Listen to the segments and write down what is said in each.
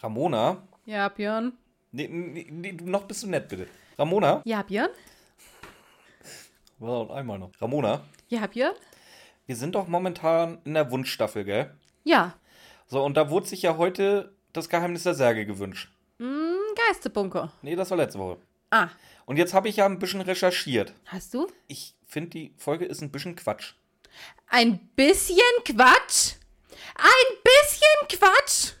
Ramona? Ja, Björn. Nee, nee, nee, noch bist du nett, bitte. Ramona? Ja, Björn. Wow, und einmal noch. Ramona, Ja, Björn. wir sind doch momentan in der Wunschstaffel, gell? Ja. So, und da wurde sich ja heute das Geheimnis der Särge gewünscht. Hm, Geisterbunker. Nee, das war letzte Woche. Ah, Und jetzt habe ich ja ein bisschen recherchiert. hast du? Ich finde, die Folge ist ein bisschen Quatsch. Ein bisschen Quatsch? Ein bisschen Quatsch?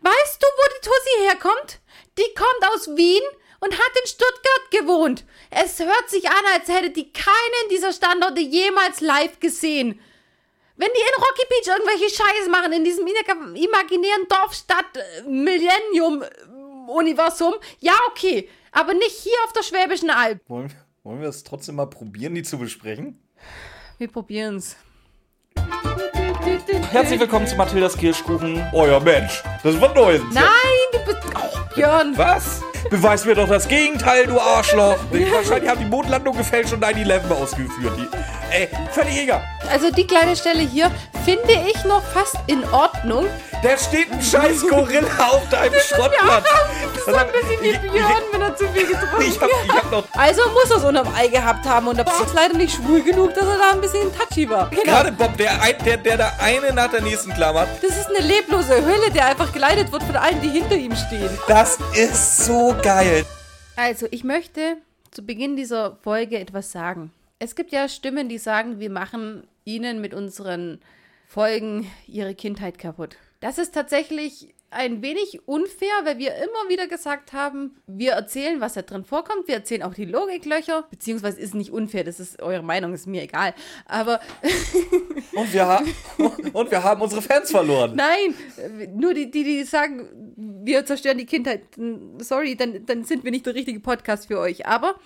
Weißt du, wo die Tussi herkommt? Die kommt aus Wien und hat in Stuttgart gewohnt. Es hört sich an, als hätte die keinen dieser Standorte jemals live gesehen. Wenn die in Rocky Beach irgendwelche Scheiße machen, in diesem imaginären Dorfstadt-Millennium-Universum, ja, okay. Aber nicht hier auf der Schwäbischen Alb. Wollen, wollen wir es trotzdem mal probieren, die zu besprechen? Wir probieren's. Herzlich willkommen zu Mathildas Kirschkuchen. Ja, Mensch, das war neu. Nein, du bist. Oh, Björn. Was? Beweis mir doch das Gegenteil, du Arschloch. Wahrscheinlich haben die Mondlandung gefälscht und 9-11 ausgeführt. Die, ey, völlig egal. Also die kleine Stelle hier finde ich noch fast in Ordnung. Da steht ein scheiß Gorilla auf deinem Schrottplatz. Das ist so ein bisschen wie Björn, wenn er zu viel getrunken Ich hab, ich hab noch Also muss er es unterm Ei gehabt haben und Bob ist leider nicht schwul genug, dass er da ein bisschen touchy war. Genau. gerade Bob, der, der, der da eine nach der nächsten klammert. Das ist eine leblose Hölle, der einfach geleitet wird von allen, die hinter ihm stehen. Das ist so geil. Also, ich möchte zu Beginn dieser Folge etwas sagen. Es gibt ja Stimmen, die sagen, wir machen ihnen mit unseren Folgen ihre Kindheit kaputt. Das ist tatsächlich ein wenig unfair, weil wir immer wieder gesagt haben, wir erzählen, was da drin vorkommt, wir erzählen auch die Logiklöcher, beziehungsweise ist nicht unfair, das ist eure Meinung, ist mir egal. Aber Und wir, haben und wir haben unsere Fans verloren. Nein, nur die, die, die sagen, wir zerstören die Kindheit. Sorry, dann, dann sind wir nicht der richtige Podcast für euch. Aber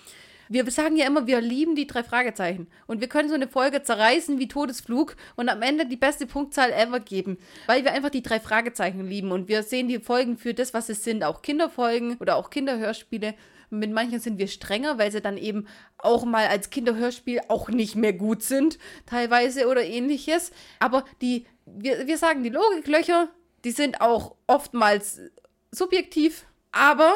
wir sagen ja immer, wir lieben die drei Fragezeichen. Und wir können so eine Folge zerreißen wie Todesflug und am Ende die beste Punktzahl ever geben. Weil wir einfach die drei Fragezeichen lieben. Und wir sehen die Folgen für das, was es sind. Auch Kinderfolgen oder auch Kinderhörspiele. Mit manchen sind wir strenger, weil sie dann eben auch mal als Kinderhörspiel auch nicht mehr gut sind, teilweise oder ähnliches. Aber die, wir, wir sagen, die Logiklöcher, die sind auch oftmals subjektiv, aber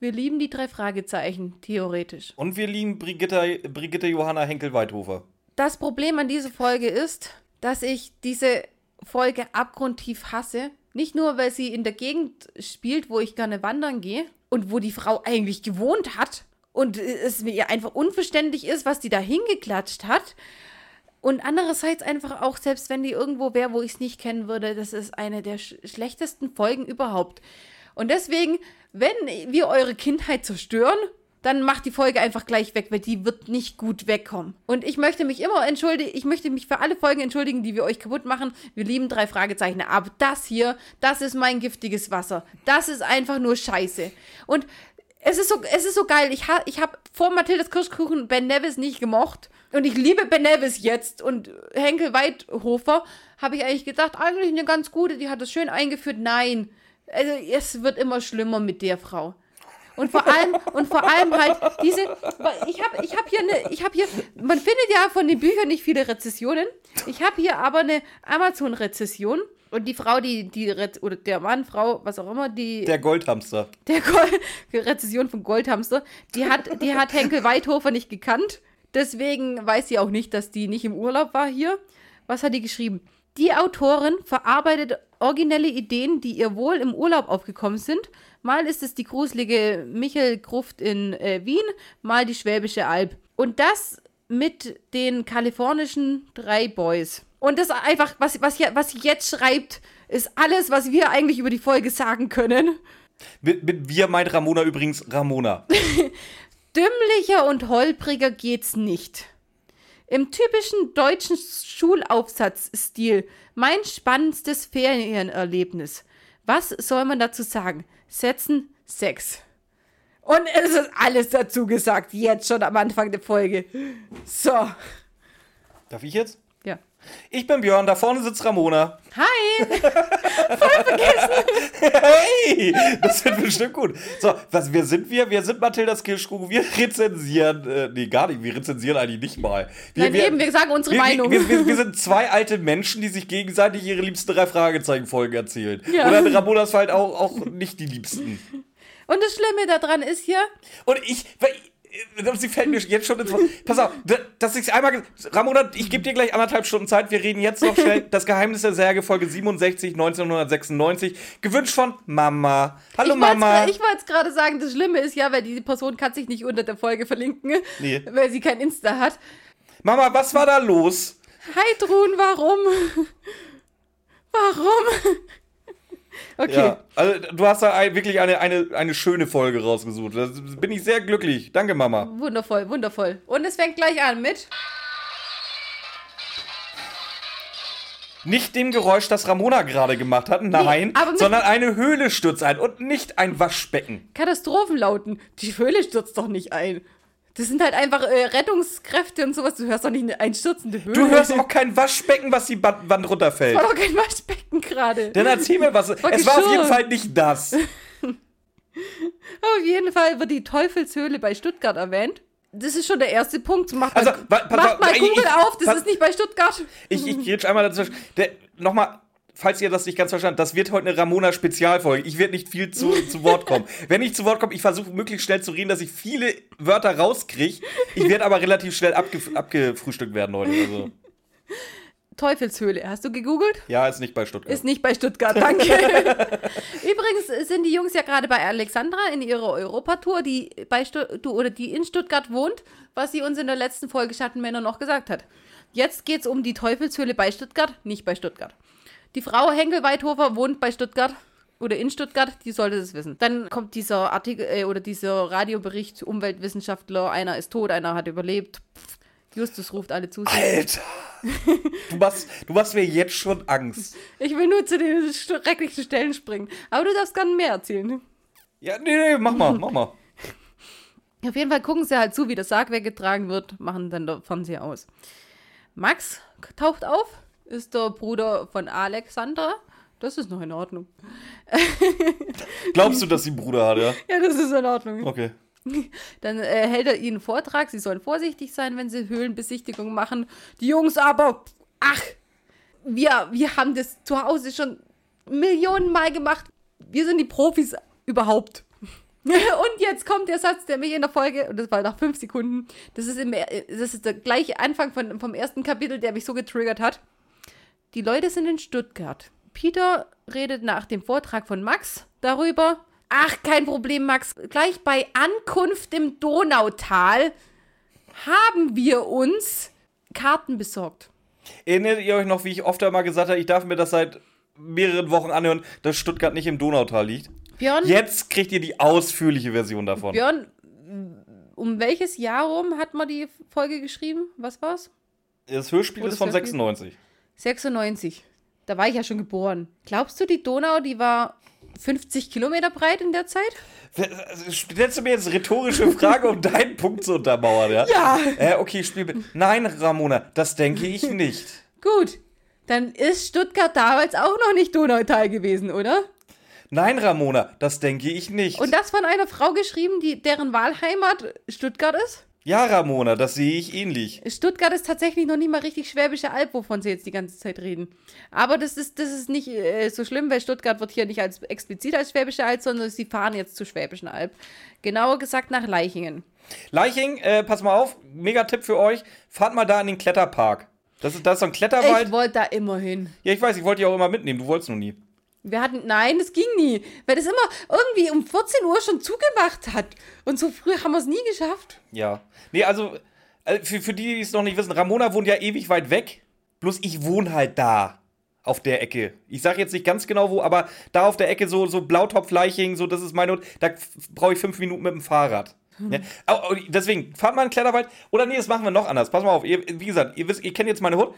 wir lieben die drei Fragezeichen, theoretisch. Und wir lieben Brigitte, Brigitte Johanna Henkel-Weidhofer. Das Problem an dieser Folge ist, dass ich diese Folge abgrundtief hasse. Nicht nur, weil sie in der Gegend spielt, wo ich gerne wandern gehe und wo die Frau eigentlich gewohnt hat und es mir einfach unverständlich ist, was die da hingeklatscht hat. Und andererseits einfach auch, selbst wenn die irgendwo wäre, wo ich es nicht kennen würde, das ist eine der sch schlechtesten Folgen überhaupt. Und deswegen, wenn wir eure Kindheit zerstören, dann macht die Folge einfach gleich weg, weil die wird nicht gut wegkommen. Und ich möchte mich immer entschuldigen, ich möchte mich für alle Folgen entschuldigen, die wir euch kaputt machen. Wir lieben drei Fragezeichen. Aber das hier, das ist mein giftiges Wasser. Das ist einfach nur Scheiße. Und es ist so, es ist so geil. Ich, ha, ich habe vor Mathildas Kirschkuchen Ben Nevis nicht gemocht. Und ich liebe Ben Nevis jetzt. Und Henkel Weidhofer habe ich eigentlich gedacht, eigentlich eine ganz gute, die hat das schön eingeführt. Nein. Also es wird immer schlimmer mit der Frau. Und vor allem, und vor allem halt diese, ich habe ich hab hier eine, ich habe hier, man findet ja von den Büchern nicht viele Rezessionen. Ich habe hier aber eine Amazon-Rezession. Und die Frau, die, die, oder der Mann, Frau, was auch immer, die, Der Goldhamster. der Gold, die Rezession von Goldhamster, die hat, die hat Henkel Weidhofer nicht gekannt. Deswegen weiß sie auch nicht, dass die nicht im Urlaub war hier. Was hat die geschrieben? Die Autorin verarbeitet originelle Ideen, die ihr wohl im Urlaub aufgekommen sind. Mal ist es die gruselige Michel-Gruft in äh, Wien, mal die Schwäbische Alb. Und das mit den kalifornischen drei Boys. Und das einfach, was, was, was sie jetzt schreibt, ist alles, was wir eigentlich über die Folge sagen können. Mit, mit wir meint Ramona übrigens Ramona. Dümmlicher und holpriger geht's nicht. Im typischen deutschen Schulaufsatzstil mein spannendstes Ferienerlebnis. Was soll man dazu sagen? Setzen Sex. Und es ist alles dazu gesagt, jetzt schon am Anfang der Folge. So. Darf ich jetzt? Ich bin Björn, da vorne sitzt Ramona. Hi! Hey, das wird bestimmt gut. So, was, wer sind wir? Wir sind Mathildas Kirschkuchen. Wir rezensieren, äh, nee, gar nicht, wir rezensieren eigentlich nicht mal. Wir, Nein, eben, wir sagen unsere wir, Meinung. Wir, wir, wir sind zwei alte Menschen, die sich gegenseitig ihre liebsten drei Fragezeichen-Folgen erzählen. Ja. Oder in Ramonas Fall auch, auch nicht die liebsten. Und das Schlimme daran ist hier, Und ich, sie fällt mir jetzt schon ins Wort. Pass auf, da- dass ich einmal. Ramona, ich gebe dir gleich anderthalb Stunden Zeit. Wir reden jetzt noch schnell. Das Geheimnis der Särge, Folge 67, 1996. Gewünscht von Mama. Hallo ich Mama. Ich wollte es gerade sagen, das Schlimme ist ja, weil die Person kann sich nicht unter der Folge verlinken, Nee. weil sie kein Insta hat. Mama, was war da los? Hi Trun, warum? Warum? Okay. Ja, also du hast da ein, wirklich eine, eine, eine schöne Folge rausgesucht. Da bin ich sehr glücklich. Danke, Mama. Wundervoll, wundervoll. Und es fängt gleich an mit. Nicht dem Geräusch, das Ramona gerade gemacht hat, nein, aber mit- sondern eine Höhle stürzt ein und nicht ein Waschbecken. Katastrophenlauten. Die Höhle stürzt doch nicht ein. Das sind halt einfach äh, Rettungskräfte und sowas. Du hörst doch nicht eine einstürzende Höhle. Du hörst auch kein Waschbecken, was die Ba- Wand runterfällt. war doch kein Waschbecken gerade. Dann erzähl mir was. Es war auf jeden Fall nicht das. Auf jeden Fall wird die Teufelshöhle bei Stuttgart erwähnt. Das ist schon der erste Punkt. Macht Also, mal, wa- pass mal Google ich- auf, das pass- ist nicht bei Stuttgart. Ich, ich gehe jetzt einmal dazwischen. Der, Nochmal, falls ihr das nicht ganz verstanden habt, das wird heute eine Ramona-Spezialfolge. Ich werde nicht viel zu, zu Wort kommen. Wenn ich zu Wort komme, ich versuche möglichst schnell zu reden, dass ich viele Wörter rauskriege. Ich werde aber relativ schnell abgef abgefrühstückt werden heute. Also, Teufelshöhle, hast du gegoogelt? ja, ist nicht bei Stuttgart. Ist nicht bei Stuttgart, danke. Übrigens sind die Jungs ja gerade bei Alexandra in ihrer Europatour, die bei Stu oder die in Stuttgart wohnt, was sie uns in der letzten Folge Schattenmänner noch gesagt hat. Jetzt geht's um die Teufelshöhle bei Stuttgart, nicht bei Stuttgart. Die Frau Henkel-Weithofer wohnt bei Stuttgart oder in Stuttgart, die sollte das wissen. Dann kommt dieser Artikel äh, oder dieser Radiobericht, Umweltwissenschaftler, einer ist tot, einer hat überlebt. Pff, Justus ruft alle zu. Alter! Du machst, du machst mir jetzt schon Angst. Ich will nur zu den schrecklichen Stellen springen. Aber du darfst gerne mehr erzählen. Ja, nee, nee, mach mal, mach mal. Auf jeden Fall gucken sie halt zu, wie das Sarg weggetragen wird, machen dann der Fernseher aus. Max taucht auf, ist der Bruder von Alexandra. Das ist noch in Ordnung. Glaubst du, dass sie einen Bruder hat, ja? Ja, das ist in Ordnung. Okay. Dann äh, hält er ihnen einen Vortrag, sie sollen vorsichtig sein, wenn sie Höhlenbesichtigung machen. Die Jungs aber, ach, wir, wir haben das zu Hause schon Millionen Mal gemacht. Wir sind die Profis überhaupt. Und jetzt kommt der Satz, der mich in der Folge, und das war nach fünf Sekunden, das ist, im, das ist der gleiche Anfang von, vom ersten Kapitel, der mich so getriggert hat. Die Leute sind in Stuttgart. Peter redet nach dem Vortrag von Max darüber. Ach, kein Problem, Max. Gleich bei Ankunft im Donautal haben wir uns Karten besorgt. Erinnert ihr euch noch, wie ich oft einmal gesagt habe, ich darf mir das seit mehreren Wochen anhören, dass Stuttgart nicht im Donautal liegt? Björn, Jetzt kriegt ihr die ausführliche Version davon. Björn, um welches Jahr rum hat man die Folge geschrieben? Was war's? Das Hörspiel Oh, ist das von Hörspiel? 96. 96. Da war ich ja schon geboren. Glaubst du, die Donau, die war 50 Kilometer breit in der Zeit? Stellst du mir jetzt rhetorische Frage, um deinen Punkt zu untermauern, ja? Ja. Äh, okay, spiel mit. Nein, Ramona, das denke ich nicht. Gut. Dann ist Stuttgart damals auch noch nicht Donautal gewesen, oder? Nein, Ramona, das denke ich nicht. Und das von einer Frau geschrieben, die, deren Wahlheimat Stuttgart ist? Ja, Ramona, das sehe ich ähnlich. Stuttgart ist tatsächlich noch nicht mal richtig Schwäbische Alb, wovon sie jetzt die ganze Zeit reden. Aber das ist, das ist nicht äh, so schlimm, weil Stuttgart wird hier nicht als explizit als Schwäbische Alb, sondern sie fahren jetzt zur Schwäbischen Alb. Genauer gesagt nach Leichingen. Leiching, äh, pass mal auf, mega Tipp für euch. Fahrt mal da in den Kletterpark. Das ist, das ist so ein Kletterwald. Ich wollte da immer hin. ja, ich weiß, ich wollte dich auch immer mitnehmen, du wolltest noch nie. Wir hatten, nein, das ging nie, weil das immer irgendwie um 14 Uhr schon zugemacht hat. Und so früh haben wir es nie geschafft. Ja. Nee, also, äh, für, für die, die es noch nicht wissen, Ramona wohnt ja ewig weit weg. Bloß ich wohne halt da. Auf der Ecke. Ich sage jetzt nicht ganz genau wo, aber da auf der Ecke, so, so Blautopf-Leiching, so, das ist meine. Da f- brauche ich fünf Minuten mit dem Fahrrad. Ja? Au- au, Deswegen, fahrt mal in Kletterwald. Oder nee, das machen wir noch anders. Pass mal auf. Ihr, wie gesagt, ihr, wisst, ihr kennt jetzt meine Hut.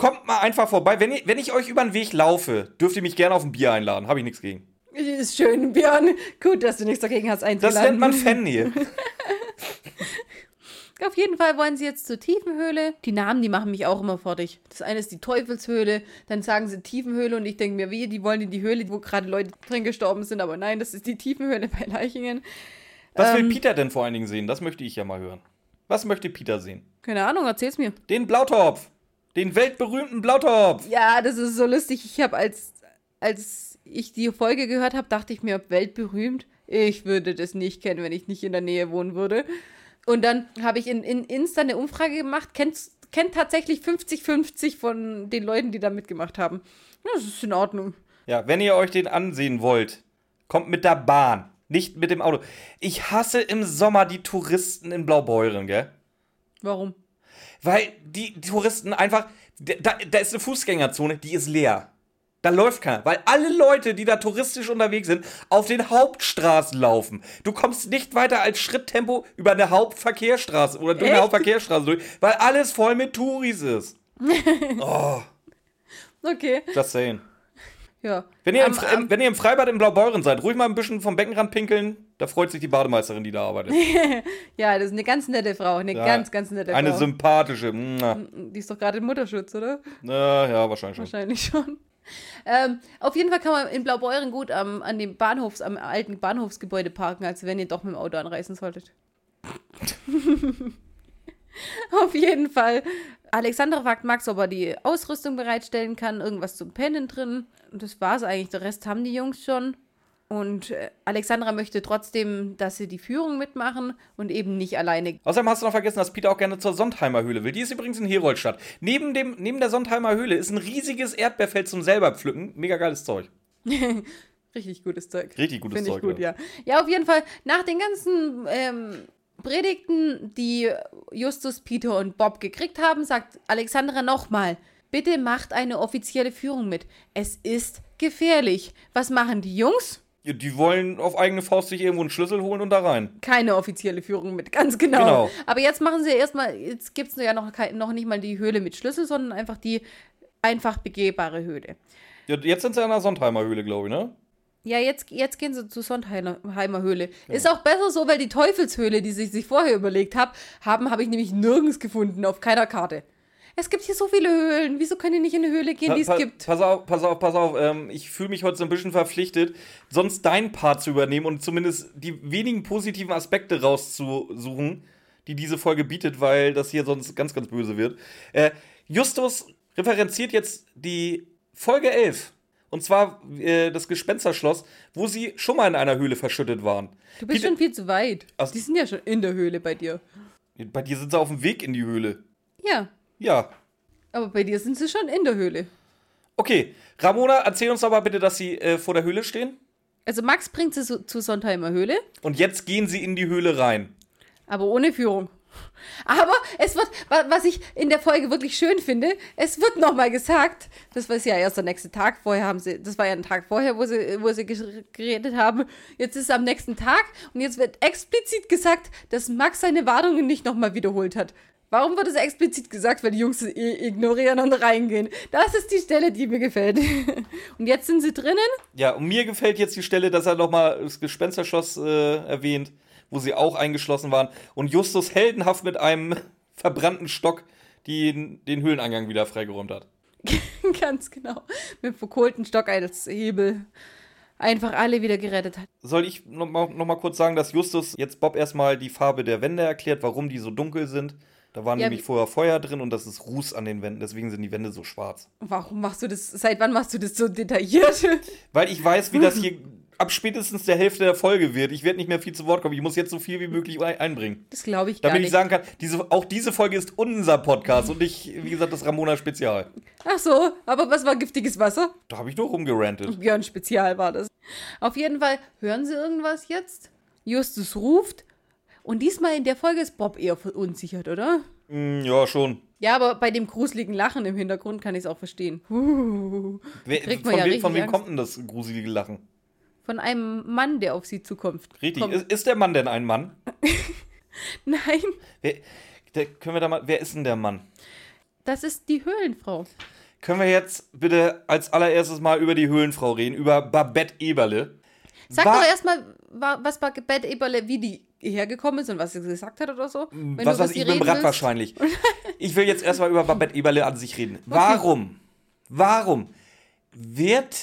Kommt mal einfach vorbei. Wenn, ihr, wenn ich euch über den Weg laufe, dürft ihr mich gerne auf ein Bier einladen. Habe ich nichts gegen. Ist schön, Björn. Gut, dass du nichts dagegen hast Das einzuladen. nennt man Fannähe. Auf jeden Fall wollen sie jetzt zur Tiefenhöhle. Die Namen, die machen mich auch immer fertig. Das eine ist die Teufelshöhle, dann sagen sie Tiefenhöhle und ich denke mir, wie, die wollen in die Höhle, wo gerade Leute drin gestorben sind, aber nein, das ist die Tiefenhöhle bei Leichingen. Was will Ähm. Peter denn vor allen Dingen sehen? Das möchte ich ja mal hören. Was möchte Peter sehen? Keine Ahnung, erzähl's mir. Den Blautopf. Den weltberühmten Blautopf. Ja, das ist so lustig. Ich habe als, als ich die Folge gehört habe, dachte ich mir, weltberühmt. Ich würde das nicht kennen, wenn ich nicht in der Nähe wohnen würde. Und dann habe ich in, in Insta eine Umfrage gemacht, kennt, kennt tatsächlich 50-50 von den Leuten, die da mitgemacht haben. Das ist in Ordnung. Ja, wenn ihr euch den ansehen wollt, kommt mit der Bahn, nicht mit dem Auto. Ich hasse im Sommer die Touristen in Blaubeuren, gell? Warum? Weil die Touristen einfach. Da, da ist eine Fußgängerzone, die ist leer. Da läuft keiner, weil alle Leute, die da touristisch unterwegs sind, auf den Hauptstraßen laufen. Du kommst nicht weiter als Schritttempo über eine Hauptverkehrsstraße oder durch eine Echt? Hauptverkehrsstraße durch, weil alles voll mit Touris ist. oh, Okay. just saying. Ja. Wenn ihr, im, Am- Fre- am- wenn ihr im Freibad in Blaubeuren seid, ruhig mal ein bisschen vom Beckenrand pinkeln. Da freut sich die Bademeisterin, die da arbeitet. ja, das ist eine ganz nette Frau. Eine Ja, ganz, ganz nette Eine Frau. sympathische. mua. Die ist doch gerade im Mutterschutz, oder? Na, ja, wahrscheinlich schon. Wahrscheinlich schon. Ähm, auf jeden Fall kann man in Blaubeuren gut am, an dem Bahnhofs, am alten Bahnhofsgebäude parken, als wenn ihr doch mit dem Auto anreisen solltet. auf jeden Fall. Alexandra fragt Max, ob er die Ausrüstung bereitstellen kann, irgendwas zum Pennen drin. Und das war's eigentlich. Der Rest haben die Jungs schon. Und äh, Alexandra möchte trotzdem, dass sie die Führung mitmachen und eben nicht alleine. Außerdem hast du noch vergessen, dass Peter auch gerne zur Sondheimer Höhle will. Die ist übrigens in Heroldstadt. Neben, dem, neben der Sondheimer Höhle ist ein riesiges Erdbeerfeld zum selber pflücken. Mega geiles Zeug. Richtig gutes Zeug. Richtig gutes Finde Zeug. gut, ja. Ja, auf jeden Fall, nach den ganzen ähm, Predigten, die Justus, Peter und Bob gekriegt haben, sagt Alexandra nochmal, bitte macht eine offizielle Führung mit. Es ist gefährlich. Was machen die Jungs? Ja, Die wollen auf eigene Faust sich irgendwo einen Schlüssel holen und da rein. Keine offizielle Führung mit, ganz genau. Genau. Aber jetzt machen sie erstmal, jetzt gibt es ja noch, noch nicht mal die Höhle mit Schlüssel, sondern einfach die einfach begehbare Höhle. Ja, jetzt sind sie an der Sondheimer Höhle, glaube ich, ne? Ja, jetzt, jetzt gehen sie zur Sondheimer Höhle. Ist auch besser so, weil die Teufelshöhle, die sie sich vorher überlegt hab, haben, habe ich nämlich nirgends gefunden, auf keiner Karte. Es gibt hier so viele Höhlen. Wieso können die nicht in eine Höhle gehen, die es gibt? Pass auf, pass auf, pass auf. Ähm, ich fühle mich heute so ein bisschen verpflichtet, sonst deinen Part zu übernehmen und zumindest die wenigen positiven Aspekte rauszusuchen, die diese Folge bietet, weil das hier sonst ganz, ganz böse wird. Äh, Justus referenziert jetzt die Folge 11. Und zwar äh, das Gespensterschloss, wo sie schon mal in einer Höhle verschüttet waren. Du bist Peter- schon viel zu weit. Ach- Die sind ja schon in der Höhle bei dir. Bei dir sind sie auf dem Weg in die Höhle. Ja, Ja. aber bei dir sind sie schon in der Höhle. Okay, Ramona, erzähl uns doch mal bitte, dass sie äh, vor der Höhle stehen. Also Max bringt sie so, zur Sondheimer Höhle, Und jetzt gehen sie in die Höhle rein. aber ohne Führung. Aber es wird, wa- was ich in der Folge wirklich schön finde, es wird nochmal gesagt, das war ja erst der nächste Tag, vorher haben sie, das war ja ein Tag vorher, wo sie, wo sie geredet haben. Jetzt ist es am nächsten Tag und jetzt wird explizit gesagt, dass Max seine Warnungen nicht nochmal wiederholt hat. Warum wird es explizit gesagt? Weil die Jungs i- ignorieren und reingehen. Das ist die Stelle, die mir gefällt. Und jetzt sind sie drinnen. Ja, und mir gefällt jetzt die Stelle, dass er nochmal das Gespensterschloss äh, erwähnt, wo sie auch eingeschlossen waren. Und Justus heldenhaft mit einem verbrannten Stock die, den Höhleneingang wieder freigeräumt hat. Ganz genau. Mit dem verkohlten Stock als Hebel einfach alle wieder gerettet hat. Soll ich nochmal noch mal kurz sagen, dass Justus jetzt Bob erstmal die Farbe der Wände erklärt, warum die so dunkel sind? Da waren Ja, nämlich vorher Feuer drin und das ist Ruß an den Wänden, deswegen sind die Wände so schwarz. Warum machst du das? Seit wann machst du das so detailliert? Weil ich weiß, wie das hier ab spätestens der Hälfte der Folge wird. Ich werde nicht mehr viel zu Wort kommen. Ich muss jetzt so viel wie möglich ein- einbringen. Das glaube ich gar Damit ich nicht. sagen kann, diese, auch diese Folge ist unser Podcast und nicht, wie gesagt, das Ramona-Spezial. Ach so, aber was war giftiges Wasser? Da habe ich nur rumgerantet. Björn Spezial war das. Auf jeden Fall hören sie irgendwas jetzt. Justus ruft. Und diesmal in der Folge ist Bob eher verunsichert, oder? Mm, ja, schon. Ja, aber bei dem gruseligen Lachen im Hintergrund kann ich es auch verstehen. Uh, Wer, kriegt von ja wem, von wem Angst. kommt denn das gruselige Lachen? Von einem Mann, der auf sie zukommt. Richtig. Kommt. Ist, ist der Mann denn ein Mann? Nein, Wer, der, können wir da mal, wer ist denn der Mann? das ist die Höhlenfrau. Können wir jetzt bitte als allererstes mal über die Höhlenfrau reden, über Babette Eberle? Sag War- doch erstmal, wa- was war Bett Eberle, wie die hergekommen ist und was sie gesagt hat oder so. Wenn was weiß ich, mit dem Rad wahrscheinlich. Ich will jetzt erstmal über Babette Eberle an sich reden. Warum? Warum wird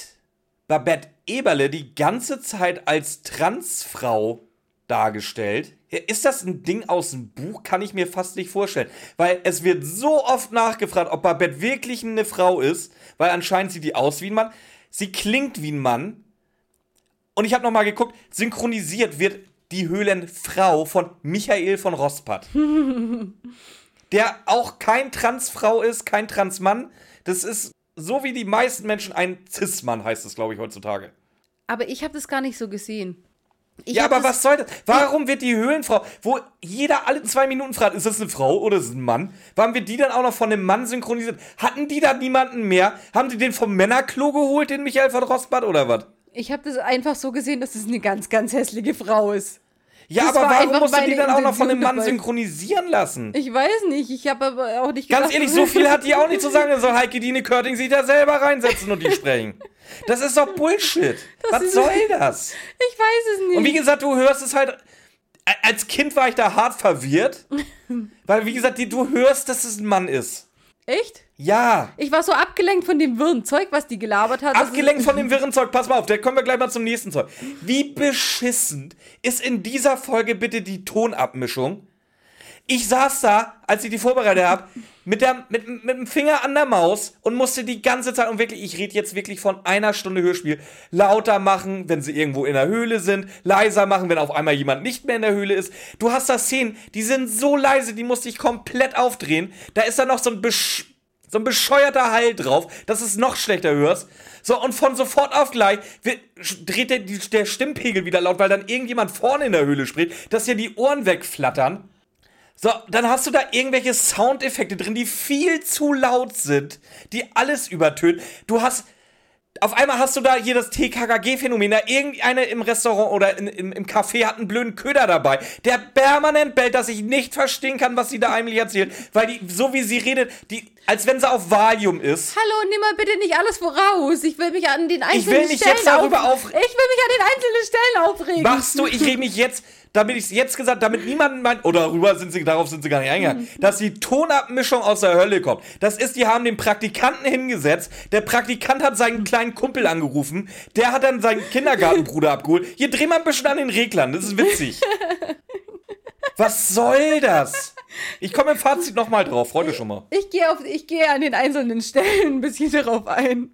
Babette Eberle die ganze Zeit als Transfrau dargestellt? Ist das ein Ding aus dem Buch? Kann ich mir fast nicht vorstellen. Weil es wird so oft nachgefragt, ob Babette wirklich eine Frau ist, weil anscheinend sieht die aus wie ein Mann. Sie klingt wie ein Mann. Und ich habe nochmal geguckt, synchronisiert wird die Höhlenfrau von Michael von Rospat. der auch kein Transfrau ist, kein Transmann. Das ist so wie die meisten Menschen ein Cis-Mann, heißt es, glaube ich, heutzutage. Aber ich habe das gar nicht so gesehen. Ich ja, aber das, was soll das? Warum wird die Höhlenfrau, wo jeder alle zwei Minuten fragt, ist das eine Frau oder ist es ein Mann? Warum wird die dann auch noch von einem Mann synchronisiert? Hatten die da niemanden mehr? Haben die den vom Männerklo geholt, den Michael von Rosbad oder was? Ich habe das einfach so gesehen, dass es eine ganz, ganz hässliche Frau ist. Ja, Das aber war warum musst du die dann auch noch von einem Intention Mann dabei. synchronisieren lassen? Ich weiß nicht, ich habe aber auch nicht Ganz gedacht- ehrlich, so viel hat die auch nicht zu sagen. Dann soll Heike Dine Körting sich da selber reinsetzen und die sprechen. Das ist doch Bullshit. Was ist- soll das? Ich weiß es nicht. Und wie gesagt, du hörst es halt. Als Kind war ich da hart verwirrt. weil, wie gesagt, die, du hörst, dass es ein Mann ist. Echt? Ja. Ich war so abgelenkt von dem wirren Zeug, was die gelabert hat. Abgelenkt von dem wirren Zeug. Pass mal auf, da kommen wir gleich mal zum nächsten Zeug. Wie beschissen ist in dieser Folge bitte die Tonabmischung? Ich saß da, als ich die vorbereitet habe, mit, der, mit, mit dem Finger an der Maus und musste die ganze Zeit, und wirklich, ich rede jetzt wirklich von einer Stunde Hörspiel, lauter machen, wenn sie irgendwo in der Höhle sind, leiser machen, wenn auf einmal jemand nicht mehr in der Höhle ist. Du hast da Szenen, die sind so leise, die musste ich komplett aufdrehen. Da ist da noch so ein Besch so ein bescheuerter Heil drauf, dass es noch schlechter hörst. So, und von sofort auf gleich wird, dreht der, der Stimmpegel wieder laut, weil dann irgendjemand vorne in der Höhle spricht, dass hier die Ohren wegflattern. So, dann hast du da irgendwelche Soundeffekte drin, die viel zu laut sind, die alles übertönen. Du hast. Auf einmal hast du da hier das TKKG-Phänomen. Da irgendeine im Restaurant oder in, im, im Café hat einen blöden Köder dabei, der permanent bellt, dass ich nicht verstehen kann, was sie da eigentlich erzählt. Weil die, so wie sie redet, die, als wenn sie auf Valium ist. Hallo, nimm mal bitte nicht alles voraus. Ich will mich an den einzelnen will mich Stellen jetzt darüber auf- auf- Ich will mich an den einzelnen Stellen aufregen. Machst du, ich rede mich jetzt, damit ich es jetzt gesagt, damit niemand meint, oder darüber sind sie, darauf sind sie gar nicht eingegangen, dass die Tonabmischung aus der Hölle kommt. Das ist, die haben den Praktikanten hingesetzt, der Praktikant hat seinen kleinen Kumpel angerufen, der hat dann seinen Kindergartenbruder abgeholt. Hier dreh mal ein bisschen an den Reglern, das ist witzig. Was soll das? Ich komme im Fazit nochmal drauf, freut euch schon mal. Ich gehe auf, ich gehe an den einzelnen Stellen ein bisschen darauf ein.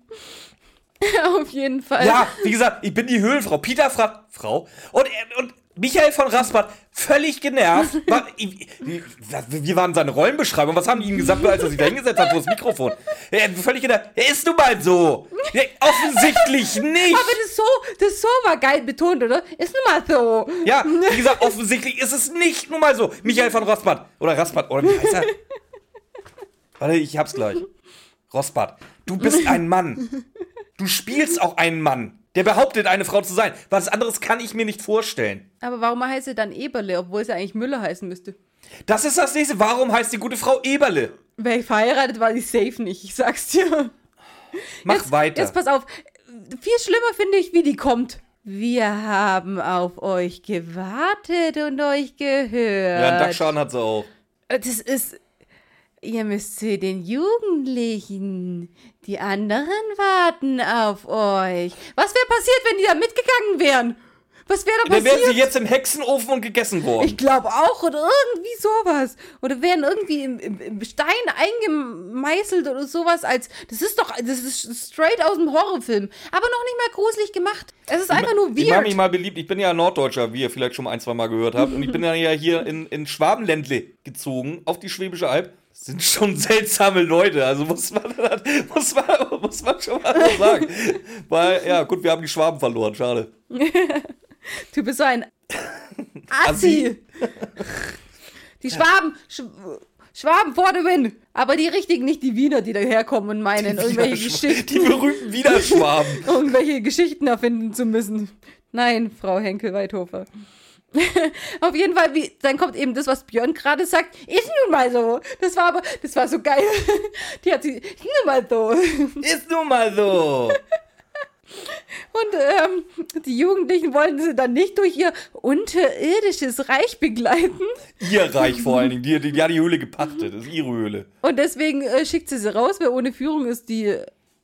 auf jeden Fall. Ja, wie gesagt, ich bin die Höhlenfrau. Peter fragt, Frau? Und, und Michael von Raspat, völlig genervt. War, wie, waren seine Rollenbeschreibungen? Was haben die ihm gesagt, als er sich da hingesetzt hat vor das Mikrofon? Er, völlig genervt. Er ist nun mal so. Offensichtlich nicht. Aber das so, das so war geil betont, oder? Ist nun mal so. Ja, wie gesagt, offensichtlich ist es nicht nun mal so. Michael von Raspat. Oder Raspat. Oder wie heißt er? Warte, ich hab's gleich. Rospat, du bist ein Mann. Du spielst auch einen Mann, der behauptet, eine Frau zu sein. Was anderes kann ich mir nicht vorstellen. Aber warum heißt sie dann Eberle, obwohl sie eigentlich Müller heißen müsste? Das ist das nächste. Warum heißt die gute Frau Eberle? Wäre ich verheiratet, war die safe nicht, ich sag's dir. Mach jetzt, weiter. Jetzt pass auf. Viel schlimmer finde ich, wie die kommt. Wir haben auf euch gewartet und euch gehört. ja, einen Dackschaden hat sie auch. Das ist. Ihr müsst zu den Jugendlichen. Die anderen warten auf euch. Was wäre passiert, wenn die da mitgegangen wären? Was wäre da Dann wären sie passiert? jetzt im Hexenofen und gegessen worden. Ich glaube auch, oder irgendwie sowas. Oder wären irgendwie im, im, im Stein eingemeißelt oder sowas als. Das ist doch. Das ist straight aus dem Horrorfilm. Aber noch nicht mal gruselig gemacht. Es ist einfach nur Ich mache mich weird. mal beliebt. Ich bin ja Norddeutscher, wie ihr vielleicht schon ein, zwei Mal gehört habt. Und ich bin ja hier in, in Schwabenländle gezogen, auf die Schwäbische Alb. Sind schon seltsame Leute, also muss man, muss man, muss man schon mal so sagen. Weil, ja, gut, wir haben die Schwaben verloren, schade. Du bist so ein Assi. Die Schwaben. Sch Schwaben for the win. Aber die richtigen, nicht die Wiener, die daherkommen und meinen, irgendwelche Die Geschichten, berühmten Widerschwaben. irgendwelche Geschichten erfinden zu müssen. Nein, Frau Henkel-Weithofer. Auf jeden Fall, wie, dann kommt eben das, was Björn gerade sagt. Ist nun mal so. Das war aber, das war so geil. Die hat sie, ist nun mal so. Ist nun mal so. Und ähm, die Jugendlichen wollten sie dann nicht durch ihr unterirdisches Reich begleiten. Ihr Reich vor allen Dingen. Die, die, die hat die Höhle gepachtet. Das ist ihre Höhle. Und deswegen äh, schickt sie sie raus, weil ohne Führung ist die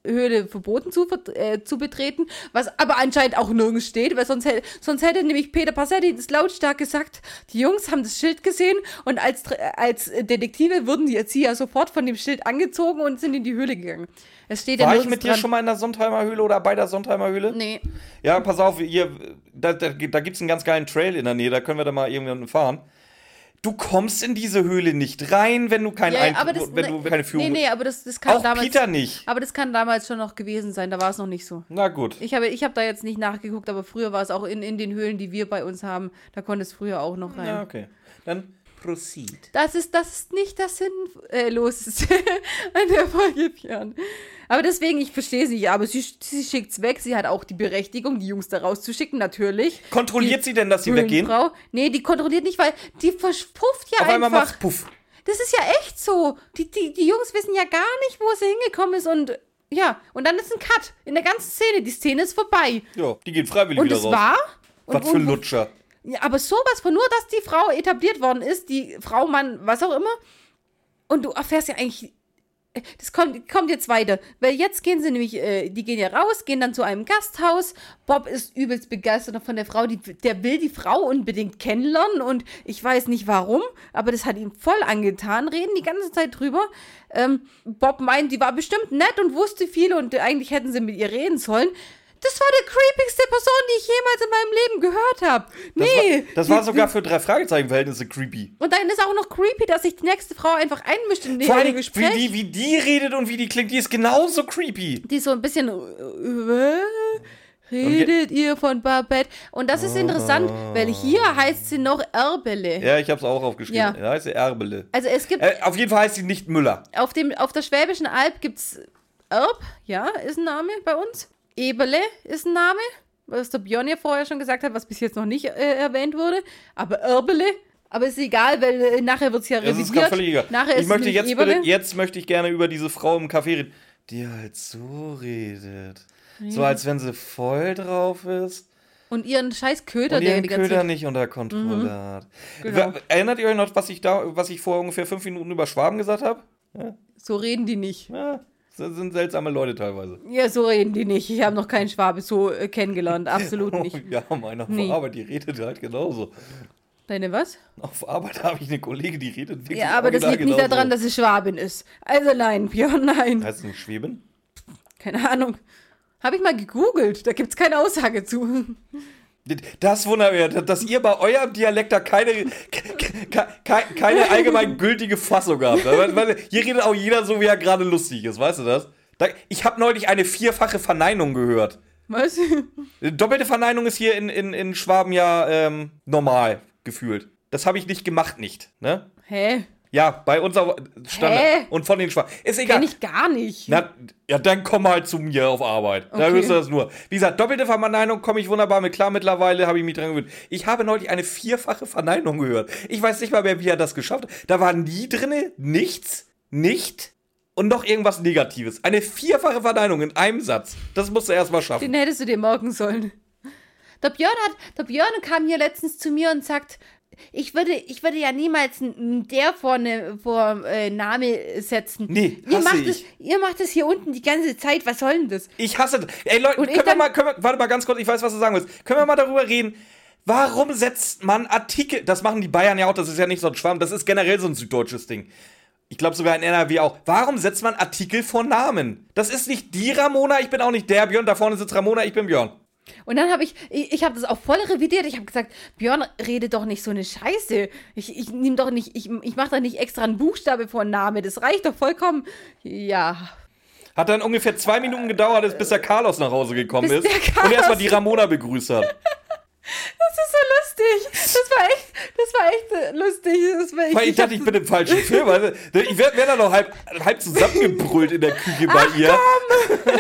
Höhle verboten zu, äh, zu betreten, was aber anscheinend auch nirgends steht, weil sonst hätte, sonst hätte nämlich Peter Passetti das lautstark gesagt, die Jungs haben das Schild gesehen und als, äh, als Detektive wurden die Erzieher sofort von dem Schild angezogen und sind in die Höhle gegangen. Es steht ja War ich nirgends mit dir dran. schon mal in der Sontheimer Höhle oder bei der Sontheimer Höhle? Nee. Ja, pass auf, hier, da, da, da gibt es einen ganz geilen Trail in der Nähe, da können wir da mal irgendwann fahren. Du kommst in diese Höhle nicht rein, wenn du, kein Ja, aber das, wenn du keine Führung Nee, nee, aber das, das kann Auch damals. Peter nicht. Aber das kann damals schon noch gewesen sein, da war es noch nicht so. Na gut. Ich habe, ich habe da jetzt nicht nachgeguckt, aber früher war es auch in, in den Höhlen, die wir bei uns haben, da konnte es früher auch noch rein. Ja, okay. Dann proceed. Das ist, das ist nicht das Sinnloseste an der Folge, Björn. Aber deswegen, ich verstehe sie ja, aber sie, sie schickt's weg. Sie hat auch die Berechtigung, die Jungs da rauszuschicken, natürlich. Kontrolliert Die sie denn, dass sie weggehen? Höhlenfrau. Nee, die kontrolliert nicht, weil die verpufft ja Auf einmal einfach. macht's Puff. Das ist ja echt so. Die, die, die Jungs wissen ja gar nicht, wo sie hingekommen ist und ja, und dann ist ein Cut in der ganzen Szene. Die Szene ist vorbei. Ja, die gehen freiwillig Und wieder es raus. war. Und, Was für Lutscher. Ja, aber sowas von nur, dass die Frau etabliert worden ist, die Frau, Mann, was auch immer. Und du erfährst ja eigentlich. Das kommt, kommt jetzt weiter. Weil jetzt gehen sie nämlich, äh, die gehen ja raus, gehen dann zu einem Gasthaus. Bob ist übelst begeistert von der Frau. Die, der will die Frau unbedingt kennenlernen und ich weiß nicht warum, aber das hat ihm voll angetan. Reden die ganze Zeit drüber. Ähm, Bob meint, die war bestimmt nett und wusste viel und eigentlich hätten sie mit ihr reden sollen. Das war die creepigste Person, die ich jemals in meinem Leben gehört habe. Das, Nee. war, das war sogar für drei Fragezeichen-Verhältnisse creepy. Und dann ist auch noch creepy, dass sich die nächste Frau einfach einmischt in Vor allem, Gespräch. wie die, wie die redet und wie die klingt, die ist genauso creepy. Die ist so ein bisschen. Äh, redet ihr von Babette? Und das ist interessant, weil hier heißt sie noch Erbele. Ja, ich hab's auch aufgeschrieben. Ja. Ja, heißt sie Erbele. Also es gibt Äh, auf jeden Fall heißt sie nicht Müller. auf, dem, auf der Schwäbischen Alb gibt's Erb, ja, ist ein Name bei uns. Ebele ist ein Name, was der Björn ja vorher schon gesagt hat, was bis jetzt noch nicht äh, erwähnt wurde. Aber Erbele, aber ist egal, weil äh, nachher wird's ja Das revidiert. ist gerade völlig egal. Nachher ich ist möchte es jetzt, bitte, Eberle. jetzt möchte ich gerne über diese Frau im Café reden, die halt so redet. So als wenn sie voll drauf ist Und ihren scheiß Köder, und der ihren die ganze Köder Zeit nicht unter Kontrolle hat. Genau. Erinnert ihr euch noch, was ich da, was ich vor ungefähr fünf Minuten über Schwaben gesagt habe? So reden die nicht. Ja, das sind seltsame Leute teilweise. Ja, so reden die nicht. Ich habe noch keinen Schwabe so äh, kennengelernt. Absolut nicht. Ja, meine auf Nee. Arbeit, die redet halt genauso. Deine was? Auf Arbeit habe ich eine Kollegin, die redet wirklich Ja, aber das liegt nicht daran, dass sie Schwabin ist. Also nein, Björn, nein. Heißt es nicht Schweben? Keine Ahnung. Habe ich mal gegoogelt. Da gibt es keine Aussage zu. Das wundert mich, dass ihr bei eurem Dialekt da keine, ke- ke- keine allgemein gültige Fassung habt. Hier redet auch jeder so, wie er gerade lustig ist, weißt du das? Da, ich habe neulich eine vierfache Verneinung gehört. Was? Doppelte Verneinung ist hier in, in, in Schwaben ja ähm, normal gefühlt. Das habe ich nicht gemacht, nicht. Ne? Hä? Ja, bei uns auch Standard. Hä? Und von den Schwaben. Ist egal. Kenn ich gar nicht. Na, ja, dann komm halt zu mir auf Arbeit. Da Okay. hörst du das nur. Wie gesagt, doppelte Verneinung komme ich wunderbar mit klar. Mittlerweile habe ich mich dran gewöhnt. Ich habe neulich eine vierfache Verneinung gehört. Ich weiß nicht mal mehr, wie er das geschafft hat. Da war nie drinne nichts, nicht und noch irgendwas Negatives. Eine vierfache Verneinung in einem Satz. Das musst du erst mal schaffen. Den hättest du dir merken sollen. Der Björn hat, der Björn kam hier letztens zu mir und sagt, ich würde, ich würde ja niemals n- n- der vorne vor äh, Name setzen. Nee, ihr macht ich. es, ihr macht es hier unten die ganze Zeit. Was soll denn das? Ich hasse das. Ey Leute, können wir mal, können wir, warte mal ganz kurz, ich weiß, was du sagen willst. Können wir mal darüber reden? Warum setzt man Artikel, das machen die Bayern ja auch, das ist ja nicht so ein Schwamm, das ist generell so ein süddeutsches Ding. Ich glaube sogar in NRW auch. Warum setzt man Artikel vor Namen? Das ist nicht die Ramona, ich bin auch nicht der Björn, da vorne sitzt Ramona, ich bin Björn. Und dann habe ich, ich, ich habe das auch voll revidiert. Ich habe gesagt, Björn, rede doch nicht so eine Scheiße. Ich, ich nehme doch nicht, ich, ich mache da nicht extra einen Buchstabe vor Name. Das reicht doch vollkommen. Ja. Hat dann ungefähr zwei Minuten gedauert, bis der Carlos nach Hause gekommen Bis ist und erstmal die Ramona begrüßt hat. Das ist so lustig. Das war echt, das war echt lustig. Das war, Weil ich dachte, ich bin im falschen Film. Also, ich werde wär da noch halb, halb zusammengebrüllt in der Küche bei ihr. du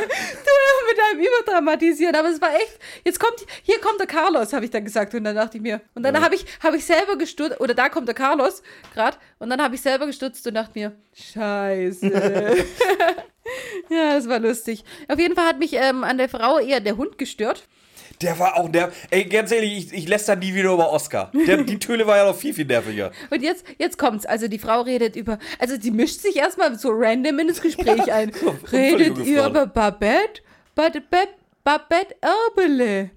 mit deinem Überdramatisieren, aber es war echt. Jetzt kommt, hier kommt der Carlos, habe ich dann gesagt. Und dann dachte ich mir, und dann habe ich, habe ich selber gestutzt, oder da kommt der Carlos gerade, und dann habe ich selber gestutzt und dachte mir, Scheiße. Ja, das war lustig. Auf jeden Fall hat mich ähm, an der Frau eher der Hund gestört. Der war auch der. Ey, ganz ehrlich, ich, ich lässt da nie wieder über Oscar. Der, die Töle war ja noch viel, viel nerviger. Und jetzt, jetzt kommt's. Also die Frau redet über. Also sie mischt sich erstmal so random in das Gespräch ein. so Redet ihr über Babette? Babette, Babette Erbele.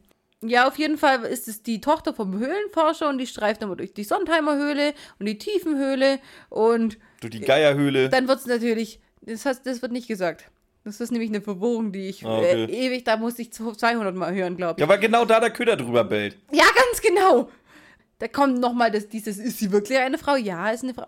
Ja, auf jeden Fall ist es die Tochter vom Höhlenforscher und die streift immer durch die Sondheimer Höhle und die Tiefenhöhle und Durch die Geierhöhle. dann wird's natürlich. Das, heißt, das wird nicht gesagt. Das ist nämlich eine Verwirrung, die ich Ah, okay. äh, ewig, da musste ich 200 Mal hören, glaube ich. Ja, weil genau da der Köder drüber bellt. Ja, ganz genau. Da kommt nochmal dieses, ist sie wirklich eine Frau? Ja, ist eine Frau.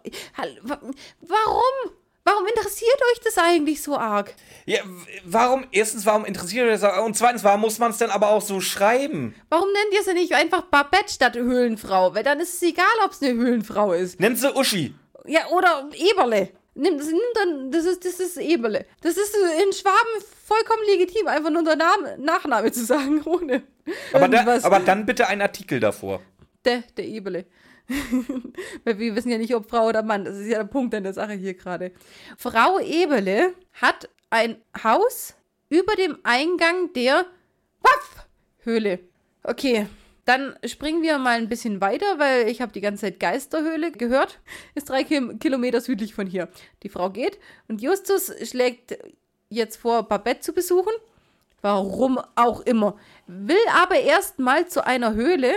Warum? Warum interessiert euch das eigentlich so arg? Ja, warum, erstens, warum interessiert euch das? Und zweitens, warum muss man es denn aber auch so schreiben? Warum nennt ihr sie nicht einfach Babette statt Höhlenfrau? Weil dann ist es egal, ob es eine Höhlenfrau ist. Nennt sie Uschi. Ja, oder Eberle. Nimm, nimm dann, das ist, das ist Eberle. Das ist in Schwaben vollkommen legitim, einfach nur der Name, Nachname zu sagen, ohne Aber, da, aber dann bitte einen Artikel davor. Der, der Ebele. Weil wir wissen ja nicht, ob Frau oder Mann. Das ist ja der Punkt an der Sache hier gerade. Frau Ebele hat ein Haus über dem Eingang der Waff-Höhle. Okay, dann springen wir mal ein bisschen weiter, weil ich habe die ganze Zeit Geisterhöhle gehört. Ist drei Kilometer südlich von hier. Die Frau geht und Justus schlägt jetzt vor, Babette zu besuchen. Warum auch immer. Will aber erst mal zu einer Höhle,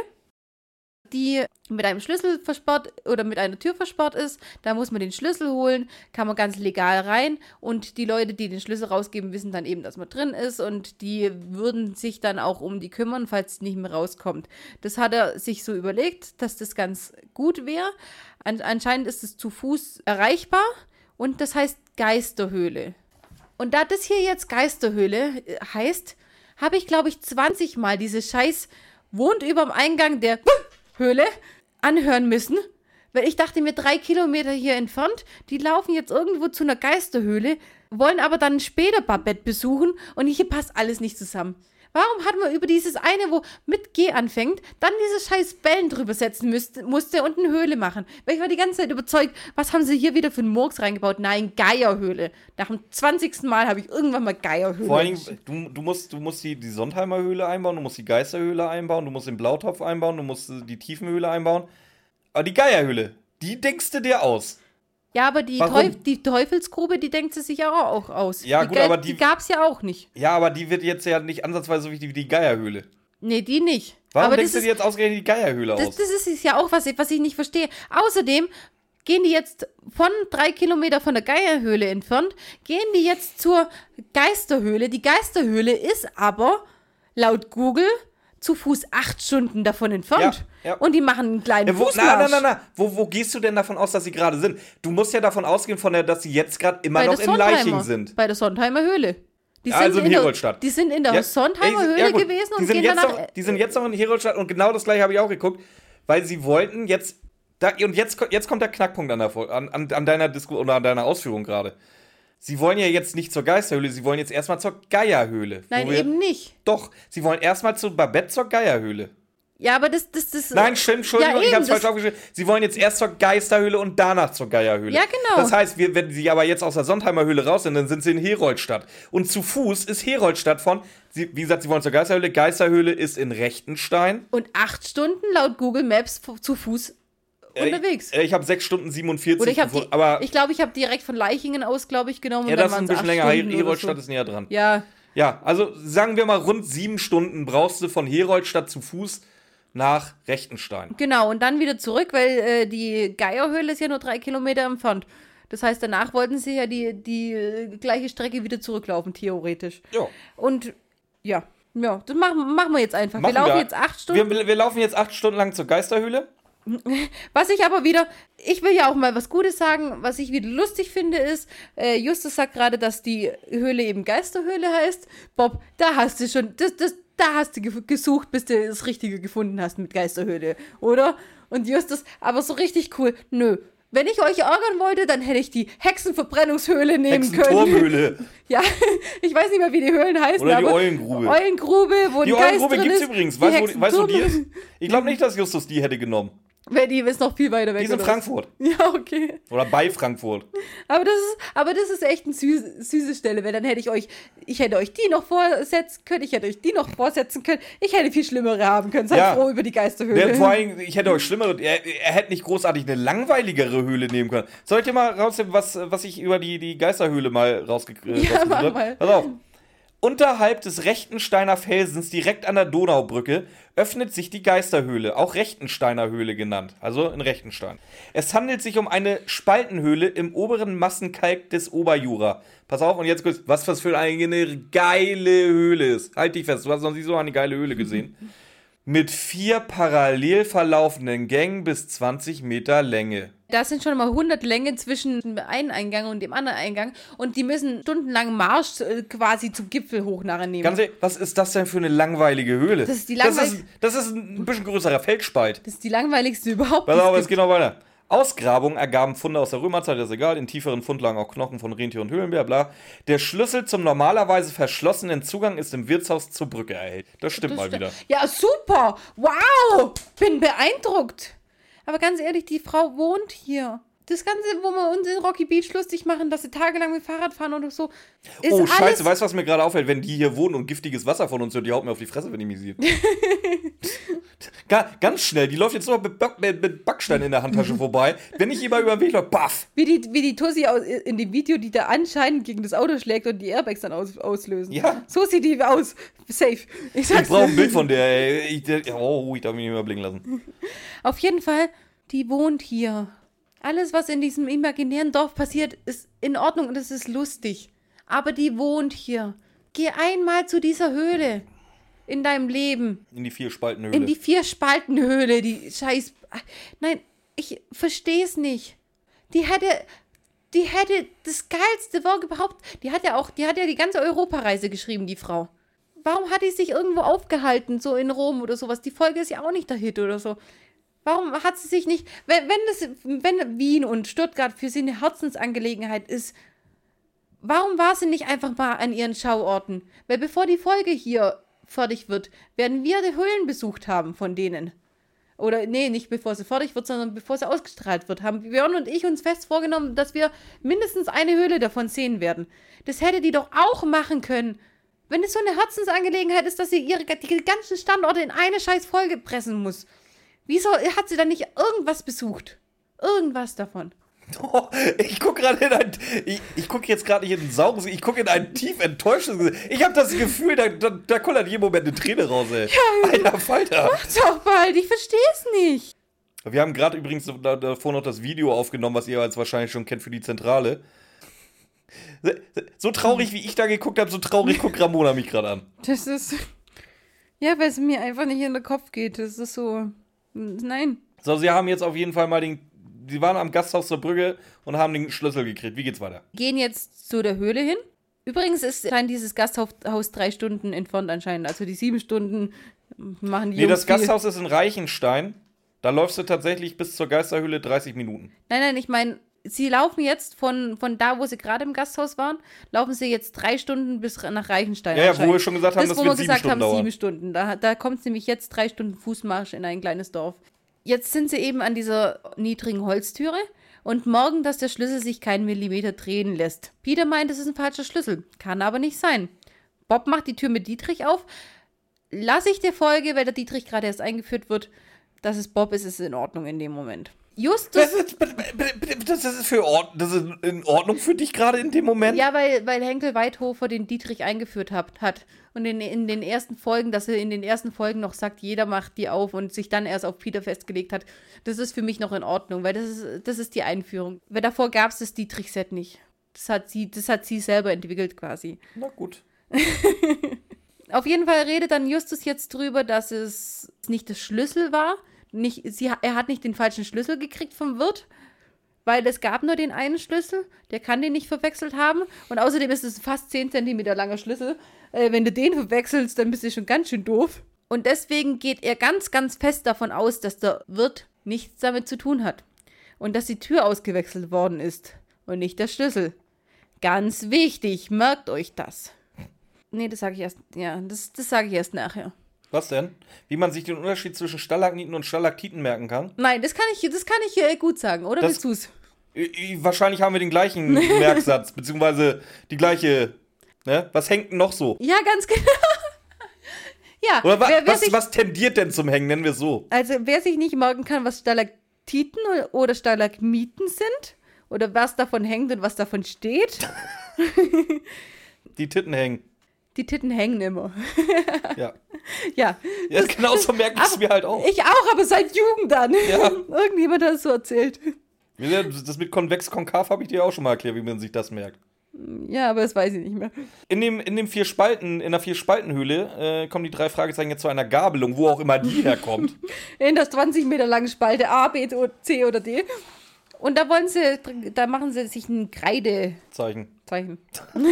die mit einem Schlüssel versperrt oder mit einer Tür versperrt ist. Da muss man den Schlüssel holen, kann man ganz legal rein und die Leute, die den Schlüssel rausgeben, wissen dann eben, dass man drin ist und die würden sich dann auch um die kümmern, falls sie nicht mehr rauskommt. Das hat er sich so überlegt, dass das ganz gut wäre. An anscheinend ist es zu Fuß erreichbar und das heißt Geisterhöhle. Und da das hier jetzt Geisterhöhle äh, heißt, habe ich, glaube ich, 20 Mal diese Scheiß wohnt überm Eingang der Höhle anhören müssen. Weil ich dachte mir, drei Kilometer hier entfernt, die laufen jetzt irgendwo zu einer Geisterhöhle, wollen aber dann später Babette besuchen und hier passt alles nicht zusammen. Warum hat man über dieses eine, wo mit G anfängt, dann diese scheiß Bällen drüber setzen müsste, musste und eine Höhle machen? Weil ich war die ganze Zeit überzeugt, was haben sie hier wieder für einen Murks reingebaut? Nein, Geierhöhle. Nach dem 20. Mal habe ich irgendwann mal Geierhöhle. Vor allen Dingen, du, du musst, du musst die, die Sondheimer Höhle einbauen, du musst die Geisterhöhle einbauen, du musst den Blautopf einbauen, du musst äh, die Tiefenhöhle einbauen. Aber die Geierhöhle, die denkst du dir aus. Ja, aber die? Teuf die Teufelsgrube, die denkt sie sich ja auch aus. Ja, die gut, aber die- Die gab es ja auch nicht. Ja, aber die wird jetzt ja nicht ansatzweise so wichtig wie die Geierhöhle. Nee, die nicht. Warum aber denkst du dir jetzt ausgerechnet die Geierhöhle das, aus? das ist ja auch, was ich, was ich nicht verstehe. Außerdem gehen die jetzt von drei Kilometer von der Geierhöhle entfernt, gehen die jetzt zur Geisterhöhle. Die Geisterhöhle ist aber laut Google zu Fuß acht Stunden davon entfernt. Ja, ja. Und die machen einen kleinen Ja, wo, Fußmarsch. na, na, na. Wo, wo gehst du denn davon aus, dass sie gerade sind? Du musst ja davon ausgehen, von der, dass sie jetzt gerade immer Bei noch in. Leiching sind. Bei der Sondheimer Höhle. Die sind, Also in in der, Heroldsstadt. die sind in der Ja, Sondheimer Höhle ja gewesen und sind gehen danach. noch, Die sind jetzt noch in Heroldsstadt und genau das gleiche habe ich auch geguckt, weil sie wollten jetzt. Da, und jetzt, jetzt kommt der Knackpunkt an, der, an, an deiner Disku oder an deiner Ausführung gerade. Sie wollen ja jetzt nicht zur Geisterhöhle, sie wollen jetzt erstmal zur Geierhöhle. Nein, eben nicht. Doch, sie wollen erstmal zu Babette zur Geierhöhle. Ja, aber das, das, das. Nein, stimmt, Entschuldigung, Ja, ich eben, habe es falsch aufgeschrieben. Sie wollen jetzt erst zur Geisterhöhle und danach zur Geierhöhle. Ja, genau. Das heißt, wir, wenn sie aber jetzt aus der Sondheimer Höhle raus sind, dann sind sie in Heroldstadt. Und zu Fuß ist Heroldstadt von, sie, wie gesagt, sie wollen zur Geisterhöhle. Geisterhöhle ist in Rechtenstein. Und acht Stunden laut Google Maps zu Fuß unterwegs. Äh, ich habe 6 Stunden 47 Oder ich habe, gefunden, aber ich glaube, ich habe direkt von Leichingen aus, glaube ich, genommen. ja, und dann das ist ein bisschen länger. Stunden Heroldstadt so. ist näher dran. Ja, Ja, also sagen wir mal, rund sieben Stunden brauchst du von Heroldstadt zu Fuß nach Rechtenstein. genau. Und dann wieder zurück, weil äh, die Geierhöhle ist ja nur drei Kilometer entfernt. Das heißt, danach wollten sie ja die, die äh, gleiche Strecke wieder zurücklaufen, theoretisch. Ja. Und ja, ja, das machen, machen wir jetzt einfach. Machen wir laufen wir. jetzt acht Stunden. Wir, wir laufen jetzt acht Stunden lang zur Geisterhöhle. Was ich aber wieder, ich will ja auch mal was Gutes sagen, was ich wieder lustig finde, ist, äh, Justus sagt gerade, dass die Höhle eben Geisterhöhle heißt. Bob, da hast du schon, das, das, da hast du ge- gesucht, bis du das Richtige gefunden hast mit Geisterhöhle, oder? Und Justus, aber so richtig cool, nö. Wenn ich euch ärgern wollte, dann hätte ich die Hexenverbrennungshöhle nehmen können. Hexenturmhöhle. Ja, ich weiß nicht mehr, wie die Höhlen heißen. Oder die aber Eulengrube. Eulengrube, wo Die Eulengrube gibt's ist. übrigens. Weißt du, weißt du, die ist? Ich glaube nicht, dass Justus die hätte genommen. Die ist noch viel weiter weg. Die ist in? Frankfurt. Ja, okay. Oder bei Frankfurt. Aber das ist, aber das ist echt eine süße, süße Stelle, weil dann hätte ich euch, ich hätte euch die noch vorsetzen können, ich hätte euch die noch vorsetzen können, ich hätte viel schlimmere haben können. Seid Ja. froh über die Geisterhöhle. Der, vor allem, ich hätte euch schlimmere, er, er hätte nicht großartig eine langweiligere Höhle nehmen können. Soll ich dir mal rausnehmen, was, was ich über die, die Geisterhöhle mal rausgekriegt Ja, mach habe? mal. Pass auf. Unterhalb des Rechtensteiner Felsens, direkt an der Donaubrücke, öffnet sich die Geisterhöhle, auch Rechtensteiner Höhle genannt, also in Rechtenstein. Es handelt sich um eine Spaltenhöhle im oberen Massenkalk des Oberjura. Pass auf, und jetzt kurz, was das für eine geile Höhle ist. Halt dich fest, du hast noch nie so eine geile Höhle gesehen. Mit vier parallel verlaufenden Gängen bis 20 Meter Länge. Da sind schon mal 100 Längen zwischen dem einen Eingang und dem anderen Eingang und die müssen stundenlang Marsch äh, quasi zum Gipfel hoch nachher nehmen. Ganz ehrlich, was ist das denn für eine langweilige Höhle? Das ist die das langweil- ist, das ist ein bisschen größerer Feldspalt. das ist die langweiligste überhaupt. Pass auf, es geht noch weiter. Ausgrabungen ergaben Funde aus der Römerzeit, das ist egal. In tieferen Fundlagen auch Knochen von Rentier und Höhlenbär, bla. Der Schlüssel zum normalerweise verschlossenen Zugang ist im Wirtshaus zur Brücke erhält. Das stimmt mal wieder. Ja, super. Wow. Bin beeindruckt. Aber ganz ehrlich, die Frau wohnt hier. Das Ganze, wo wir uns in Rocky Beach lustig machen, dass sie tagelang mit Fahrrad fahren oder so, ist Oh, scheiße, weißt du, was mir gerade auffällt? Wenn die hier wohnen und giftiges Wasser von uns hört, die haut mir auf die Fresse, wenn die mich sieht. Ga, ganz schnell, die läuft jetzt noch mit, mit, Backstein in der Handtasche vorbei. Wenn ich mal über den Weg läuft, baff. Wie die, wie die Tussi aus, in dem Video, die da anscheinend gegen das Auto schlägt und die Airbags dann aus, auslösen. Ja. So sieht die aus. Safe. Ich Ich brauche ein Bild von der, ey. Ich, oh, ich darf mich nicht mehr blicken lassen. Auf jeden Fall, die wohnt hier. Alles, was in diesem imaginären Dorf passiert, ist in Ordnung und es ist lustig. Aber die wohnt hier. Geh einmal zu dieser Höhle in deinem Leben. In die vier Spaltenhöhle. In die Vier-Spalten-Höhle, die scheiß. Nein, ich versteh's nicht. Die hätte. Die hätte das geilste Werk überhaupt. Die hat ja auch, die hat ja die ganze Europareise geschrieben, die Frau. Warum hat die sich irgendwo aufgehalten, so in Rom oder sowas? Die Folge ist ja auch nicht der Hit oder so. Warum hat sie sich nicht, wenn, wenn, das, wenn Wien und Stuttgart für sie eine Herzensangelegenheit ist, warum war sie nicht einfach mal an ihren Schauorten? Weil bevor die Folge hier fertig wird, werden wir die Höhlen besucht haben von denen. Oder nee, nicht bevor sie fertig wird, sondern bevor sie ausgestrahlt wird, haben Björn und ich uns fest vorgenommen, dass wir mindestens eine Höhle davon sehen werden. Das hätte die doch auch machen können. Wenn es so eine Herzensangelegenheit ist, dass sie ihre die ganzen Standorte in eine scheiß Folge pressen muss. Wieso hat sie dann nicht irgendwas besucht? Irgendwas davon. Oh, ich gucke gerade in ein. Ich, ich gucke jetzt gerade nicht in ein saures, ich gucke in ein tief enttäuschtes Gesicht. Ich habe das Gefühl, da, da, da kullert jeden Moment eine Träne raus, ey. Alter Falter. Doch bald, ich versteh's nicht. Wir haben gerade übrigens da- davor noch das Video aufgenommen, was ihr als wahrscheinlich schon kennt für die Zentrale. So traurig, wie ich da geguckt habe, so traurig guckt Ramona mich gerade an. Das ist. Ja, weil es mir einfach nicht in den Kopf geht. Das ist so. Nein. So, sie haben jetzt auf jeden Fall mal den. Sie waren am Gasthaus zur Brücke und haben den Schlüssel gekriegt. Wie geht's weiter? Gehen jetzt zu der Höhle hin. Übrigens ist scheint dieses Gasthaus Haus drei Stunden entfernt anscheinend. Also die sieben Stunden machen die Nee, Jungs das viel. Gasthaus ist in Reichenstein. Da läufst du tatsächlich bis zur Geisterhöhle 30 Minuten. Nein, nein, ich meine, sie laufen jetzt von, von da, wo sie gerade im Gasthaus waren, laufen sie jetzt drei Stunden bis nach Reichenstein. Ja, ja, wo wir schon gesagt haben, das, das wo wir gesagt Stunden haben, dauern. sieben Stunden. Da, da kommt es nämlich jetzt drei Stunden Fußmarsch in ein kleines Dorf. Jetzt sind sie eben an dieser niedrigen Holztüre und morgen, dass der Schlüssel sich keinen Millimeter drehen lässt. Peter meint, es ist ein falscher Schlüssel. Kann aber nicht sein. Bob macht die Tür mit Dietrich auf. Lass ich der Folge, weil der Dietrich gerade erst eingeführt wird, dass es Bob ist, ist in Ordnung in dem Moment. Justus. Das ist, für Ord das ist in Ordnung für dich gerade in dem Moment? Ja, weil, weil Henkel Weidhofer den Dietrich eingeführt hat. hat. Und in, in den ersten Folgen, dass er in den ersten Folgen noch sagt, jeder macht die auf und sich dann erst auf Peter festgelegt hat, das ist für mich noch in Ordnung, weil das ist, das ist die Einführung. Weil davor gab es das Dietrich-Set nicht. Das hat, sie, das hat sie selber entwickelt quasi. Na gut. Auf jeden Fall redet dann Justus jetzt drüber, dass es nicht das Schlüssel war. Nicht, sie, er hat nicht den falschen Schlüssel gekriegt vom Wirt, weil es gab nur den einen Schlüssel. Der kann den nicht verwechselt haben. Und außerdem ist es ein fast 10 cm langer Schlüssel. Äh, wenn du den verwechselst, dann bist du schon ganz schön doof. Und deswegen geht er ganz, ganz fest davon aus, dass der Wirt nichts damit zu tun hat. Und dass die Tür ausgewechselt worden ist und nicht der Schlüssel. Ganz wichtig, merkt euch das. Nee, das sage ich erst, ja, das, das sage ich erst nachher. Was denn? Wie man sich den Unterschied zwischen Stalagniten und Stalaktiten merken kann? Nein, das kann ich, das kann ich äh, gut sagen, oder Das- willst? I- I- Wahrscheinlich haben wir den gleichen Merksatz, beziehungsweise die gleiche. Ne? Was hängt denn noch so? Ja, ganz genau. ja, Oder wa wer, wer was, sich, was tendiert denn zum Hängen? Nennen wir es so. also wer sich nicht merken kann, was Stalaktiten oder- oder Stalagmiten sind oder was davon hängt und was davon steht, Die Titten hängen. Die Titten hängen immer. Ja. ja. ja genau so merke ich es mir halt auch. Ich auch, aber seit Jugend an. Ja. Irgendjemand hat es so erzählt. Das mit konvex-konkav habe ich dir auch schon mal erklärt, wie man sich das merkt. Ja, aber das weiß ich nicht mehr. In dem, in dem vier Spalten, in der vier Spaltenhöhle äh, kommen die drei Fragezeichen jetzt zu einer Gabelung, wo auch immer die herkommt. In der 20 Meter langen Spalte A, B, C oder D. Und da wollen sie, da machen sie sich ein Kreidezeichen. Zeichen.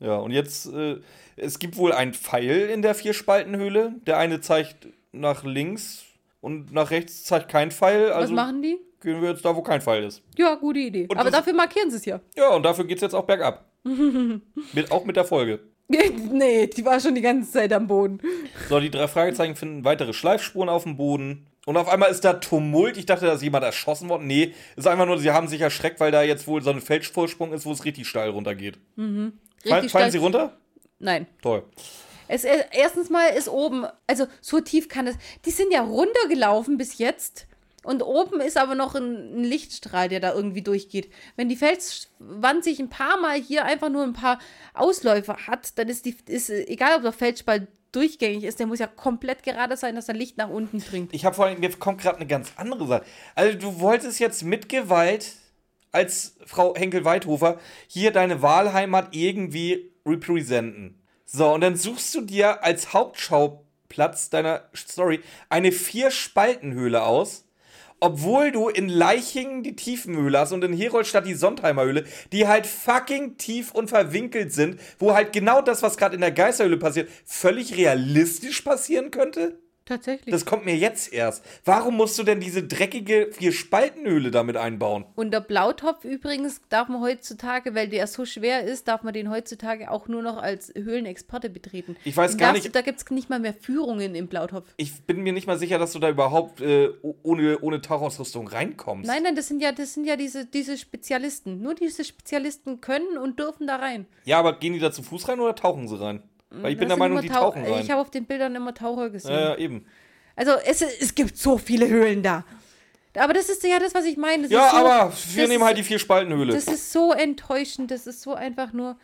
Ja, und jetzt, äh, es gibt wohl einen Pfeil in der Vierspaltenhöhle. Der eine zeigt nach links und nach rechts zeigt kein Pfeil. Was Also machen die? gehen wir jetzt da, wo kein Pfeil ist. Ja, gute Idee. Und aber das- dafür markieren sie es ja. Ja, und dafür geht's jetzt auch bergab. mit, auch mit der Folge. nee, die war schon die ganze Zeit am Boden. So, die drei Fragezeichen finden weitere Schleifspuren auf dem Boden. Und auf einmal ist da Tumult. Ich dachte, da ist jemand erschossen worden. Nee, ist einfach nur, sie haben sich erschreckt, weil da jetzt wohl so ein Felsvorsprung ist, wo es richtig steil runtergeht. Fall, fallen sie runter? Nein. Toll. Es, äh, erstens mal ist oben, also so tief kann es. Die sind ja runtergelaufen bis jetzt. Und oben ist aber noch ein, ein Lichtstrahl, der da irgendwie durchgeht. Wenn die Felswand sich ein paar Mal hier einfach nur ein paar Ausläufer hat, dann ist die, ist, äh, egal ob der Felsspalt durchgängig ist, der muss ja komplett gerade sein, dass er Licht nach unten dringt. Ich habe vor allem, mir kommt gerade eine ganz andere Sache. Also du wolltest jetzt mit Gewalt als Frau Henkel-Weidhofer hier deine Wahlheimat irgendwie representen. So, und dann suchst du dir als Hauptschauplatz deiner Story eine Vier-Spaltenhöhle aus, obwohl du in Leichingen die Tiefenhöhle hast und in Herolstadt die Sontheimer Höhle, die halt fucking tief und verwinkelt sind, wo halt genau das, was gerade in der Geisterhöhle passiert, völlig realistisch passieren könnte? Tatsächlich. Das kommt mir jetzt erst. Warum musst du denn diese dreckige Vier-Spaltenhöhle damit einbauen? Und der Blautopf übrigens darf man heutzutage, weil der so schwer ist, darf man den heutzutage auch nur noch als Höhlenexperte betreten. Ich weiß Den gar nicht- Du, da gibt es nicht mal mehr Führungen im Blautopf. Ich bin mir nicht mal sicher, dass du da überhaupt äh, ohne, ohne Tauchausrüstung reinkommst. Nein, nein, das sind ja, das sind ja diese, diese Spezialisten. Nur diese Spezialisten können und dürfen da rein. Ja, aber gehen die da zu Fuß rein oder tauchen sie rein? Weil ich bin der Meinung, die Tau- tauchen rein. Ich habe auf den Bildern immer Taucher gesehen. ja, ja, eben. Also es, es gibt so viele Höhlen da. Aber das ist ja das, was ich meine. Das Ja, so, aber wir nehmen halt die Vier-Spaltenhöhle. Das ist so enttäuschend, das ist so einfach nur.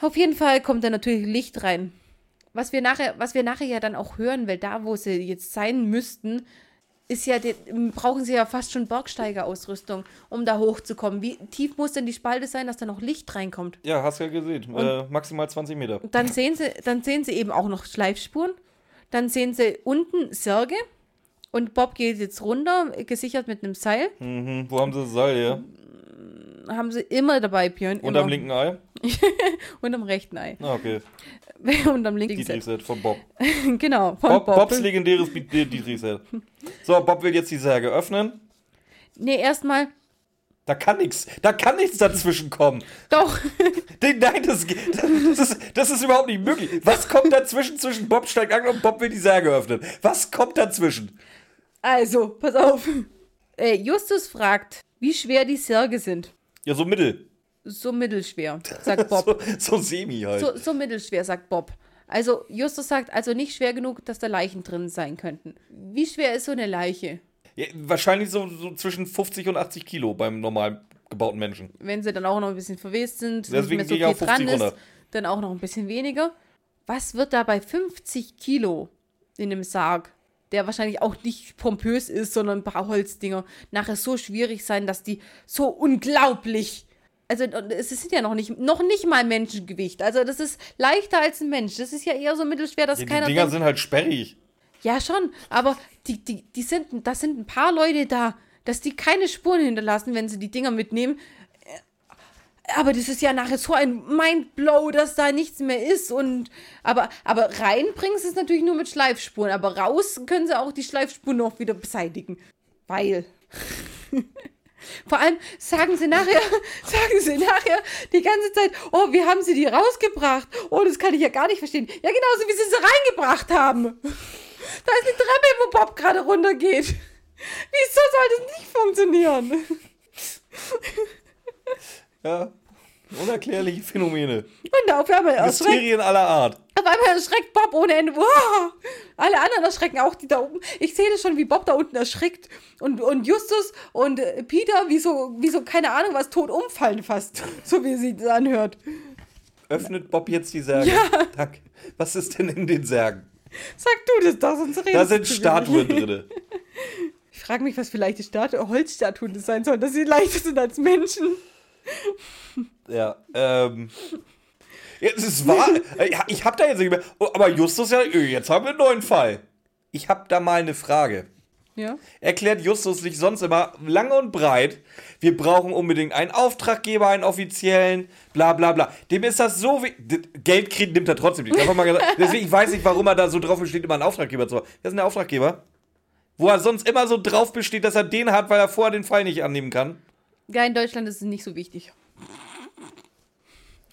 Auf jeden Fall kommt da natürlich Licht rein. Was wir nachher, was wir nachher ja dann auch hören, weil da, wo sie jetzt sein müssten, ist ja, brauchen sie ja fast schon Bergsteigerausrüstung, um da hochzukommen. Wie tief muss denn die Spalte sein, dass da noch Licht reinkommt? Ja, hast ja gesehen. Äh, maximal 20 Meter. Dann sehen sie, dann sehen sie eben auch noch Schleifspuren. Dann sehen sie unten Särge. Und Bob geht jetzt runter, gesichert mit einem Seil. Mhm. Wo haben sie das Seil her? Haben sie immer dabei, Björn. Immer. linken Ei? Unterm rechten Ei. Ah, okay. Unterm linken Set. Dietrich-Set von Bob. Genau, von Bob Bob. Bobs legendäres Dietrich-Set. So, Bob will jetzt die Särge öffnen. Nee, erstmal. Da kann nichts, da kann nichts dazwischen kommen. Doch. Nein, das, das, ist, das ist überhaupt nicht möglich. Was kommt dazwischen zwischen Bob steigt an und Bob will die Särge öffnen? Was kommt dazwischen? Also, pass auf. Äh, Justus fragt, wie schwer die Särge sind. Ja, so mittel. So mittelschwer, sagt Bob. So, so semi halt. So, so mittelschwer, sagt Bob. Also, Justus sagt, also nicht schwer genug, dass da Leichen drin sein könnten. Wie schwer ist so eine Leiche? Ja, wahrscheinlich so, so zwischen 50 und 80 Kilo beim normal gebauten Menschen. Wenn sie dann auch noch ein bisschen verwest sind, Deswegen nicht mehr so viel dran 50 ist, runter. dann auch noch ein bisschen weniger. Was wird da bei 50 Kilo in dem Sarg, der wahrscheinlich auch nicht pompös ist, sondern ein paar Holzdinger, nachher so schwierig sein, dass die so unglaublich. Also es sind ja noch nicht, noch nicht mal Menschengewicht. Also das ist leichter als ein Mensch. Das ist ja eher so mittelschwer, dass Ja, die keiner Dinger denkt, sind halt sperrig. ja, schon, aber die, die, die sind, das sind ein paar Leute da, dass die keine Spuren hinterlassen, wenn sie die Dinger mitnehmen. Aber das ist ja nachher so ein Mindblow, dass da nichts mehr ist. Und aber, aber reinbringen sie es natürlich nur mit Schleifspuren. Aber raus können sie auch die Schleifspuren noch wieder beseitigen. Weil. Vor allem sagen sie nachher, sagen sie nachher die ganze Zeit, oh, wie haben sie die rausgebracht? Oh, das kann ich ja gar nicht verstehen. Ja, genauso wie sie sie reingebracht haben. Da ist eine Treppe, wo Bob gerade runtergeht. Wieso soll das nicht funktionieren? Ja, unerklärliche Phänomene. Und auf einmal erschreckt, Mysterien aller Art. auf einmal erschreckt Bob ohne Ende. Wow! Alle anderen erschrecken auch, die da oben. Ich sehe das schon, wie Bob da unten erschrickt. Und, und Justus und äh, Peter, wie so, wie so, keine Ahnung was, tot umfallen fast. So wie sie das anhört. Öffnet Bob jetzt die Särge? Ja. Was ist denn in den Särgen? Sag du das doch, sonst redest Da sind Statuen drin. Ich frage mich, was für leichte Statu Holzstatuen das sein sollen, dass sie leichter sind als Menschen. Ja, ähm. Ja, es ist wahr. Äh, ja, Ich hab da jetzt nicht mehr. Oh, aber Justus ja, äh, jetzt haben wir einen neuen Fall. Ich hab da mal eine Frage. Ja. Erklärt Justus sich sonst immer lang und breit, wir brauchen unbedingt einen Auftraggeber, einen offiziellen, bla bla bla. Dem ist das so wie. Geld kriegt, nimmt er trotzdem nicht. Einfach mal gesagt. Deswegen, ich weiß nicht, warum er da so drauf besteht, immer einen Auftraggeber zu haben. Wer ist denn der Auftraggeber? Wo er sonst immer so drauf besteht, dass er den hat, weil er vorher den Fall nicht annehmen kann. Ja, in Deutschland ist es nicht so wichtig.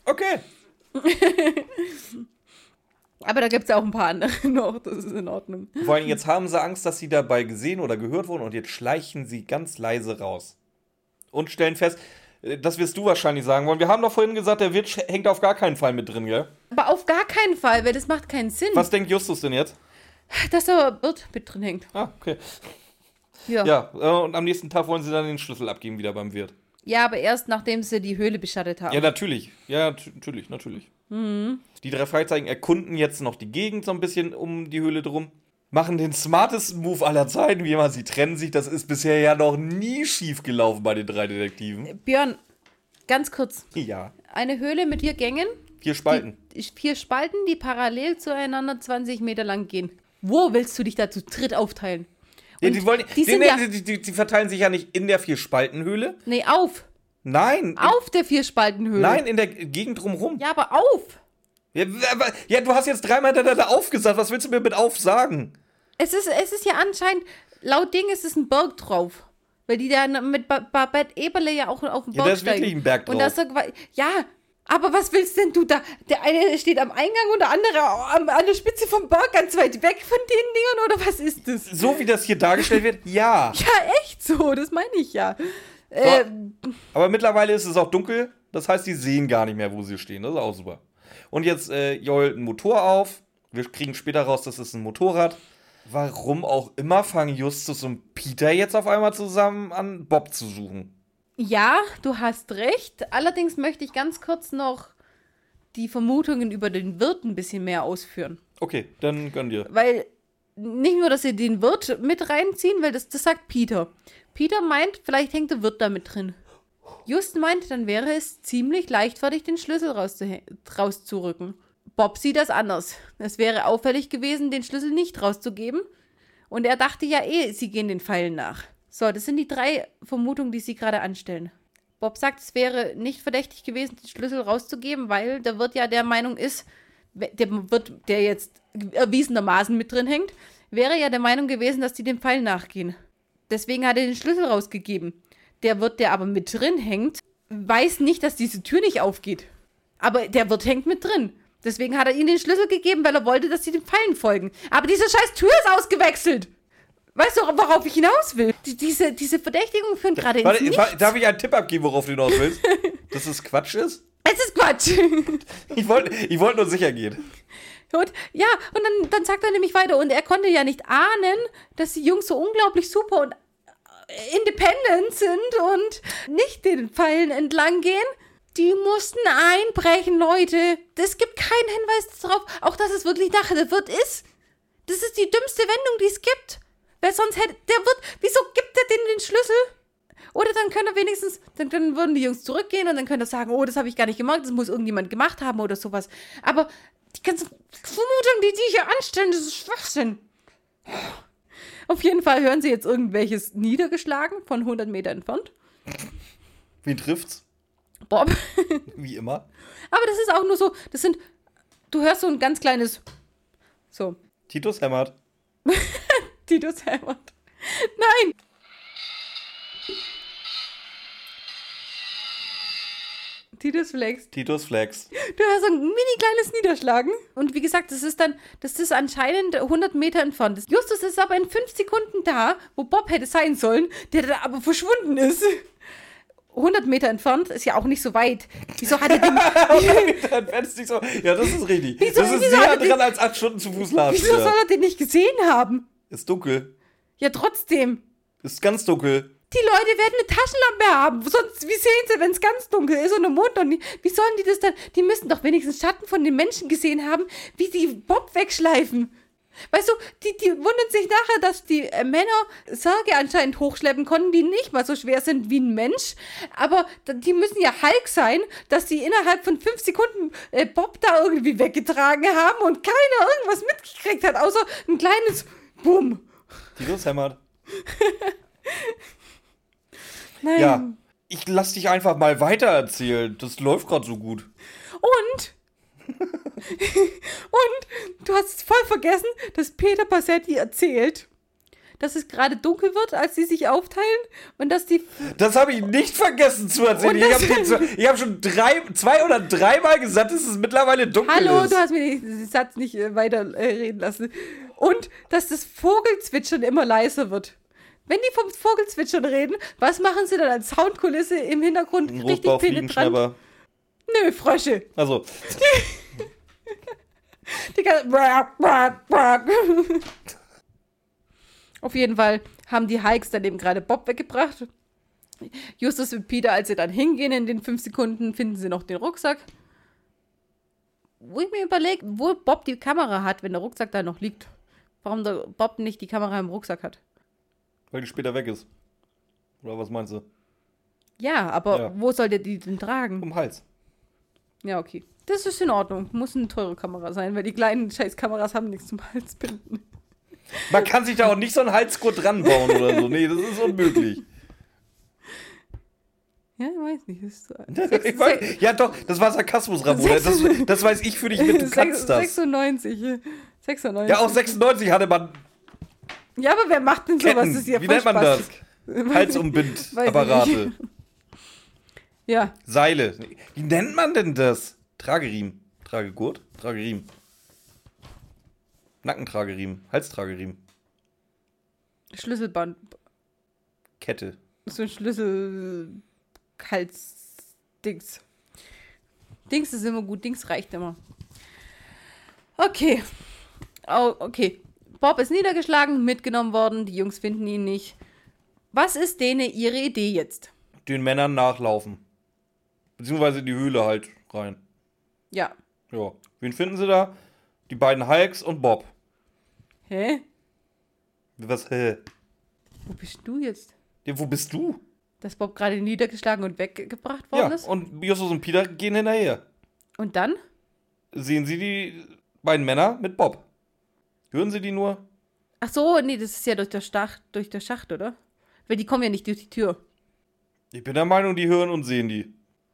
Okay. Aber da gibt es auch ein paar andere noch, das ist in Ordnung. Vor allem jetzt haben sie Angst, dass sie dabei gesehen oder gehört wurden und jetzt schleichen sie ganz leise raus. Und stellen fest, äh, das wirst du wahrscheinlich sagen wollen. Wir haben doch vorhin gesagt, der Wirt hängt auf gar keinen Fall mit drin, gell? Aber auf gar keinen Fall, weil das macht keinen Sinn, Was denkt Justus denn jetzt? dass da Wirt mit drin hängt. Ah, okay. Ja. Ja, äh, und am nächsten Tag wollen sie dann den Schlüssel abgeben wieder beim Wirt. ja, aber erst nachdem sie die Höhle beschattet haben. Ja, natürlich. Ja, natürlich, natürlich. Die drei Fragezeichen erkunden jetzt noch die Gegend so ein bisschen um die Höhle drum. Machen den smartesten Move aller Zeiten, wie immer. Sie trennen sich. Das ist bisher ja noch nie schief gelaufen bei den drei Detektiven. Björn, ganz kurz. Ja. Eine Höhle mit vier Gängen, Vier Spalten. die, vier Spalten, die parallel zueinander 20 Meter lang gehen. Wo willst du dich da zu dritt aufteilen? Ja, Und die, wollen, die die, ja, die, die, verteilen sich ja nicht in der Vier-Spalten-Höhle. nee, auf. Nein. Auf der Vierspaltenhöhle. Nein, in der Gegend drumherum. Ja, aber auf. Ja, aber, ja, du hast jetzt dreimal hintereinander aufgesagt. Was willst du mir mit auf sagen? Es ist, es ist ja anscheinend, laut Ding ist es ein Berg drauf. Weil die da mit ba Babette Eberle ja auch auf dem Ja, Berg da ist steigen. wirklich ein Berg Und drauf. das ist doch, ja, aber was willst denn du da? Der eine steht am Eingang und der andere am, an der Spitze vom Berg, ganz weit weg von den Dingern, oder was ist das? So wie das hier dargestellt wird, ja. Ja, echt so, das meine ich ja. Äh, Aber mittlerweile ist es auch dunkel. Das heißt, die sehen gar nicht mehr, wo sie stehen. Das ist auch super. Und jetzt äh, jolt ein Motor auf. Wir kriegen später raus, das ist ein Motorrad. Warum auch immer fangen Justus und Peter jetzt auf einmal zusammen an, Bob zu suchen. Ja, du hast recht. Allerdings möchte ich ganz kurz noch die Vermutungen über den Wirt ein bisschen mehr ausführen. Okay, dann gönn dir. Weil nicht nur, dass sie den Wirt mit reinziehen, weil das, das sagt Peter. Peter meint, vielleicht hängt der Wirt da mit drin. Just meint, dann wäre es ziemlich leichtfertig, den Schlüssel rauszurücken. Bob sieht das anders. Es wäre auffällig gewesen, den Schlüssel nicht rauszugeben. Und er dachte ja eh, sie gehen den Pfeilen nach. So, das sind die drei Vermutungen, die sie gerade anstellen. Bob sagt, es wäre nicht verdächtig gewesen, den Schlüssel rauszugeben, weil der Wirt ja der Meinung ist, der Wirt, der jetzt erwiesenermaßen mit drin hängt, wäre ja der Meinung gewesen, dass die dem Pfeil nachgehen. Deswegen hat er den Schlüssel rausgegeben. Der Wirt, der aber mit drin hängt, weiß nicht, dass diese Tür nicht aufgeht. Aber der Wirt hängt mit drin. Deswegen hat er ihnen den Schlüssel gegeben, weil er wollte, dass sie den Pfeilen folgen. Aber diese scheiß Tür ist ausgewechselt. Weißt du, worauf ich hinaus will? Die, diese, diese Verdächtigungen führen gerade ins Warte, Nichts. darf ich einen Tipp abgeben, worauf du hinaus willst? Dass es Quatsch ist? Es ist Quatsch. Ich wollte ich wollt nur sicher gehen. Und ja, und dann, dann sagt er nämlich weiter, und er konnte ja nicht ahnen, dass die Jungs so unglaublich super und äh, independent sind und nicht den Pfeilen entlang gehen. Die mussten einbrechen, Leute. Es gibt keinen Hinweis darauf, auch dass es wirklich nachher der Wirt ist. Das ist die dümmste Wendung, die es gibt. Weil sonst hätte der Wirt, wieso gibt er denen den Schlüssel? Oder dann können er wenigstens, dann, dann würden die Jungs zurückgehen und dann können er sagen, oh, das habe ich gar nicht gemacht, das muss irgendjemand gemacht haben oder sowas. Aber die ganzen Vermutungen, die die hier anstellen, das ist Schwachsinn. Auf jeden Fall hören sie jetzt irgendwelches niedergeschlagen von 100 Meter entfernt. Wen trifft's? Bob. Wie immer. Aber das ist auch nur so, das sind, du hörst so ein ganz kleines, so, Titus hämmert. Titus hämmert. Nein. Titus Flex. Titus Flex. Du hast so ein mini kleines Niederschlagen. Und wie gesagt, das ist dann, das ist anscheinend 100 Meter entfernt. Justus ist aber in 5 Sekunden da, wo Bob hätte sein sollen, der da aber verschwunden ist. 100 Meter entfernt ist ja auch nicht so weit. Wieso hat er den, Dann fändest du dich so. Ja, das ist richtig. Wieso- das ist wieso näher er dran als acht Stunden zu Fuß latschen. wieso soll er den nicht gesehen haben? Ist dunkel. Ja, trotzdem. Ist ganz dunkel. Die Leute werden eine Taschenlampe haben. Sonst, wie sehen sie, wenn es ganz dunkel ist und der Mond noch nicht? Wie sollen die das dann? Die müssen doch wenigstens Schatten von den Menschen gesehen haben, wie die Bob wegschleifen. Weißt du, die, die wundern sich nachher, dass die äh, Männer Särge anscheinend hochschleppen konnten, die nicht mal so schwer sind wie ein Mensch. Aber die müssen ja Hulk sein, dass die innerhalb von fünf Sekunden äh, Bob da irgendwie weggetragen haben und keiner irgendwas mitgekriegt hat, außer ein kleines Bumm. Titus hämmert. Nein. Ja. Ich lass dich einfach mal weitererzählen. Das läuft gerade so gut. Und. und du hast voll vergessen, dass Peter Passetti erzählt, dass es gerade dunkel wird, als sie sich aufteilen und dass die. Das habe ich nicht vergessen zu erzählen. Ich habe hab schon drei, zwei oder dreimal gesagt, dass es mittlerweile dunkel Hallo, ist. du hast mir den Satz nicht äh, weiter äh, reden lassen. Und dass das Vogelzwitschern immer leiser wird. Wenn die vom Vogelzwitschern reden, was machen sie dann als Soundkulisse im Hintergrund? Ein Richtig penetrant. Nö, Frösche. Also, Die ganze. Auf jeden Fall haben die Hikes dann eben gerade Bob weggebracht. Justus und Peter, als sie dann hingehen in den fünf Sekunden, finden sie noch den Rucksack. Wo ich mir überlege, wo Bob die Kamera hat, wenn der Rucksack da noch liegt. Warum der Bob nicht die Kamera im Rucksack hat. weil die später weg ist. Oder was meinst du? Ja, aber Ja. wo soll der die denn tragen? Um Hals. Ja, okay. Das ist in Ordnung. Muss eine teure Kamera sein, weil die kleinen Scheißkameras haben nichts zum Hals binden. Man kann sich da auch nicht so einen Halsgurt dran bauen oder so. Nee, das ist unmöglich. Ja, ich weiß nicht. Ist so Ich weiß, ja, doch, das war Sarkasmus, Ramona. Das, das weiß ich für dich mit, du kannst das. 96. äh, 96. Ja, auch 96 hatte man Ja, aber wer macht denn sowas? Das ist ja Wie nennt man das? Halsumbindapparate. Ja, Seile. Wie nennt man denn das? Trageriemen. Tragegurt? Trageriemen. Nackentrageriemen. Halstrageriemen. Schlüsselband. Kette. So ein Schlüssel. Hals-Dings. Dings ist immer gut, Dings reicht immer. Okay. Oh, okay. Bob ist niedergeschlagen, mitgenommen worden, die Jungs finden ihn nicht. Was ist denen ihre Idee jetzt? Den Männern nachlaufen. Beziehungsweise in die Höhle halt rein. Ja. Ja. Wen finden sie da? Die beiden Hulks und Bob. Hä? Was, hä? Wo bist du jetzt? Ja, wo bist du? Dass Bob gerade niedergeschlagen und weggebracht worden Ja, ist? und Justus und Peter gehen hinterher. Und dann? Sehen sie die beiden Männer mit Bob. Hören sie die nur? Ach so, nee, das ist ja durch der, Stach, durch der Schacht, oder? Weil die kommen ja nicht durch die Tür. Ich bin der Meinung, die hören und sehen die.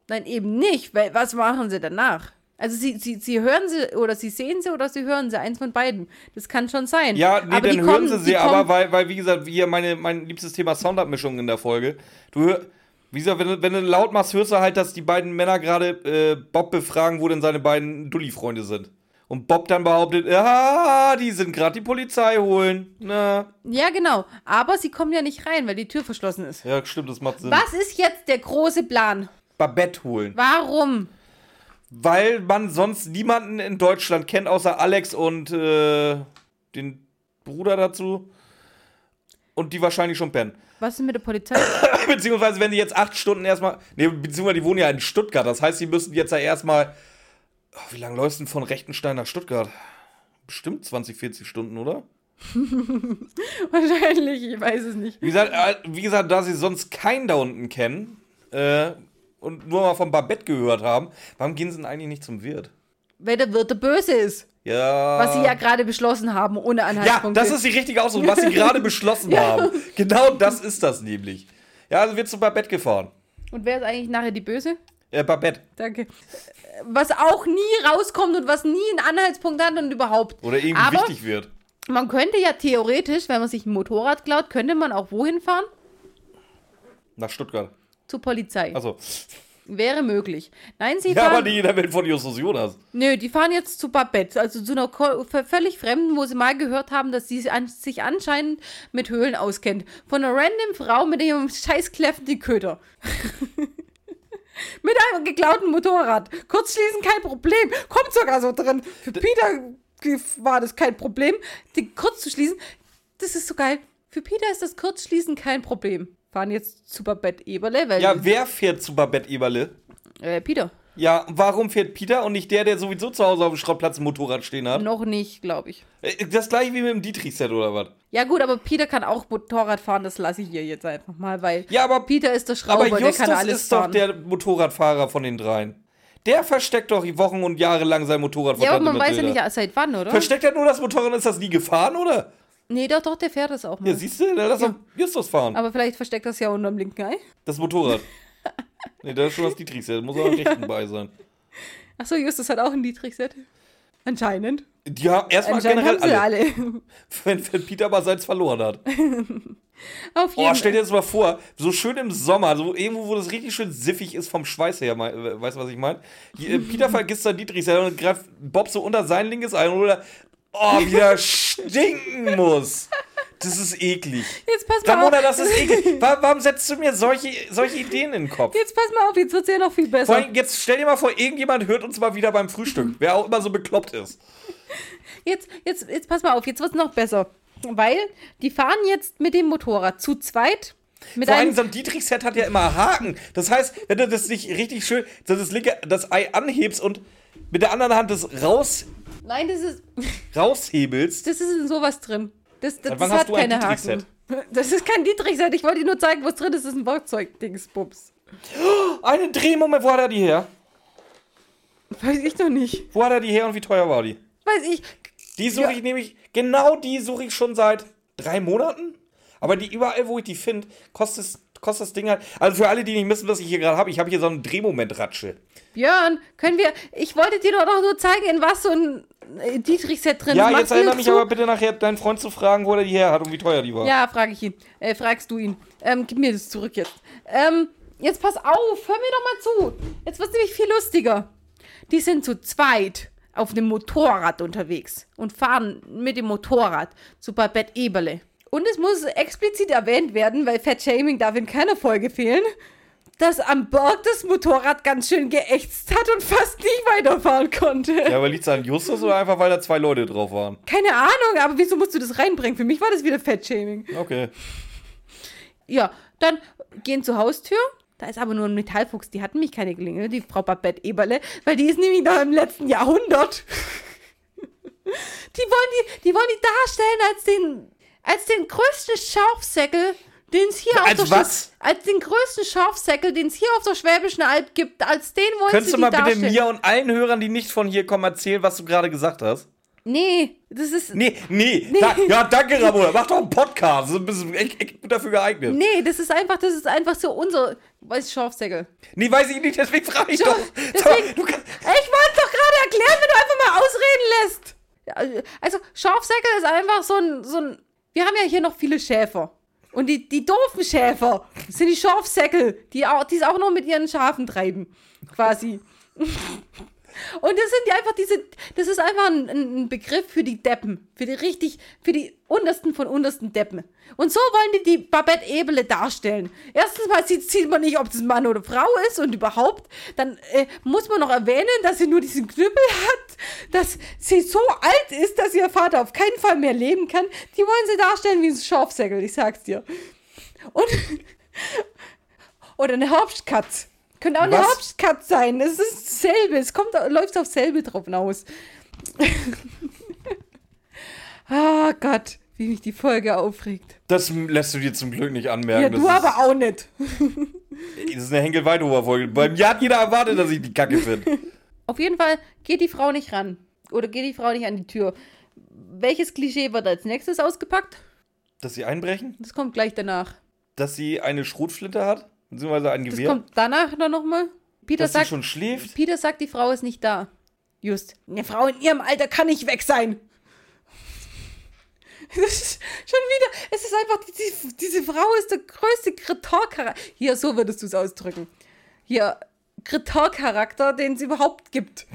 Nein, eben nicht, weil was machen sie danach? Also sie, sie, sie hören sie oder sie sehen sie oder sie hören sie, eins von beiden. Das kann schon sein. Ja, nee, aber dann hören kommen- sie sie aber, weil, weil, wie gesagt, hier meine, mein liebstes Thema Soundabmischung in der Folge. Du hör, wie gesagt, wenn du, wenn du laut machst, hörst du halt, dass die beiden Männer gerade äh, Bob befragen, wo denn seine beiden Dulli-Freunde sind. Und Bob dann behauptet, ja, die sind gerade die Polizei holen. Na. Ja, genau. Aber sie kommen ja nicht rein, weil die Tür verschlossen ist. Ja, stimmt, das macht Sinn. Was ist jetzt der große Plan? Babette holen. Warum? Weil man sonst niemanden in Deutschland kennt, außer Alex und äh, den Bruder dazu. Und die wahrscheinlich schon pennen. Was ist mit der Polizei? beziehungsweise, wenn die jetzt acht Stunden erstmal. Nee, beziehungsweise die wohnen ja in Stuttgart. Das heißt, die müssen jetzt ja erstmal. Oh, wie lange läufst du denn von Rechtenstein nach Stuttgart? Bestimmt 20, 40 Stunden, oder? Wahrscheinlich, ich weiß es nicht. Wie gesagt, äh, wie gesagt da sie sonst keinen da unten kennen äh, und nur mal von Babette gehört haben, warum gehen sie denn eigentlich nicht zum Wirt? Weil der Wirt der Böse ist. Ja. Was sie ja gerade beschlossen haben, ohne Ja, Anhaltspunkte. das ist die richtige Ausdruck, was sie gerade beschlossen haben. Genau das ist das nämlich. Ja, also wird zu Babette gefahren. Und wer ist eigentlich nachher die Böse? Äh, Babette. Danke. Was auch nie rauskommt und was nie einen Anhaltspunkt hat und überhaupt. Oder irgendwie Aber wichtig wird. man könnte ja theoretisch, wenn man sich ein Motorrad klaut, könnte man auch wohin fahren? Nach Stuttgart. Zur Polizei. Also, Wäre möglich. Nein, sie Ja, fahren. aber nicht in der Welt von Justus Jonas. Nö, die fahren jetzt zu Babette, also zu einer ko- völlig Fremden, wo sie mal gehört haben, dass sie sich anscheinend mit Höhlen auskennt. Von einer random Frau mit ihrem scheiß kläffenden Köder. mit einem geklauten Motorrad. Kurzschließen kein Problem. Kommt sogar so drin. Für Peter war das kein Problem, die kurz zu schließen. Das ist so geil. Für Peter ist das Kurzschließen kein Problem. Fahren jetzt zu Babette Eberle, weil. Ja, wer fährt zu Babette Eberle? äh, Peter. Ja, warum fährt Peter und nicht der, der sowieso zu Hause auf dem Schrottplatz ein Motorrad stehen hat? Noch nicht, glaube ich. Äh, Das gleiche wie mit dem Dietrich-Set oder was? Ja gut, aber Peter kann auch Motorrad fahren, das lasse ich hier jetzt einfach mal, weil Ja, aber, Peter ist der Schrauber, aber der Justus kann alles ist fahren. doch der Motorradfahrer von den dreien. Der versteckt doch Wochen und Jahre lang sein Motorrad von ja, aber man weiß ja nicht seit wann, oder? Versteckt er nur das Motorrad und ist das nie gefahren, oder? nee, doch, doch, der fährt das auch mal. Ja, siehst du, dann lass Ja. Justus fahren. aber vielleicht versteckt das ja unterm linken Ei. Das Motorrad. nee, das ist schon das Dietrich-Set. Muss auch am rechten bei sein. Achso, Justus hat auch ein Dietrich-Set. Anscheinend. Ja, erstmal Anscheinend generell alle. alle. Wenn, wenn Peter mal seins verloren hat. Auf Oh, jeden stell dir das mal vor, so schön im Sommer, so irgendwo, wo das richtig schön siffig ist vom Schweiß her, äh, weißt du, was ich meine? Peter vergisst sein Dietrich und greift Bob so unter sein linkes ein oder oh, wie er stinken muss. Das ist eklig. Jetzt pass mal Ramona, auf. das ist eklig. Wa- Warum setzt du mir solche, solche Ideen in den Kopf? Jetzt pass mal auf, jetzt wird's ja noch viel Vor besser. allem, jetzt stell dir mal vor, irgendjemand hört uns mal wieder beim Frühstück, wer auch immer so bekloppt ist. Jetzt, jetzt, jetzt pass mal auf, jetzt wird's noch besser. Weil die fahren jetzt mit dem Motorrad zu zweit. Mit Vor allem so ein Dietrich-Set hat ja immer Haken. Das heißt, wenn du das nicht richtig schön, so das linke, das Ei anhebst und mit der anderen Hand das raus, nein, das ist, raushebelst, das ist in sowas drin. Das, das, das hat ein keine Dietrich-Set? Haken. Das ist kein Dietrich-Set. Ich wollte dir nur zeigen, was drin ist. Das ist ein Werkzeug-Dingsbums. einen Drehmoment, wo hat er die her? Weiß ich doch nicht. Wo hat er die her und wie teuer war die? Weiß ich. Die suche Ja. ich nämlich, genau die suche ich schon seit drei Monaten. Aber die überall, wo ich die finde, kostet, es- kostet das Ding halt. Also für alle, die nicht wissen, was ich hier gerade habe, ich habe hier so einen Drehmoment-Ratsche. Björn, können wir. Ich wollte dir doch noch nur zeigen, in was so ein äh, Dietrich-Set drin Ja, ist. Machst jetzt erinnere mich zu? aber bitte nachher, deinen Freund zu fragen, wo er die her hat und wie teuer die war. Ja, frage ich ihn. Äh, fragst du ihn. Ähm, gib mir das zurück jetzt. Ähm, jetzt pass auf, hör mir doch mal zu. Jetzt wird's nämlich viel lustiger. Die sind zu zweit auf dem Motorrad unterwegs und fahren mit dem Motorrad zu Babette Eberle. Und es muss explizit erwähnt werden, weil Fat Shaming darf in keiner Folge fehlen, dass am Berg das Motorrad ganz schön geächtzt hat und fast nicht weiterfahren konnte. Ja, aber liegt es an Justus oder einfach, weil da zwei Leute drauf waren? Keine Ahnung, aber wieso musst du das reinbringen? Für mich war das wieder Fat Shaming. Okay. Ja, dann gehen zur Haustür. Da ist aber nur ein Metallfuchs. Die hat nämlich keine Klingel, die Frau Babette Eberle, weil die ist nämlich noch im letzten Jahrhundert. Die wollen die, die wollen die darstellen als den, als den größten Schafsäckel, den es hier Als auf der was? Als den größten Schafsäckel, den es hier auf der Schwäbischen Alb gibt. Als den wollen Könntest sie du mal bitte darstellen. mir und allen Hörern, die nicht von hier kommen, erzählen, was du gerade gesagt hast? Nee, das ist. Nee, nee. Da, ja, danke, Ramona. Mach doch einen Podcast. Das ist ein bisschen echt, echt gut dafür geeignet. Nee. Nee, das ist einfach, das ist einfach so unser. Weiß Schafsäckel. weiß ich nicht, deswegen frage ich doch. Deswegen- du Ich wollte doch gerade erklären, wenn du einfach mal ausreden lässt. Also, Schafsäckel ist einfach so ein, so ein. Wir haben ja hier noch viele Schäfer. Und die, die doofen Schäfer sind die Schafsäckel, die es auch noch mit ihren Schafen treiben. Quasi. Und das sind ja einfach diese, das ist einfach ein, ein Begriff für die Deppen. Für die richtig, für die untersten von untersten Deppen. Und so wollen die die Babette Ebele darstellen. Erstens mal sieht, sieht man nicht, ob das Mann oder Frau ist und überhaupt. Dann äh, muss man noch erwähnen, dass sie nur diesen Knüppel hat, dass sie so alt ist, dass ihr Vater auf keinen Fall mehr leben kann. Die wollen sie darstellen wie ein Schafsäckel, ich sag's dir. Und, oder eine Herbstkatz. Könnte auch eine Was? Sein. Es ist dasselbe. Es kommt, läuft auf selbe drauf hinaus. Ah Gott, wie mich die Folge aufregt. das lässt du dir zum Glück nicht anmerken. Ja, das du ist, aber auch nicht. Das ist eine Henkel-Weidhofer-Folge. Bei mir hat jeder erwartet, dass ich die Kacke finde. Auf jeden Fall geht die Frau nicht ran. Oder geht die Frau nicht an die Tür. Welches Klischee wird als nächstes ausgepackt? Dass sie einbrechen? Das kommt gleich danach. Dass sie eine Schrotflinte hat? Beziehungsweise ein Das Gewehr? kommt danach dann nochmal. Peter dass sie sagt, schon schläft? Peter sagt, die Frau ist nicht da. Just. Eine Frau in ihrem Alter kann nicht weg sein. Das ist schon wieder. Es ist einfach. Diese, diese Frau ist der größte Kretorcharakter. Hier, so würdest du es ausdrücken. Hier. Kritar-Charakter, den es überhaupt gibt.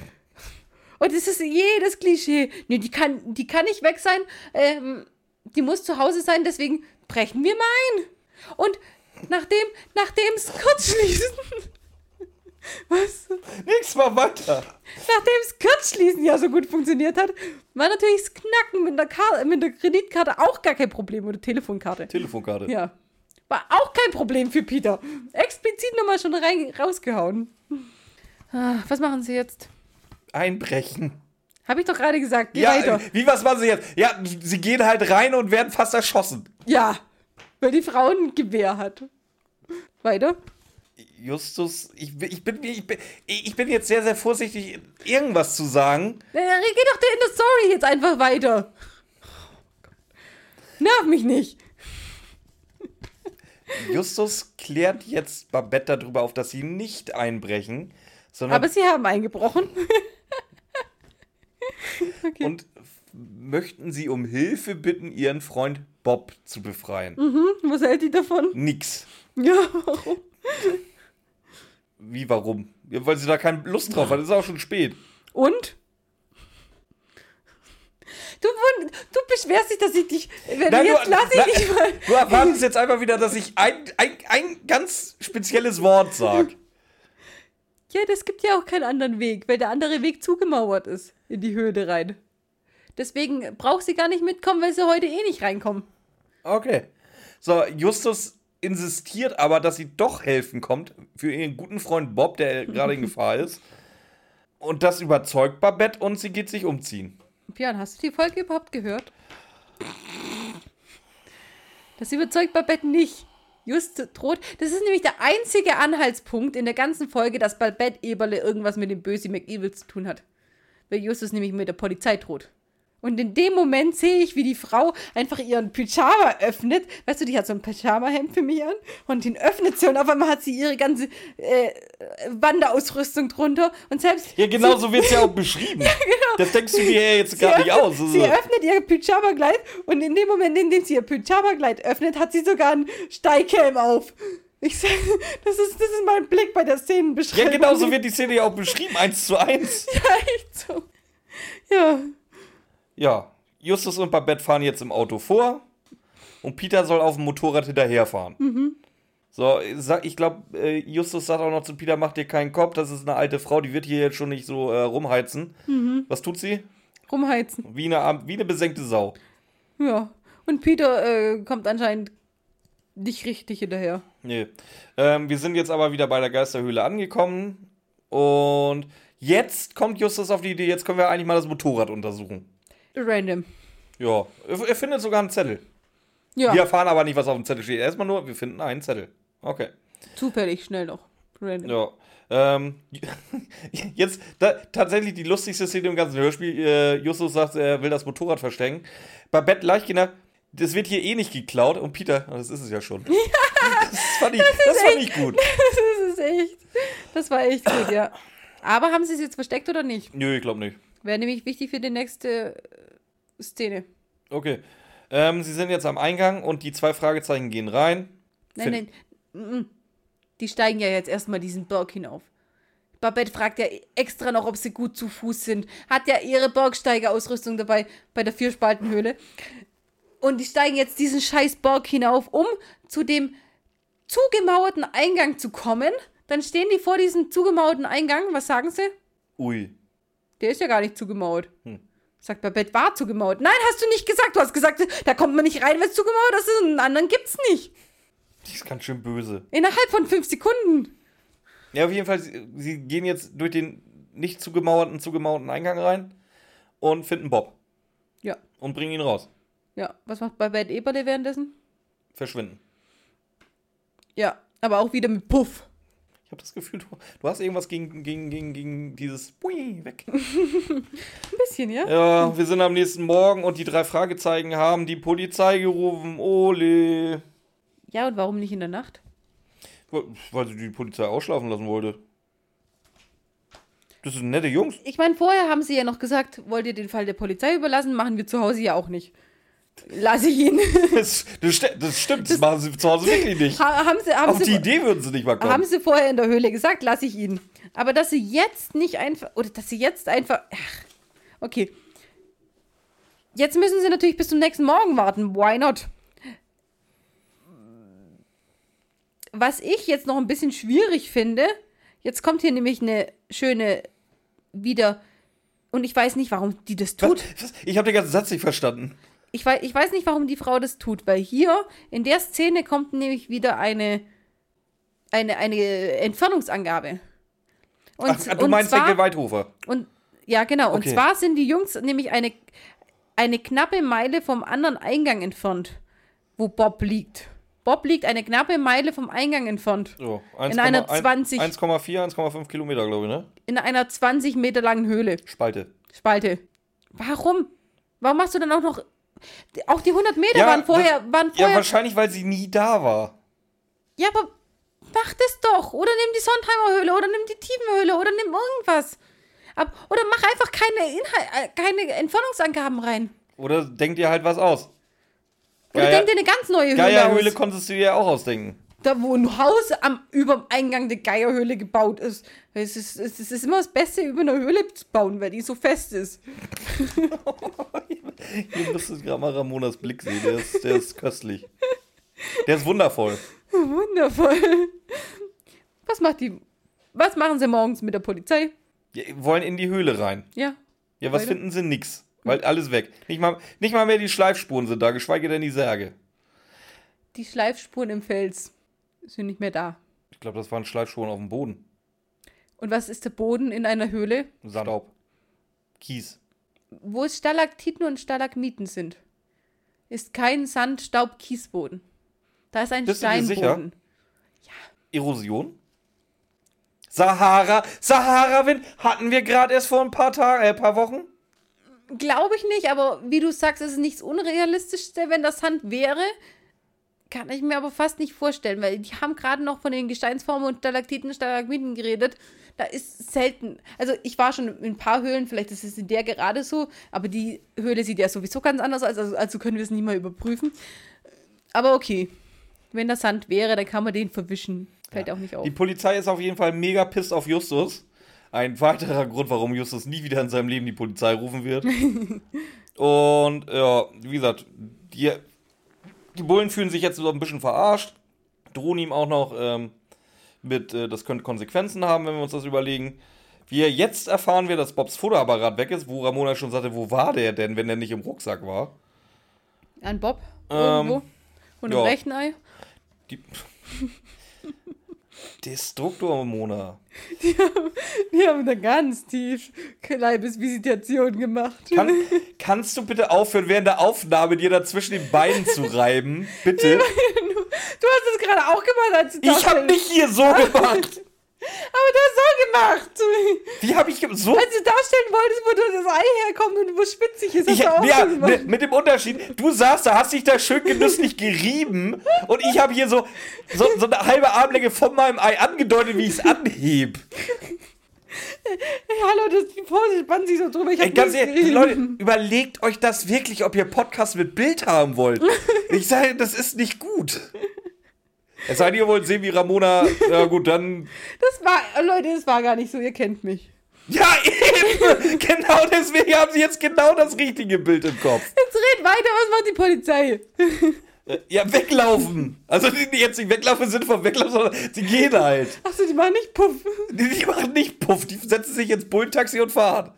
Und es ist jedes Klischee. Nee, die kann, die kann nicht weg sein. Ähm, die muss zu Hause sein, deswegen brechen wir mal ein. Und nachdem, nachdem es Kurzschließen. Was? Nix mal weiter. Nachdem das Kurzschließen ja so gut funktioniert hat, war natürlich das Knacken mit der, mit der Kreditkarte auch gar kein Problem. Oder Telefonkarte. Telefonkarte. Ja. War auch kein Problem für Peter. Explizit nochmal schon rein, rausgehauen. Ah, was machen Sie jetzt? Einbrechen. Habe ich doch gerade gesagt. Geh ja, weiter. wie was machen sie jetzt? Ja, sie gehen halt rein und werden fast erschossen. Ja. Weil die Frau ein Gewehr hat. Weiter. Justus, ich, bin- ich, bin, ich, bin, ich bin jetzt sehr, sehr vorsichtig, irgendwas zu sagen. Äh, geh doch in der Story jetzt einfach weiter. Nerv mich nicht. Justus klärt jetzt Babette darüber auf, dass sie nicht einbrechen, sondern Aber sie haben eingebrochen. okay. und möchten sie um Hilfe bitten, ihren Freund Bob zu befreien. Hm, was hält die davon? Nix. Ja, warum? Wie, warum? Ja, weil sie da keine Lust drauf hat. Es ist auch schon spät. Und? Du, du beschwerst dich, dass ich dich. Wenn Nein, jetzt du- lass ich nein, dich mal. Du erwartest jetzt einfach wieder, dass ich ein, ein, ein ganz spezielles Wort sag. Ja, das gibt ja auch keinen anderen Weg, weil der andere Weg zugemauert ist in die Höhle rein. Deswegen braucht sie gar nicht mitkommen, weil sie heute eh nicht reinkommen. Okay. So, Justus insistiert aber, dass sie doch helfen kommt für ihren guten Freund Bob, der gerade in Gefahr ist. Und das überzeugt Babette und sie geht sich umziehen. Björn, hast du die Folge überhaupt gehört? Das überzeugt Babette nicht. Just droht. Das ist nämlich der einzige Anhaltspunkt in der ganzen Folge, dass Babette Eberle irgendwas mit dem Böse McEvil zu tun hat. Weil Justus nämlich mit der Polizei droht. Und in dem Moment sehe ich, wie die Frau einfach ihren Pyjama öffnet. Weißt du, die hat so ein Pyjama-Hemd für mich an. Und den öffnet sie und auf einmal hat sie ihre ganze äh, Wanderausrüstung drunter. Und selbst Ja, genau so wird es ja auch beschrieben. Das denkst du dir ja jetzt gar nicht öffnet, aus. Also, Sie öffnet ihr Pyjama-Kleid und in dem Moment, in dem sie ihr Pyjama-Kleid öffnet, hat sie sogar einen Steighelm auf. Ich sag, das ist, das ist mein Blick bei der Szenenbeschreibung. ja, genau so wird die Szene ja auch beschrieben, eins zu eins. Ja, echt so. Ja. Ja, Justus und Babette fahren jetzt im Auto vor und Peter soll auf dem Motorrad hinterherfahren. So, sag- ich glaube, Justus sagt auch noch zu Peter, mach dir keinen Kopf, das ist eine alte Frau, die wird hier jetzt schon nicht so äh, rumheizen. Was tut sie? Rumheizen. Wie eine, wie eine besenkte Sau. Ja. Und Peter äh, kommt anscheinend nicht richtig hinterher. Nee. Ähm, wir sind jetzt aber wieder bei der Geisterhöhle angekommen und jetzt kommt Justus auf die Idee, jetzt können wir eigentlich mal das Motorrad untersuchen. Random. Ja, er, er findet sogar einen Zettel. Ja. Wir erfahren aber nicht, was auf dem Zettel steht. Erstmal nur, wir finden einen Zettel. Okay. Zufällig schnell noch. Random. Ja. Ähm, jetzt da, tatsächlich die lustigste Szene im ganzen Hörspiel. Äh, Justus sagt, er will das Motorrad verstecken. Babette Leichkinder, das wird hier eh nicht geklaut. Und Peter, oh, das ist es ja schon. das fand ich, das fand ich gut. Das ist echt. Das war echt gut, ja. Aber haben sie es jetzt versteckt oder nicht? Nö, ich glaube nicht. Wäre nämlich wichtig für die nächste Szene. Okay. Ähm, sie sind jetzt am Eingang und die zwei Fragezeichen gehen rein. Nein, nein. Die steigen ja jetzt erstmal diesen Berg hinauf. Babette fragt ja extra noch, ob sie gut zu Fuß sind. Hat ja ihre Bergsteigerausrüstung dabei bei der Vierspaltenhöhle. Und die steigen jetzt diesen scheiß Berg hinauf, um zu dem zugemauerten Eingang zu kommen. Dann stehen die vor diesem zugemauerten Eingang. Was sagen sie? Ui. Der ist ja gar nicht zugemauert. Hm. Sagt Babette, war zugemauert. Nein, hast du nicht gesagt. Du hast gesagt, da kommt man nicht rein, wenn es zugemauert ist. Und einen anderen gibt's nicht. Die ist ganz schön böse. Innerhalb von fünf Sekunden. Ja, auf jeden Fall, sie, sie gehen jetzt durch den nicht zugemauerten, zugemauerten Eingang rein und finden Bob Ja. und bringen ihn raus. Ja, was macht Babette Eberle währenddessen? Verschwinden. Ja, aber auch wieder mit Puff. Habe das Gefühl, du, du hast irgendwas gegen, gegen, gegen, gegen dieses Pui weg. Ein bisschen, ja? Ja, wir sind am nächsten Morgen und die drei Fragezeichen haben die Polizei gerufen. Ole. Ja, und warum nicht in der Nacht? Weil sie die Polizei ausschlafen lassen wollte. Das sind nette Jungs. Ich meine, vorher haben sie ja noch gesagt, wollt ihr den Fall der Polizei überlassen? Machen wir zu Hause ja auch nicht. Lasse ich ihn. Das, das, das stimmt, das machen sie zu Hause wirklich nicht. Ha- haben sie, haben Auf sie, die Idee würden sie nicht mal kommen. haben sie vorher in der Höhle gesagt, lasse ich ihn. Aber dass sie jetzt nicht einfach, oder dass sie jetzt einfach, ach, okay. Jetzt müssen sie natürlich bis zum nächsten Morgen warten. Why not? Was ich jetzt noch ein bisschen schwierig finde, jetzt kommt hier nämlich eine schöne wieder, und ich weiß nicht, warum die das tut. Was? Ich habe den ganzen Satz nicht verstanden. Ich weiß, ich weiß nicht, warum die Frau das tut, weil hier in der Szene kommt nämlich wieder eine, eine, eine Entfernungsangabe. Und, Ach, du und meinst zwar, Henkel Weidhofer. und ja, genau. Und Okay. zwar sind die Jungs nämlich eine, eine knappe Meile vom anderen Eingang entfernt, wo Bob liegt. Bob liegt eine knappe Meile vom Eingang entfernt. So, In einer 20 1,4, 1,5 Kilometer, glaube ich, ne? In einer 20 Meter langen Höhle. Spalte. Spalte. Warum? Warum machst du dann auch noch. Auch die 100 Meter waren vorher. das- waren Ja, vorher wahrscheinlich, weil sie nie da war. Ja, aber mach das doch. Oder nimm die Sondheimer Höhle oder nimm die Tiefenhöhle oder nimm irgendwas. Ab, oder mach einfach keine, Inhal äh, keine Entfernungsangaben rein. Oder denk dir halt was aus. Oder Geier- denk dir eine ganz neue Höhle Geierhöhle aus. konntest du dir ja auch ausdenken. Da, wo ein Haus am, über dem Eingang der Geierhöhle gebaut ist. Es ist, es ist immer das Beste, über eine Höhle zu bauen, weil die so fest ist. Ihr müsstet gerade mal Ramonas Blick sehen. Der ist, der ist köstlich. Der ist wundervoll. Wundervoll. Was macht die. Was machen sie morgens mit der Polizei? Die wollen in die Höhle rein. Ja. Ja, was Weiter. finden sie? Nix. Weil alles weg. Nicht mal, nicht mal mehr die Schleifspuren sind da, geschweige denn die Särge. Die Schleifspuren im Fels sind nicht mehr da. Ich glaube, das waren Schleifspuren auf dem Boden. Und was ist der Boden in einer Höhle? Staub. Kies. Wo es Stalaktiten und Stalagmiten sind, ist kein Sand, Staub, Kiesboden. Da ist ein Bist? Steinboden. Erosion? Sahara? Sahara-Wind hatten wir gerade erst vor ein paar Tagen, äh, paar Wochen? Glaube ich nicht, aber wie du sagst, ist es nichts Unrealistischste, wenn das Sand wäre. Kann ich mir aber fast nicht vorstellen, weil die haben gerade noch von den Gesteinsformen und Stalaktiten, Stalagmiten geredet. Da ist selten. Also ich war schon in ein paar Höhlen, vielleicht ist es in der gerade so, aber die Höhle sieht ja sowieso ganz anders aus, also, also können wir es nie mal überprüfen. Aber okay. Wenn das Sand wäre, dann kann man den verwischen. Fällt auch nicht auf. Die Polizei ist auf jeden Fall mega pisst auf Justus. Ein weiterer Grund, warum Justus nie wieder in seinem Leben die Polizei rufen wird. Und ja, wie gesagt, die, die Bullen fühlen sich jetzt so ein bisschen verarscht, drohen ihm auch noch ähm, mit, äh, das könnte Konsequenzen haben, wenn wir uns das überlegen. Wir jetzt erfahren wir, dass Bobs Fotoapparat weg ist, wo Ramona schon sagte, wo war der denn, wenn der nicht im Rucksack war? An Bob? Ähm, Irgendwo? Und im ja. rechten Ei? Die Mona. Die haben da ganz tief Leibesvisitation gemacht. Kann, kannst du bitte aufhören, während der Aufnahme dir da zwischen den Beinen zu reiben? Bitte? Du hast es gerade auch gemacht, als du Ich hab darstellen- nicht hier so gemacht. Aber du hast so gemacht. Wie hab ich so? Als du darstellen wolltest, wo das Ei herkommt und wo spitzig ist, hast Ich, du auch ja, so gemacht. mit, mit dem Unterschied, du saßt da, hast dich da schön genüsslich gerieben und ich habe hier so, so, so eine halbe Armlänge von meinem Ei angedeutet, wie ich es anheb. Hey, hallo, das die Pose spannt sich so drüber. Ich hab Ey, ganz ehrlich. Leute, überlegt euch das wirklich, ob ihr Podcast mit Bild haben wollt. Ich sage, das ist nicht gut. Es sei denn, ihr wollt sehen, wie Ramona. Ja, gut, dann. Das war, Leute, das war gar nicht so, ihr kennt mich. Ja, eben! genau deswegen haben sie jetzt genau das richtige Bild im Kopf. Jetzt red weiter, was macht die Polizei? Äh, Ja, weglaufen. Also die, die jetzt nicht weglaufen im Sinne von weglaufen, sondern sie gehen halt. Achso, die machen nicht Puff. Die, die machen nicht Puff, die setzen sich ins Bullentaxi und fahren.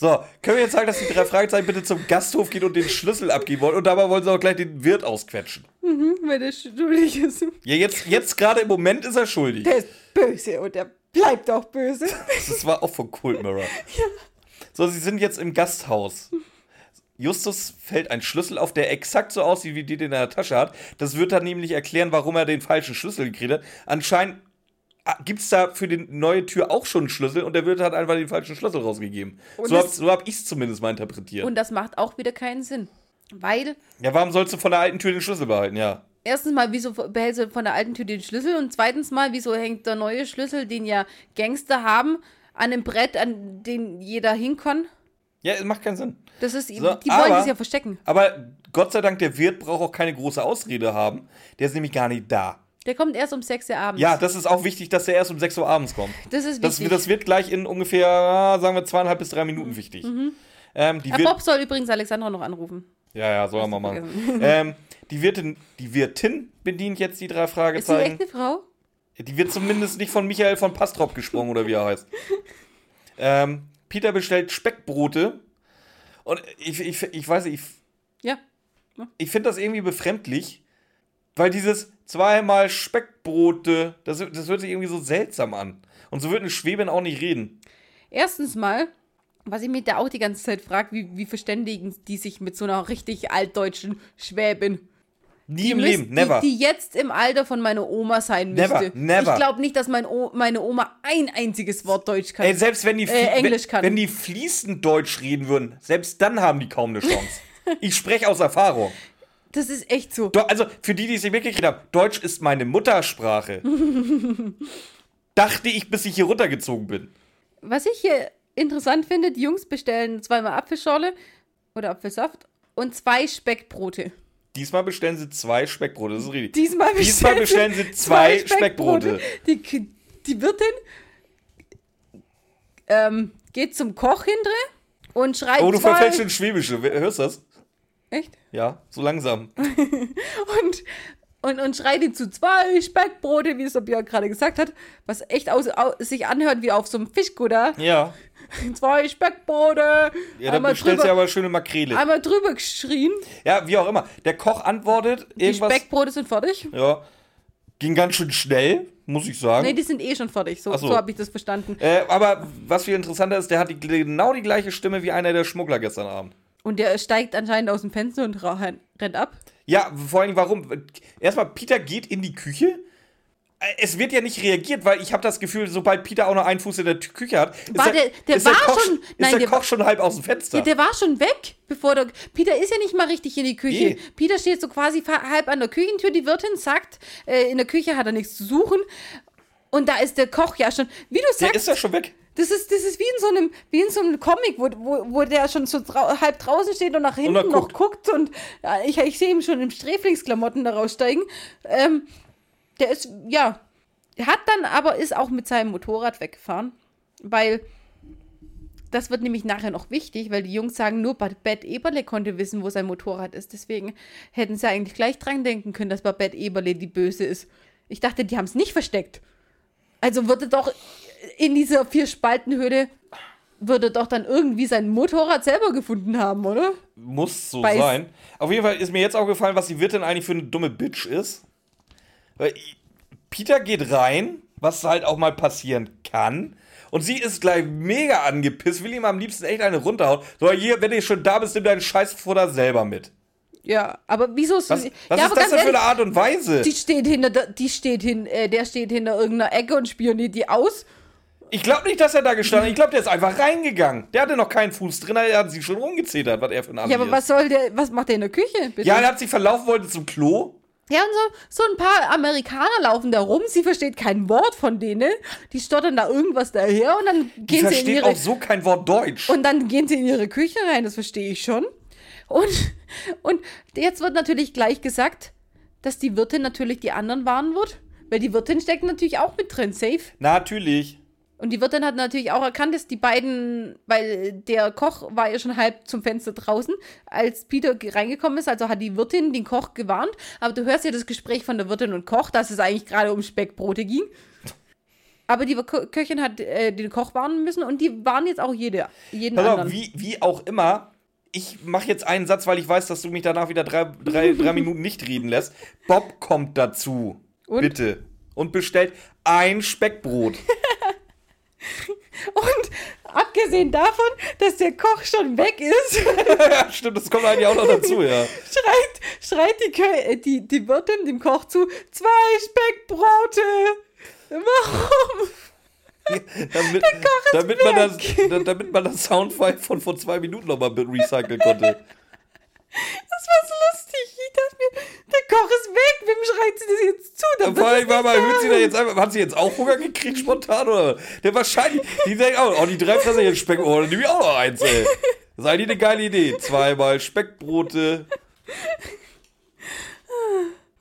So, können wir jetzt sagen, dass die drei Fragezeichen bitte zum Gasthof gehen und den Schlüssel abgeben wollen und dabei wollen sie auch gleich den Wirt ausquetschen. Mhm, weil der schuldig ist. Ja, jetzt, jetzt gerade im Moment ist er schuldig. Der ist böse und der bleibt auch böse. Das war auch von Cold Mirror. So, sie sind jetzt im Gasthaus. Justus fällt ein Schlüssel auf, der exakt so aussieht, wie die den in der Tasche hat. Das wird dann nämlich erklären, warum er den falschen Schlüssel gekriegt hat. Anscheinend gibt es da für die neue Tür auch schon einen Schlüssel und der Wirt hat einfach den falschen Schlüssel rausgegeben. Und so habe so hab ich es zumindest mal interpretiert. Und das macht auch wieder keinen Sinn. Weil, ja, warum sollst du von der alten Tür den Schlüssel behalten? Ja. erstens mal, wieso behältst du von der alten Tür den Schlüssel? Und zweitens mal, wieso hängt der neue Schlüssel, den ja Gangster haben, an einem Brett, an den jeder hin kann? Ja, es macht keinen Sinn. Das ist, die So, wollen aber- das ja verstecken. Aber Gott sei Dank, der Wirt braucht auch keine große Ausrede haben. Der ist nämlich gar nicht da. Der kommt erst um 6 Uhr abends. Ja, das ist auch wichtig, dass er erst um 6 Uhr abends kommt. das ist Das, wichtig. das wird gleich in ungefähr, sagen wir, zweieinhalb bis drei Minuten wichtig. Ähm, die Bob soll übrigens Alexandra noch anrufen. ja, ja, soll er mal machen. ähm, die, Wirtin, die Wirtin bedient jetzt die drei Ist sie Fragezeichen. echt eine Frau? Die wird zumindest nicht von Michael von Pastrop gesprungen oder wie er heißt. Ähm, Peter bestellt Speckbrote. Und ich, ich, ich weiß nicht, ich, Ja. ich finde das irgendwie befremdlich, weil dieses zweimal Speckbrote, das, das hört sich irgendwie so seltsam an. Und so wird eine Schwäbin auch nicht reden. Erstens mal, was ich mich da auch die ganze Zeit frage, wie, wie verständigen die sich mit so einer richtig altdeutschen Schwäbin? Nie Die im müsst- Leben, never. Die, die jetzt im Alter von meiner Oma sein Never, müsste. never. Ich glaube nicht, dass mein o meine Oma ein einziges Wort Deutsch kann. Ey, selbst wenn die, Äh, Englisch wenn, kann. wenn die fließend Deutsch reden würden, selbst dann haben die kaum eine Chance. ich spreche aus Erfahrung. Das ist echt so. Also für die, die es nicht mitgekriegt haben, Deutsch ist meine Muttersprache. Dachte ich, bis ich hier runtergezogen bin. Was ich hier interessant finde, die Jungs bestellen zweimal Apfelschorle oder Apfelsaft und zwei Speckbrote. Diesmal bestellen sie zwei Speckbrote, das ist richtig. Diesmal bestellen, Diesmal bestellen sie zwei Speckbrote. Die, die Wirtin ähm, geht zum Koch hintere und schreibt Oh, du zwei... verfälschst den Schwäbische. Hörst du das? Echt? Ja, so langsam. Und, und, und schreit ihm zu zwei Speckbrote, wie es der Björn gerade gesagt hat, was echt aus, au, sich anhört wie auf so einem Fischkutter. Ja. Zwei Speckbrote. Ja, dann du drüber, aber schöne Makrele. einmal drüber geschrien. Ja, wie auch immer. Der Koch antwortet Die irgendwas. Speckbrote sind fertig. Ja. Ging ganz schön schnell, muss ich sagen. Nee, die sind eh schon fertig. So, Ach so. so habe ich das verstanden. Äh, aber was viel interessanter ist, der hat die, genau die gleiche Stimme wie einer der Schmuggler gestern Abend. Und der steigt anscheinend aus dem Fenster und rennt ab. Ja, vor allem warum? Erstmal, Peter geht in die Küche. Äh, Es wird ja nicht reagiert, weil ich habe das Gefühl, sobald Peter auch noch einen Fuß in der Küche hat, ist der- der ist war Koch, schon- ist nein, der der Koch war- schon halb aus dem Fenster. Ja, der war schon weg, bevor der. Peter ist ja nicht mal richtig in die Küche. Nee. Peter steht so quasi halb an der Küchentür. Die Wirtin sagt, äh, in der Küche hat er nichts zu suchen. Und da ist der Koch ja schon. Wie du der sagst, ist ja schon weg. Das ist, das ist wie in so einem, wie in so einem Comic, wo, wo, wo der schon so drau halb draußen steht und nach hinten er noch guckt. guckt. Und ja, ich, ich sehe ihn schon im Sträflingsklamotten da raussteigen. Ähm, der ist, ja. Hat dann aber, ist auch mit seinem Motorrad weggefahren. Weil das wird nämlich nachher noch wichtig, weil die Jungs sagen, nur Babette Eberle konnte wissen, wo sein Motorrad ist. Deswegen hätten sie eigentlich gleich dran denken können, dass Babette Eberle die Böse ist. Ich dachte, die haben es nicht versteckt. Also würde doch in dieser Vier-Spalten-Höhle würde doch dann irgendwie sein Motorrad selber gefunden haben, oder? Muss so Weiß- sein. Auf jeden Fall ist mir jetzt auch gefallen, was die Wirtin eigentlich für eine dumme Bitch ist. Weil Peter geht rein, was halt auch mal passieren kann. Und sie ist gleich mega angepisst, will ihm am liebsten echt eine runterhauen. So, hier, wenn du schon da bist, nimm deinen Scheißfutter selber mit. Ja, aber wieso ist Was, ja, was aber ist das denn für eine Art und Weise? Die steht hinter, die steht hin, äh, der steht hinter irgendeiner Ecke und spioniert die aus. Ich glaube nicht, dass er da gestanden hat. Ich glaube, der ist einfach reingegangen. Der hatte noch keinen Fuß drin, er hat sich schon rumgezetert, was er für ein Ami Ja, aber was soll der, was macht der in der Küche? Bitte? Ja, er hat sich verlaufen, wollte zum Klo. Ja, und so, so ein paar Amerikaner laufen da rum, sie versteht kein Wort von denen, die stottern da irgendwas daher und dann Die gehen sie in versteht ihre auch so kein Wort Deutsch. und dann gehen sie in ihre Küche rein, das verstehe ich schon. Und, und jetzt wird natürlich gleich gesagt, dass die Wirtin natürlich die anderen warnen wird, weil die Wirtin steckt natürlich auch mit drin, safe. Natürlich. Und die Wirtin hat natürlich auch erkannt, dass die beiden, weil der Koch war ja schon halb zum Fenster draußen, als Peter ge- reingekommen ist, also hat die Wirtin den Koch gewarnt. Aber du hörst ja das Gespräch von der Wirtin und Koch, dass es eigentlich gerade um Speckbrote ging. Aber die Ko Köchin hat äh, den Koch warnen müssen und die warnen jetzt auch jede, jeden Pass auf, anderen. wie, wie auch immer, ich mache jetzt einen Satz, weil ich weiß, dass du mich danach wieder drei, drei, drei Minuten nicht reden lässt. Bob kommt dazu. Und? Bitte. Und bestellt ein Speckbrot. Und abgesehen davon, dass der Koch schon weg ist, ja, stimmt, das kommt eigentlich auch noch dazu, ja. schreit, schreit die, Kö äh, die, die Wirtin dem Koch zu, zwei Speckbrote. Warum? Damit, damit, man das, da- damit man das Soundfile von vor zwei Minuten nochmal recyceln konnte. Das war so lustig. Ich dachte mir, der Koch ist weg. Wem schreit sie das jetzt zu? Da Vor allem, es mal, hört sie da jetzt einfach, hat sie jetzt auch Hunger gekriegt spontan oder? Der wahrscheinlich, die denkt auch, oh, die drei fressen jetzt Speck, oh, dann nehme ich auch noch eins, ey. Das ist eigentlich eine geile Idee. Zweimal Speckbrote.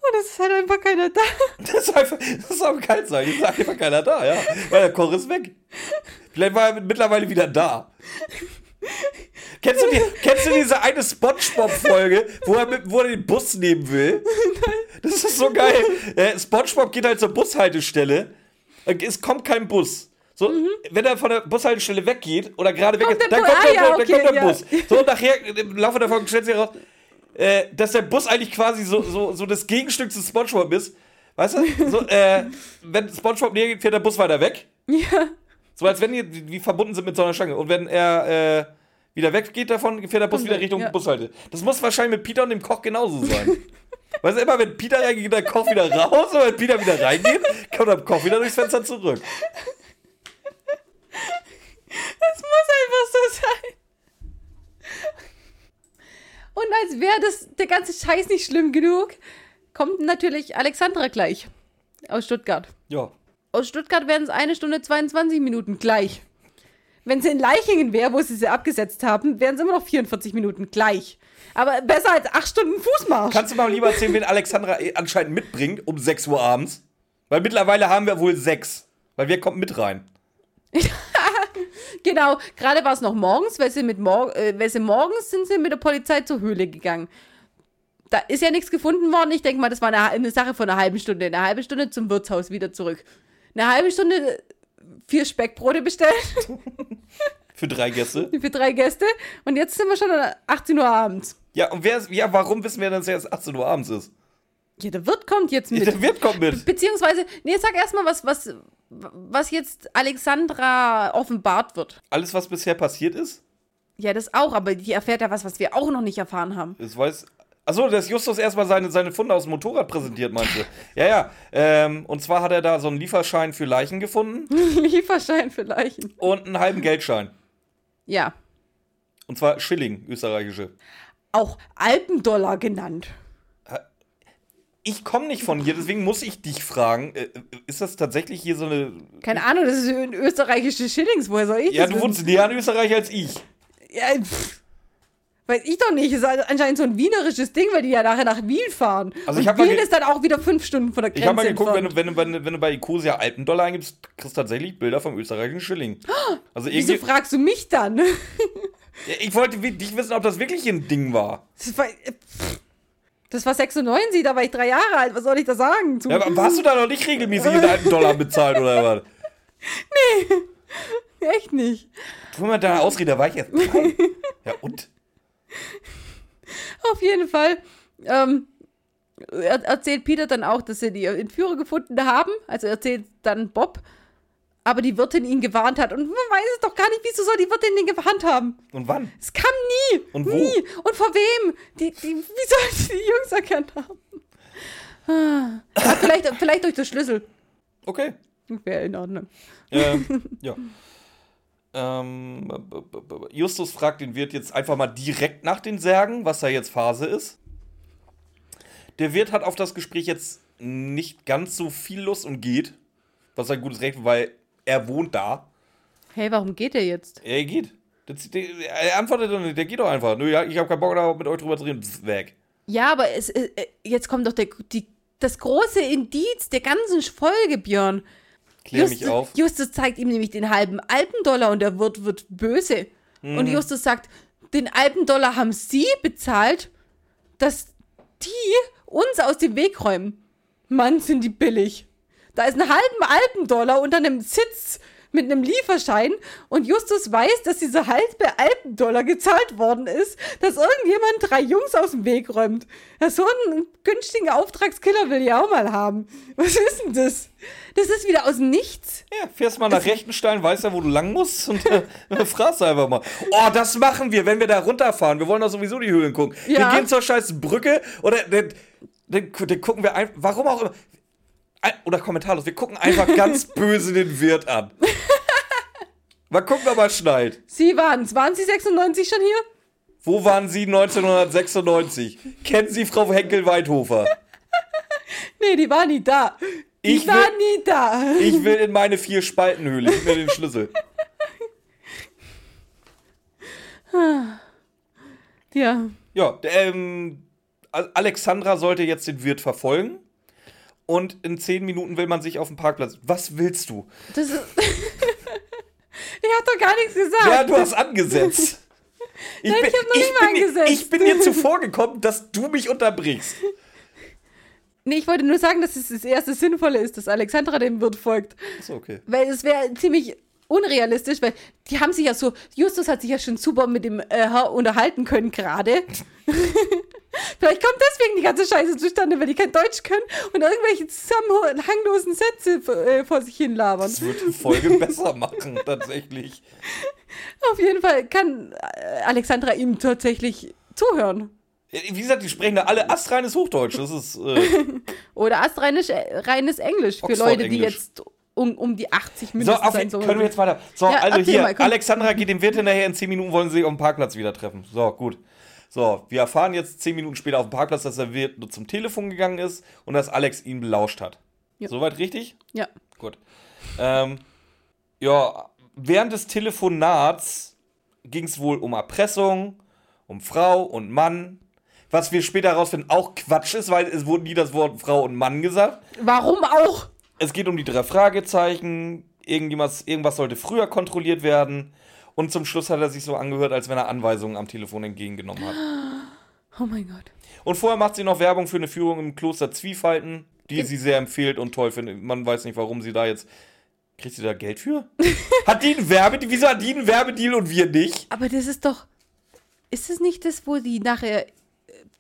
Und es ist halt einfach keiner da. Das ist einfach, das ist auch kalt sein. Jetzt ist einfach keiner da, ja. Weil der Koch ist weg. Vielleicht war er mittlerweile wieder da. Kennst du, die, kennst du diese eine Spongebob-Folge, wo er, mit, wo er den Bus nehmen will? Das ist so geil. Äh, Spongebob geht halt zur Bushaltestelle. Äh, Es kommt kein Bus. So, wenn er von der Bushaltestelle weggeht oder gerade weg Kommt ist, der dann kommt ah, der, ja, dann okay, kommt der ja. Bus. So, und nachher, im Laufe davon stellt sich heraus, äh, dass der Bus eigentlich quasi so, so, so das Gegenstück zu Spongebob ist. Weißt du? So, äh, wenn Spongebob näher geht, fährt der Bus weiter weg. Ja. So als wenn die, die verbunden sind mit so einer Stange. Und wenn er äh, wieder weggeht davon, fährt der Bus wieder Richtung ja. Bushalte. Das muss wahrscheinlich mit Peter und dem Koch genauso sein. weißt du, immer wenn Peter reingeht, geht der Koch wieder raus. Und wenn Peter wieder reingeht, kommt der Koch wieder durchs Fenster zurück. Es muss einfach so sein. Und als wäre das der ganze Scheiß nicht schlimm genug, kommt natürlich Alexandra gleich. Aus Stuttgart. Ja. Aus Stuttgart wären es eine Stunde 22 Minuten gleich. Wenn sie in Leichingen wäre, wo sie sie abgesetzt haben, wären es immer noch 44 Minuten gleich. Aber besser als acht Stunden Fußmarsch. Kannst du mal lieber erzählen, wen Alexandra eh anscheinend mitbringt um 6 Uhr abends? Weil mittlerweile haben wir wohl sechs. Weil wer kommt mit rein? Genau, gerade war es noch morgens, weil sie, mit mor äh, weil sie morgens sind sie mit der Polizei zur Höhle gegangen. Da ist ja nichts gefunden worden. Ich denke mal, das war eine, eine Sache von einer halben Stunde. Eine halbe Stunde zum Wirtshaus wieder zurück. Eine halbe Stunde vier Speckbrote bestellt Für drei Gäste. für drei Gäste. Und jetzt sind wir schon an 18 Uhr abends. Ja, und wer ja, warum wissen wir, dass es erst 18 Uhr abends ist? Ja, der Wirt kommt jetzt mit. Der Wirt kommt mit. Beziehungsweise, nee, sag erstmal, was, was, was jetzt Alexandra offenbart wird. Alles, was bisher passiert ist, Ja, das auch, aber die erfährt ja was, was wir auch noch nicht erfahren haben. das weiß. Achso, dass Justus erstmal seine, seine Funde aus dem Motorrad präsentiert, meinst du? Ja, ja. Ähm, und zwar hat er da so einen Lieferschein für Leichen gefunden Lieferschein für Leichen. und einen halben Geldschein. Ja. Und zwar Schilling, österreichische. Auch Alpendollar genannt. Ich komme nicht von hier, deswegen muss ich dich fragen, äh, ist das tatsächlich hier so eine. Keine Ahnung, das ist ein österreichische Schillings. Woher soll ich Ja, das du wissen? wohnst näher an Österreich als ich. Ja, pff. Weiß ich doch nicht. Ist also anscheinend so ein wienerisches Ding, weil die ja nachher nach Wien fahren. Also ich Und Wien ist dann auch wieder fünf Stunden von der Grenze Ich habe mal geguckt, wenn du, wenn, du, wenn, du, wenn du bei Ecosia Alpendollar eingibst, kriegst du tatsächlich Bilder vom österreichischen Schilling. Also Wieso fragst du mich dann? Ja, Ich wollte dich wissen, ob das wirklich ein Ding war. Das war, äh, pff. das war 96, da war ich drei Jahre alt. Was soll ich da sagen? Ja, aber hast du da noch nicht regelmäßig in einen Dollar bezahlt oder was? Echt nicht. Tu mal deine Ausrede, da war ich jetzt. Ja, und? Auf jeden Fall ähm, er erzählt Peter dann auch, dass sie die Entführer gefunden haben. Also erzählt dann Bob. Aber die Wirtin ihn gewarnt hat. Und man weiß es doch gar nicht, wieso soll die Wirtin den gewarnt haben? Und wann? Es kam nie. Und wo? Nie. Und vor wem? Die, die, wie soll sie die Jungs erkannt haben? Ah. Ah, vielleicht, vielleicht durch den Schlüssel. Okay. Wäre in Ordnung. Ähm, ja. Ähm, Justus fragt den Wirt jetzt einfach mal direkt nach den Särgen, was da jetzt Phase ist. Der Wirt hat auf das Gespräch jetzt nicht ganz so viel Lust und geht. Was sein gutes Recht, weil er wohnt da. Hey, warum geht er jetzt? Er geht. Er antwortet doch nicht, der geht doch einfach. Nö, ja, ich habe keinen Bock, da mit euch drüber zu reden. Weg. Ja, aber es, äh, äh, jetzt kommt doch der, die, das große Indiz der ganzen Folge, Björn. Klär mich auf. Justus zeigt ihm nämlich den halben Alpendollar und der Wirt wird böse. Und Mhm. Justus sagt, den Alpendollar haben sie bezahlt, dass die uns aus dem Weg räumen. Mann, sind die billig. Da ist ein halben Alpendollar unter einem Sitz mit einem Lieferschein und Justus weiß, dass dieser halbe Alpendollar gezahlt worden ist, dass irgendjemand drei Jungs aus dem Weg räumt. Ja, so einen günstigen Auftragskiller will ich auch mal haben. Was ist denn das? Das ist wieder aus dem Nichts. Ja, fährst mal nach Rechtenstein, weißt ja, wo du lang musst und äh, fragst einfach mal. Oh, das machen wir, wenn wir da runterfahren. Wir wollen doch sowieso die Höhlen gucken. Ja. Wir gehen zur scheiß Brücke oder dann, dann, dann gucken wir einfach, warum auch immer. Oder kommentarlos, wir gucken einfach ganz böse den Wirt an. Mal gucken, ob er schnallt. Sie waren 2096 schon hier? Wo waren Sie 1996? Kennen Sie Frau Henkel-Weidhofer? Nee, die war nie da. Die Ich war will- nie da. Ich will in meine vier Spaltenhöhle. Gib mir den Schlüssel. Ja. Ja, ähm, Al- Alexandra sollte jetzt den Wirt verfolgen. Und in zehn Minuten will man sich auf dem Parkplatz. Was willst du? Das ist. ich hab doch gar nichts gesagt. Ja, du hast angesetzt. Ich Nein, ich hab noch nicht mal bin, angesetzt. ich bin dir zuvor gekommen, dass du mich unterbrichst. Nee, ich wollte nur sagen, dass es das erste Sinnvolle ist, dass Alexandra dem Wirt folgt. Ist okay. Weil es wäre ziemlich unrealistisch, weil die haben sich ja so, Justus hat sich ja schon super mit dem äh, unterhalten können gerade. Vielleicht kommt deswegen die ganze Scheiße zustande, weil die kein Deutsch können und irgendwelche zusammenhanglosen Sätze äh, vor sich hin labern. Das wird die Folge besser machen, tatsächlich. Auf jeden Fall kann äh, Alexandra ihm tatsächlich zuhören. Wie gesagt, die sprechen da alle astreines Hochdeutsch. Das ist. Äh, Oder astreines äh, reines Englisch für Leute, die jetzt um, um die 80 so, mindestens auf, sein sollen. können wir jetzt weiter. So, Ja, also hier, mal. Alexandra geht dem Wirt hinterher. In 10 Minuten wollen sie sich auf dem Parkplatz wieder treffen. So, gut. So, wir erfahren jetzt 10 Minuten später auf dem Parkplatz, dass der Wirt nur zum Telefon gegangen ist und dass Alex ihn belauscht hat. Ja. Soweit richtig? Ja. Gut. Ähm, ja, während des Telefonats ging es wohl um Erpressung, um Frau und Mann. Was wir später herausfinden, auch Quatsch ist, weil es wurde nie das Wort Frau und Mann gesagt. Warum auch? Es geht um die drei Fragezeichen. Irgendwas sollte früher kontrolliert werden. Und zum Schluss hat er sich so angehört, als wenn er Anweisungen am Telefon entgegengenommen hat. Oh mein Gott. Und vorher macht sie noch Werbung für eine Führung im Kloster Zwiefalten, die sie sehr empfiehlt und toll findet. Man weiß nicht, warum sie da jetzt. Kriegt sie da Geld für? hat die einen Werbedeal? Wieso hat die einen Werbedeal und wir nicht? Aber das ist doch. Ist es nicht das, wo die nachher äh,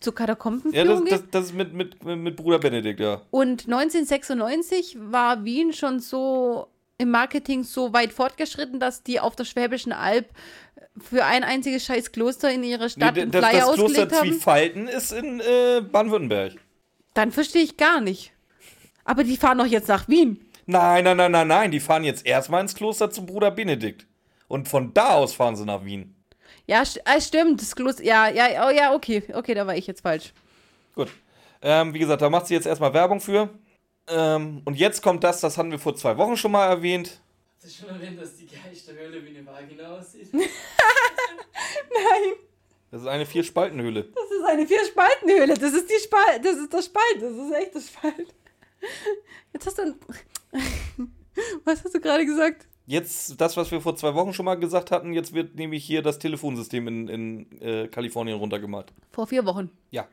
zur Ja, das, Katakombenführung das, das ist mit, mit, mit Bruder Benedikt, ja. Und 1996 war Wien schon so im Marketing so weit fortgeschritten, dass die auf der Schwäbischen Alb für ein einziges scheiß Kloster in ihrer Stadt Nee, einen das, Flyer das Kloster ausgelegt haben. Zwiefalten ist in äh, Baden-Württemberg. Dann verstehe ich gar nicht. Aber die fahren doch jetzt nach Wien. Nein, nein, nein, nein, nein. Die fahren jetzt erstmal ins Kloster zum Bruder Benedikt. Und von da aus fahren sie nach Wien. Ja, st äh, stimmt. Das Kloster. Ja, ja, oh, ja, okay. Okay, da war ich jetzt falsch. Gut. Ähm, wie gesagt, da macht sie jetzt erstmal Werbung für. Ähm, und jetzt kommt das, das hatten wir vor zwei Wochen schon mal erwähnt. Hast du schon erwähnt, dass die Geisterhöhle wie eine Vagina aussieht? Nein, Das ist eine Vier-Spaltenhöhle. das ist eine Vier-Spalten-Höhle. Das ist die Spalt. Das ist der Spalt. Das ist echt der Spalt. Jetzt hast du. Ein Was hast du gerade gesagt? Jetzt, das, was wir vor zwei Wochen schon mal gesagt hatten, jetzt wird nämlich hier das Telefonsystem in, in äh, Kalifornien runtergemacht. Vor vier Wochen. Ja.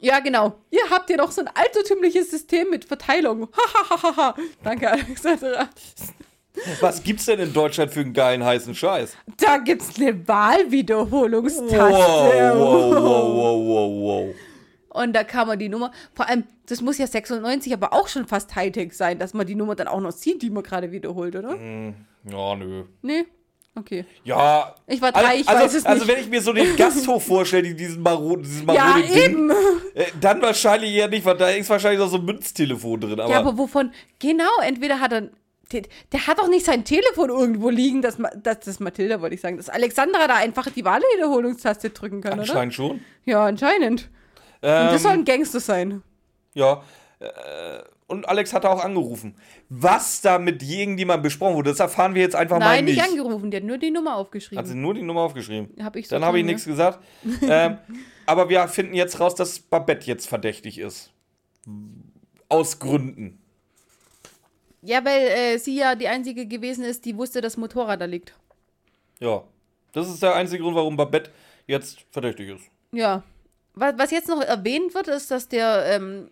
Ja, genau. Ihr habt ja noch so ein altertümliches System mit Verteilung. Hahaha. Danke, Alexandra. Was gibt's denn in Deutschland für einen geilen heißen Scheiß? Da gibt's eine Wahlwiederholungstaste. Wow, wow, wow, wow, wow, wow. Und da kann man die Nummer, vor allem, das muss ja 96, aber auch schon fast Hightech sein, dass man die Nummer dann auch noch sieht, die man gerade wiederholt, oder? Ja, nö. Nee? Okay. Ja. Ich war drei, ich also, weiß es Also, nicht. wenn ich mir so den Gasthof vorstelle, die diesen marode, dieses Ja, marode Ding, eben. äh, dann wahrscheinlich eher nicht, weil da ist wahrscheinlich noch so ein Münztelefon drin. Aber, ja, aber wovon? Genau, entweder hat er. Der, der hat doch nicht sein Telefon irgendwo liegen, dass, dass das Mathilda, wollte ich sagen, dass Alexandra da einfach die Wahlwiederholungstaste drücken kann, oder? anscheinend schon. Ja, anscheinend. Und das soll ein Gangster sein. Ja. Äh, und Alex hat auch angerufen. Was da mit irgendjemandem besprochen wurde, das erfahren wir jetzt einfach mal Nein, nicht nicht. angerufen, der hat nur die Nummer aufgeschrieben. Hat sie nur die Nummer aufgeschrieben. Hab ich so Dann habe ich nichts gesagt. ähm, aber wir finden jetzt raus, dass Babette jetzt verdächtig ist. Aus Gründen. Ja, weil äh, sie ja die einzige gewesen ist, die wusste, dass Motorrad da liegt. Ja. Das ist der einzige Grund, warum Babette jetzt verdächtig ist. Ja. Was, was jetzt noch erwähnt wird, ist, dass der, ähm,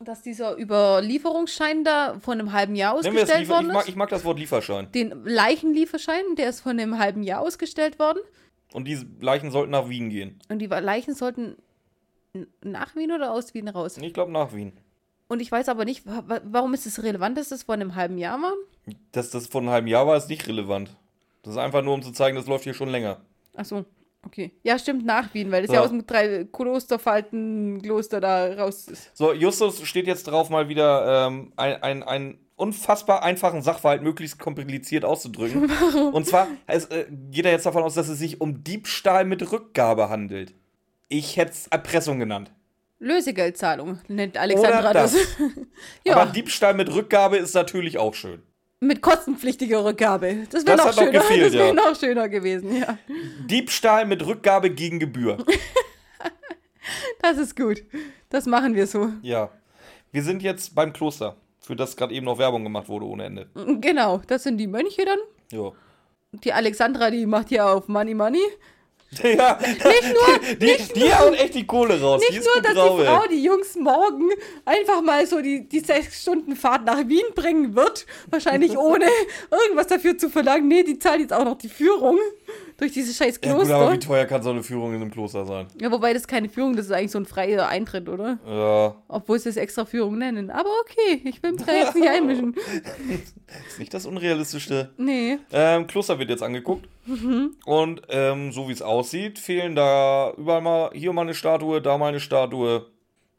dass dieser Überlieferungsschein da vor einem halben Jahr ausgestellt Liefer ich, worden mag, ist. ich mag das Wort Lieferschein. Den Leichenlieferschein, der ist vor einem halben Jahr ausgestellt worden. Und diese Leichen sollten nach Wien gehen. Und die Leichen sollten nach Wien oder aus Wien raus. Ich glaube nach Wien. Und ich weiß aber nicht, wa- wa- warum ist es relevant, dass das vor einem halben Jahr war? Dass das vor einem halben Jahr war, ist nicht relevant. Das ist einfach nur, um zu zeigen, das läuft hier schon länger. Ach so, okay. Ja, stimmt, nach Wien, weil das So. ja aus dem drei Klosterfalten Kloster da raus ist. So, Justus steht jetzt drauf, mal wieder ähm, ein, ein, einen unfassbar einfachen Sachverhalt möglichst kompliziert auszudrücken. Und zwar es, äh, geht er jetzt davon aus, dass es sich um Diebstahl mit Rückgabe handelt. Ich hätte es Erpressung genannt. Lösegeldzahlung nennt Alexandra Oder das. das. ja, Aber Diebstahl mit Rückgabe ist natürlich auch schön. Mit kostenpflichtiger Rückgabe. Das wäre noch schöner. gefehlt, das wäre ja. noch schöner gewesen, ja. Diebstahl mit Rückgabe gegen Gebühr. Das ist gut. Das machen wir so. Ja. Wir sind jetzt beim Kloster, für das gerade eben noch Werbung gemacht wurde ohne Ende. Genau, das sind die Mönche dann. Ja. Die Alexandra, die macht ja auf Money Money. Ja, Nicht nur, die, die hauen echt die Kohle raus. die nicht nur dass drauf, die Frau ey. die Jungs morgen einfach mal so die, die sechs Stunden Fahrt nach Wien bringen wird. Wahrscheinlich ohne irgendwas dafür zu verlangen. Nee, die zahlt jetzt auch noch die Führung durch dieses scheiß Ja, gut, aber Kloster. wie teuer kann so eine Führung in einem Kloster sein? Ja, wobei das keine Führung, das ist eigentlich so ein freier Eintritt, oder? Ja, Obwohl sie es extra Führung nennen. Aber okay, ich will mich da jetzt nicht einmischen. ist nicht das Unrealistischste. Nee. Ähm, Kloster wird jetzt angeguckt. Und ähm, so wie es aussieht, fehlen da überall mal, hier mal eine Statue, da mal eine Statue.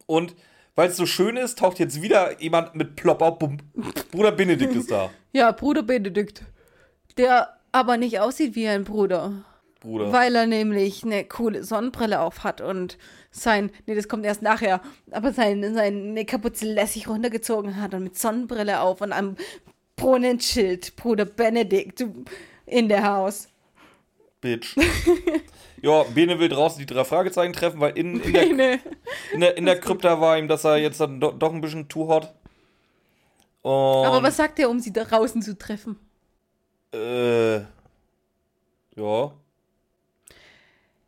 Und weil es so schön ist, taucht jetzt wieder jemand mit Plop auf. Bumm. Bruder Benedikt ist da. Ja, Bruder Benedikt. Der aber nicht aussieht wie ein Bruder. Bruder. Weil er nämlich eine coole Sonnenbrille auf hat und sein, nee, das kommt erst nachher, aber sein, seine Kapuze lässig runtergezogen hat und mit Sonnenbrille auf und am Brunnenschild Bruder Benedikt in der Haus. Bitch. ja, Bene will draußen die drei Fragezeichen treffen, weil in, in, der, in, der, in der Krypta war ihm, dass er jetzt dann do, doch ein bisschen too hot. Und, aber was sagt er, um sie da draußen zu treffen? Äh, ja.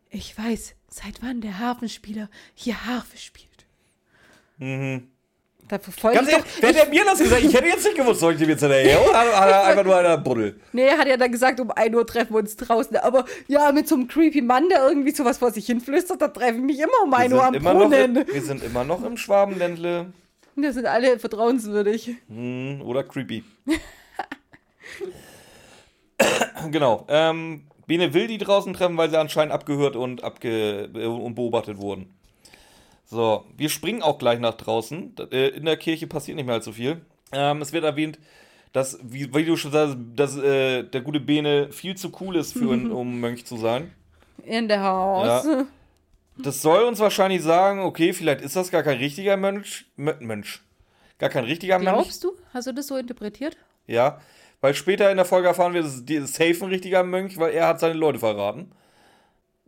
Ich weiß, seit wann der Hafenspieler hier Harfe spielt. Mhm. Da verfolge Ganz ich ehrlich, wer hätte mir das gesagt? Ich hätte jetzt nicht gewusst, soll ich dem jetzt hinterher? Oder hat er einfach nur einer Buddel? Nee, er hat ja dann gesagt, um 1 Uhr treffen wir uns draußen. Aber ja, mit so einem creepy Mann, der irgendwie sowas vor sich hin flüstert, da treffe ich mich immer um 1 Uhr am immer noch, Brunnen. wir sind immer noch im Schwabenländle. Wir sind alle vertrauenswürdig. Hm, oder creepy. genau. Ähm, Bene will die draußen treffen, weil sie anscheinend abgehört und, abge und beobachtet wurden. So, wir springen auch gleich nach draußen. Äh, In der Kirche passiert nicht mehr allzu viel. Ähm, es wird erwähnt, dass, wie, wie du schon sagst, dass äh, der gute Bene viel zu cool ist, für ein, um Mönch zu sein. In der Haus. Ja. Das soll uns wahrscheinlich sagen, okay, vielleicht ist das gar kein richtiger Mönch. Mö- Mönch. Gar kein richtiger Mönch. Glaubst du? Hast du das so interpretiert? Ja. Weil später in der Folge erfahren wir, dass es safe ein richtiger Mönch, weil er hat seine Leute verraten.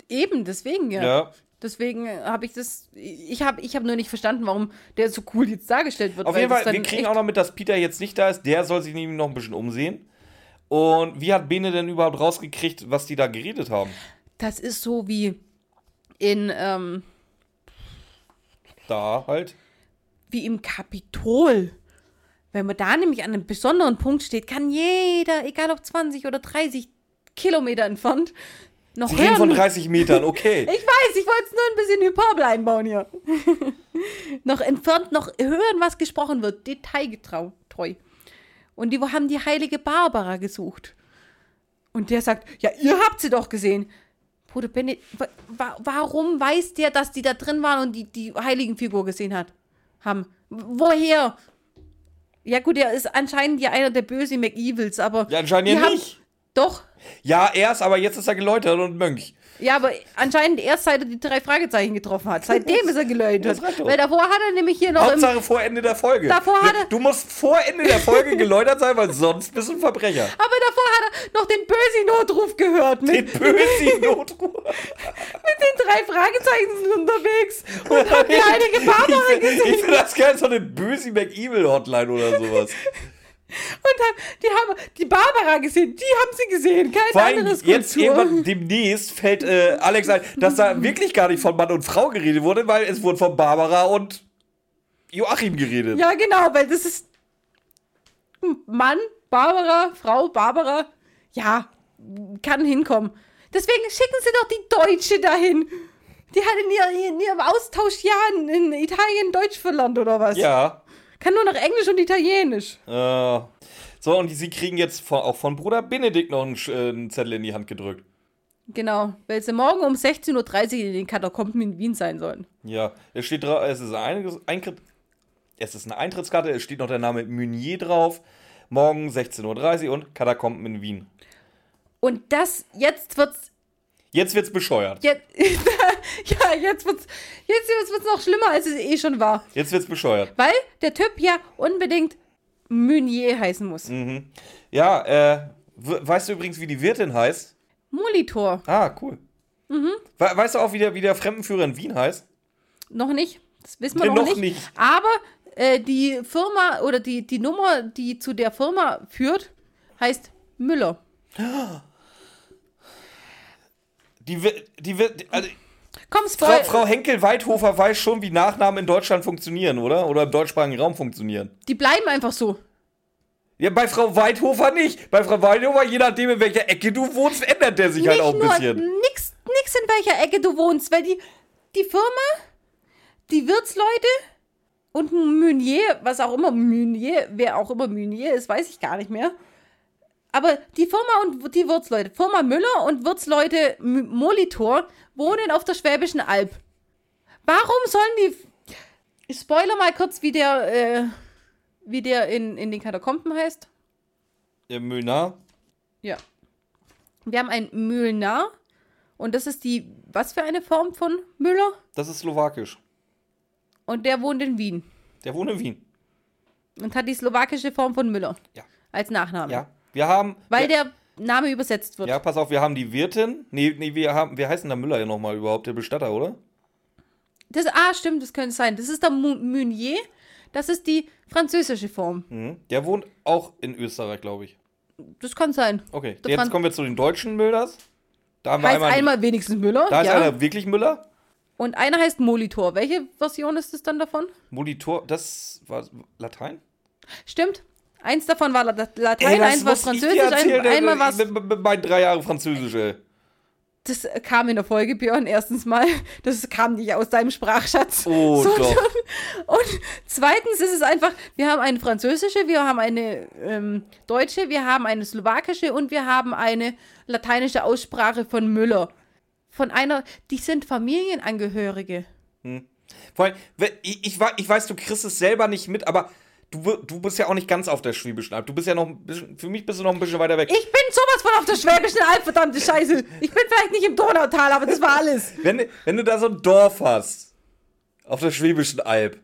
Eben, deswegen ja. Ja. Deswegen habe ich das. Ich habe ich hab nur nicht verstanden, warum der so cool jetzt dargestellt wird. Auf jeden Fall, wir kriegen auch noch mit, dass Peter jetzt nicht da ist. Der soll sich nämlich noch ein bisschen umsehen. Und wie hat Bene denn überhaupt rausgekriegt, was die da geredet haben? Das ist so wie in. Ähm, Da halt. wie im Kapitol. Wenn man da nämlich an einem besonderen Punkt steht, kann jeder, egal ob 20 oder 30 Kilometer entfernt, noch Sie hören. von 30 Metern, okay. ich weiß, ich wollte es nur ein bisschen Hyperbel einbauen hier. noch entfernt, noch hören, was gesprochen wird, detailgetreu. treu. Und die haben die heilige Barbara gesucht. Und der sagt, ja, ihr habt sie doch gesehen. Bruder Benny, wa wa warum weiß der, dass die da drin waren und die, die Heiligenfigur gesehen hat? Haben. Woher? Ja gut, er ist anscheinend ja einer der bösen McEvils, aber... Ja, anscheinend ja nicht. Doch. Ja, erst, aber jetzt ist er geläutert und Mönch. Ja, aber anscheinend erst seit er die drei Fragezeichen getroffen hat. Seitdem ist er geläutert. Weil davor hat er nämlich hier noch Hauptsache vor Ende der Folge. Davor hat er- Du musst vor Ende der Folge geläutert sein, weil sonst bist du ein Verbrecher. Aber davor hat er noch den bösen Notruf gehört. Mit Den bösen Notruf. den drei Fragezeichen sind unterwegs und haben die heilige Barbara Ich gesehen. finde find das geil, so eine böse McEvil-Hotline oder sowas. Und haben, die haben die Barbara gesehen. Die haben sie gesehen. Kein Vor allem anderes jetzt irgendwann demnächst fällt äh, Alex ein, dass da wirklich gar nicht von Mann und Frau geredet wurde, weil es wurde von Barbara und Joachim geredet. Ja, genau, weil das ist Mann, Barbara, Frau, Barbara. Ja, kann hinkommen. Deswegen schicken sie doch die Deutsche dahin. Die hat in, ihr, in ihrem Austauschjahren in Italien Deutsch verlernt oder was? Ja. Kann nur noch Englisch und Italienisch. Äh, so, und sie kriegen jetzt von, auch von Bruder Benedikt noch einen, äh, einen Zettel in die Hand gedrückt. Genau, weil sie morgen um 16.30 Uhr in den Katakomben in Wien sein sollen. Ja, es steht drauf, es ist, ein, Eintritt, es ist eine Eintrittskarte, es steht noch der Name Meunier drauf. Morgen 16.30 Uhr und Katakomben in Wien. Und das, jetzt wird's, Jetzt wird's bescheuert. jetzt, ja, jetzt wird's, jetzt wird's noch schlimmer, als es eh schon war. Jetzt wird's bescheuert. Weil der Typ ja unbedingt Meunier heißen muss. Mhm. Ja, äh, we- weißt du übrigens, wie die Wirtin heißt? Molitor. Ah, cool. Mhm. We weißt du auch, wie der, wie der Fremdenführer in Wien heißt? Noch nicht. Das wissen wir Nee, noch, noch nicht. nicht. Aber äh, die Firma oder die, die Nummer, die zu der Firma führt, heißt Müller. Die wird, die wird, also, Komm, Frau, Frau Henkel-Weidhofer weiß schon, wie Nachnamen in Deutschland funktionieren, oder? Oder im deutschsprachigen Raum funktionieren. die bleiben einfach so. Ja, bei Frau Weidhofer nicht. Bei Frau Weidhofer, je nachdem, in welcher Ecke du wohnst, ändert der sich halt auch ein nur bisschen. nix, nix in welcher Ecke du wohnst, weil die, die Firma, die Wirtsleute und Meunier, was auch immer Meunier, wer auch immer Meunier ist, weiß ich gar nicht mehr. Aber die Firma und die Wirtsleute, Firma Müller und Wirtsleute M Molitor wohnen auf der Schwäbischen Alb. Warum sollen die. Ich spoiler mal kurz, wie der, äh, wie der in, in den Katakomben heißt. Ja, Müllner. Ja. Wir haben einen Müllner. Und das ist die, was für eine Form von Müller? Das ist slowakisch. Und der wohnt in Wien. Der wohnt in Wien. Und hat die slowakische Form von Müller. Ja. Als Nachname. Ja. Wir haben. Weil ja, der Name übersetzt wird. Ja, pass auf, wir haben die Wirtin. Nee, nee, wir haben. Wie heißt denn der Müller ja nochmal überhaupt? Der Bestatter, oder? Das, ah, stimmt, das könnte sein. Das ist der Meunier. Das ist die französische Form. Mhm. Der wohnt auch in Österreich, glaube ich. Das kann sein. Okay. Der Jetzt kommen wir zu den deutschen Müllers. Da haben wir Heißt einmal. einmal, wenigstens Müller. da ist ja. einer wirklich Müller. Und einer heißt Molitor. Welche Version ist es dann davon? Molitor, das war Latein? Stimmt. Eins davon war La- Latein, Ey, eins war Französisch, ein, einmal war mit meinen drei Jahre Französisch, ey. Das kam in der Folge, Björn, erstens mal. Das kam nicht aus deinem Sprachschatz. Oh, doch. Und zweitens ist es einfach, wir haben eine französische, wir haben eine ähm, deutsche, wir haben eine slowakische und wir haben eine lateinische Aussprache von Müller. Von einer, die sind Familienangehörige. Vor allem, ich, ich, ich weiß, du kriegst es selber nicht mit, aber du, du bist ja auch nicht ganz auf der Schwäbischen Alb. Du bist ja noch ein bisschen, für mich bist du noch ein bisschen weiter weg. Ich bin sowas von auf der Schwäbischen Alb, verdammte Scheiße. Ich bin vielleicht nicht im Donautal, aber das war alles. Wenn, wenn du da so ein Dorf hast, auf der Schwäbischen Alb,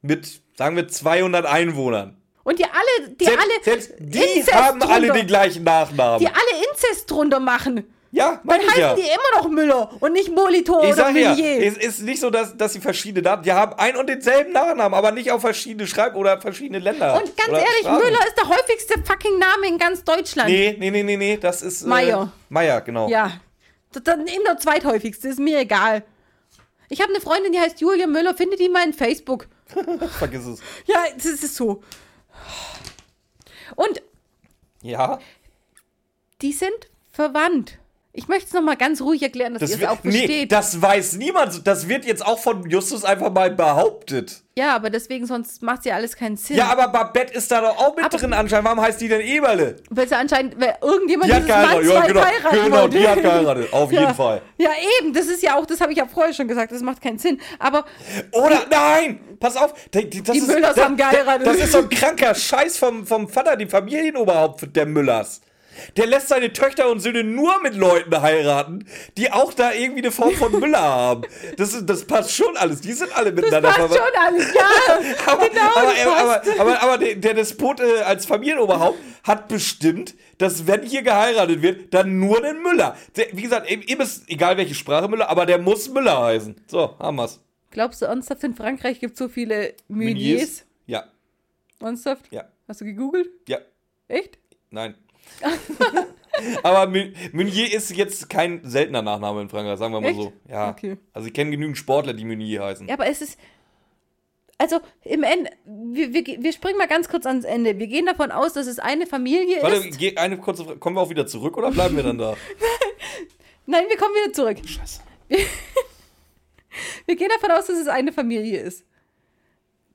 mit, sagen wir, 200 Einwohnern. Und die alle, die Selbst, alle selbst die Inzest haben alle den gleichen Nachnamen. die alle Inzest drunter machen. Ja, Dann meine ich heißen ja. die immer noch Müller und nicht Molitor Ich oder sag ja, es ist nicht so, dass, dass sie verschiedene Namen, die haben ein und denselben Nachnamen, aber nicht auf verschiedene Schreib- oder verschiedene Länder. Und ganz ehrlich, Sprachen. Müller ist der häufigste fucking Name in ganz Deutschland. Nee, nee, nee, nee, nee, das ist. Äh, Meier. Meier, genau. Ja. Das- Dann eben der zweithäufigste, ist mir egal. Ich habe eine Freundin, die heißt Julia Müller, findet die mal in Facebook. Vergiss es. Ja, das ist so. Und Ja. die sind verwandt. Ich möchte es nochmal ganz ruhig erklären, dass Das ihr es auch nee, versteht. das weiß niemand. Das wird jetzt auch von Justus einfach mal behauptet. ja, aber deswegen, sonst macht ja alles keinen Sinn. Ja, aber Babette ist da doch auch mit Aber- drin anscheinend. Warum heißt die denn Eberle? Weil sie anscheinend, weil irgendjemand Die hat geheiratet. Ja, genau. Genau, die hat geheiratet. Auf ja. jeden Fall. Ja, eben, das ist ja auch, das habe ich ja vorher schon gesagt, das macht keinen Sinn. Aber Oder, nein, pass auf. Das Die ist, Müllers das, haben geheiratet. Das ist so ein kranker Scheiß vom, vom Vater, die Familienoberhaupt der Müllers. Der lässt seine Töchter und Söhne nur mit Leuten heiraten, die auch da irgendwie eine Form von Müller haben. Das, das passt schon alles. Die sind alle das miteinander passt verwandt. schon alles. Ja, Aber, genau, aber, das aber, passt. aber, aber, aber der, der Despot äh, als Familienoberhaupt hat bestimmt, dass wenn hier geheiratet wird, dann nur den Müller. Der, wie gesagt, ihm ihm ist egal welche Sprache Müller, aber der muss Müller heißen. So, haben wir's. Glaubst du ernsthaft, in Frankreich gibt es so viele Meuniers? Ja, Ernsthaft? ja, Hast du gegoogelt? ja. Echt? Nein. Aber Meunier ist jetzt kein seltener Nachname in Frankreich, sagen wir mal Echt? so. Ja. Okay. Also ich kenne genügend Sportler, die Meunier heißen. Ja, aber es ist. Also im Ende, wir, wir, wir springen mal ganz kurz ans Ende. Wir gehen davon aus, dass es eine Familie Warte, ist. geh- eine kurze Frage. Kommen wir auch wieder zurück oder bleiben wir dann da? Nein, wir kommen wieder zurück. Scheiße. Wir gehen davon aus, dass es eine Familie ist.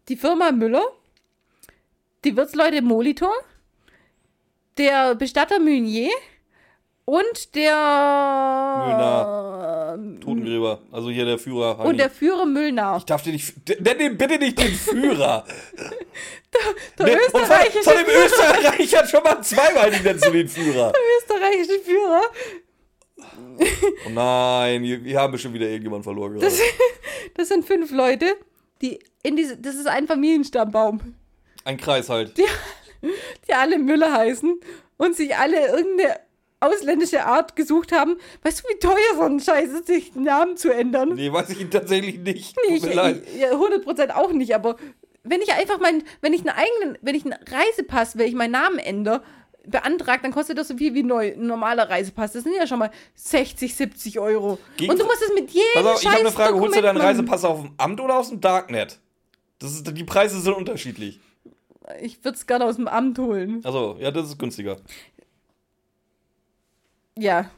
Die Firma Müller, die Wirtsleute Molitor, der Bestatter Meunier und der Totengräber. Also hier der Führer. Heini. und der Führer Müllnar. ich darf dir nicht. Nenn den bitte nicht den Führer. Der Nee, und von, österreichische, von dem Österreicher schon mal zweimal die nennst du den Führer. österreichische Führer. Oh nein, wir, haben bestimmt wieder irgendjemand verloren gerade. Das, das sind fünf Leute, die in diese. Das ist ein Familienstammbaum, Ein Kreis halt. Die alle Müller heißen und sich alle irgendeine ausländische Art gesucht haben. Weißt du, wie teuer so ein Scheiß ist, sich den Namen zu ändern? Nee, weiß ich tatsächlich nicht. Tut ich, mir leid. ich, ja, 100% auch nicht, aber wenn ich einfach mein, wenn ich einen eigenen, wenn ich einen Reisepass, wenn ich meinen Namen ändere, beantragt, dann kostet das so viel wie neu, ein normaler Reisepass. Das sind ja schon mal 60, 70 Euro. Gegen- Und du musst es mit jedem Pass auf, ich habe eine Frage. Holst du Dokument deinen. Reisepass auf dem Amt oder aus dem Darknet? Das ist, die Preise sind unterschiedlich. Ich würde es gerne aus dem Amt holen. Also, ja, das ist günstiger. Ja.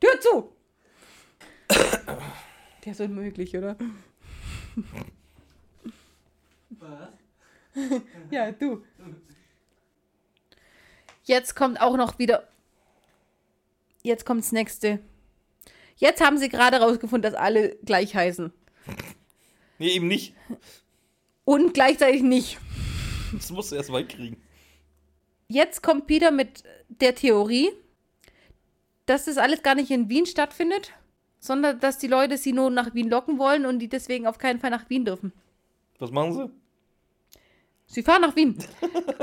Tür zu! Der ist unmöglich, oder? Was? Ja, du. Jetzt kommt auch noch wieder. Jetzt kommt das nächste. Jetzt haben sie gerade rausgefunden, dass alle gleich heißen. Nee, eben nicht. Und gleichzeitig nicht. Das musst du erst mal hinkriegen. Jetzt kommt Peter mit der Theorie, dass das alles gar nicht in Wien stattfindet, sondern dass die Leute sie nur nach Wien locken wollen und die deswegen auf keinen Fall nach Wien dürfen. Was machen sie? Sie fahren nach Wien.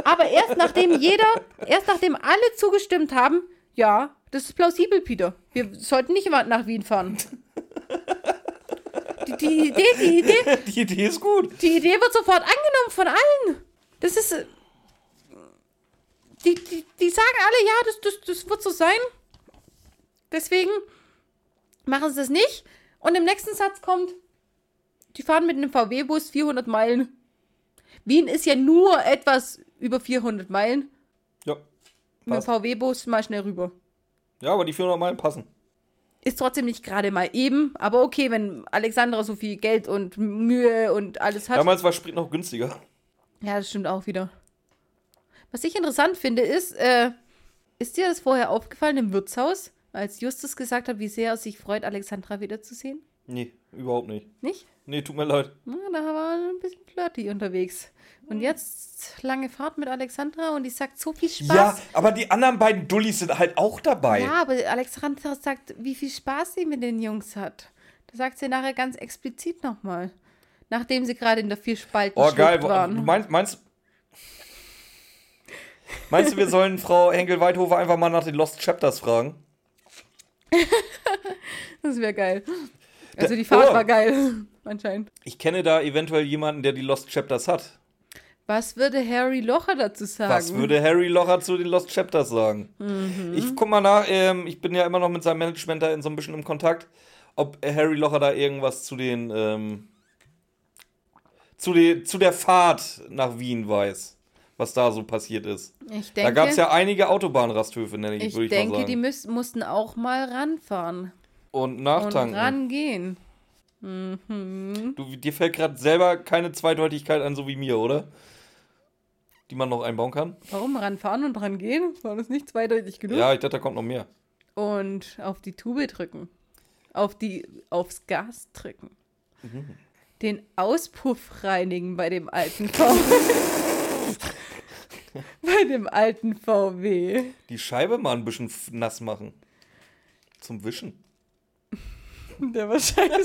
Aber erst nachdem jeder, erst nachdem alle zugestimmt haben, ja, das ist plausibel, Peter. Wir sollten nicht nach Wien fahren. Die, die Idee, die Idee, Die Idee ist gut. die Idee wird sofort angenommen von allen. Das ist. äh, Die, die, die sagen alle, ja, das, das, das wird so sein. Deswegen machen sie es nicht. Und im nächsten Satz kommt, die fahren mit einem VW-Bus 400 Meilen. Wien ist ja nur etwas über 400 Meilen. Ja. Mit dem Passt. VW-Bus mal schnell rüber. Ja, aber die 400 Meilen passen. Ist trotzdem nicht gerade mal eben, aber okay, wenn Alexandra so viel Geld und Mühe und alles hat. Damals war Sprit noch günstiger. Ja, das stimmt auch wieder. Was ich interessant finde, ist, äh, ist dir das vorher aufgefallen im Wirtshaus, als Justus gesagt hat, wie sehr er sich freut, Alexandra wiederzusehen? Nee, überhaupt nicht. Nicht? Nee, tut mir leid. Na, da war ein bisschen flirty unterwegs. Und jetzt lange Fahrt mit Alexandra und die sagt so viel Spaß. Ja, aber die anderen beiden Dullis sind halt auch dabei. Ja, aber Alexandra sagt, wie viel Spaß sie mit den Jungs hat. Das sagt sie nachher ganz explizit nochmal. Nachdem sie gerade in der Vierspalten Oh, geil. waren. Du meinst, meinst, meinst du, wir sollen Frau Henkel-Weidhofer einfach mal nach den Lost Chapters fragen? Das wäre geil. Also die Fahrt Oh. war geil, anscheinend. Ich kenne da eventuell jemanden, der die Lost Chapters hat. Was würde Harry Locher dazu sagen? Was würde Harry Locher zu den Lost Chapters sagen? Mhm. Ich guck mal nach, ähm, ich bin ja immer noch mit seinem Management da in so ein bisschen im Kontakt, ob Harry Locher da irgendwas zu den, ähm, zu, den, zu der Fahrt nach Wien weiß, was da so passiert ist. Ich da denke, gab es ja einige Autobahnrasthöfe, nenne ich, ich würde ich denke mal die sagen. müß, mussten auch mal ranfahren Und und nachtanken. rangehen. Mhm. Du, dir fällt gerade selber keine Zweideutigkeit an, so wie mir, oder? Die man noch einbauen kann? Warum ranfahren und rangehen? War das nicht zweideutig genug? Ja, ich dachte, da kommt noch mehr. Und auf die Tube drücken. Auf die, aufs Gas drücken. Mhm. Den Auspuff reinigen bei dem alten VW. bei dem alten VW. Die Scheibe mal ein bisschen nass machen. Zum Wischen. Der war scheiße.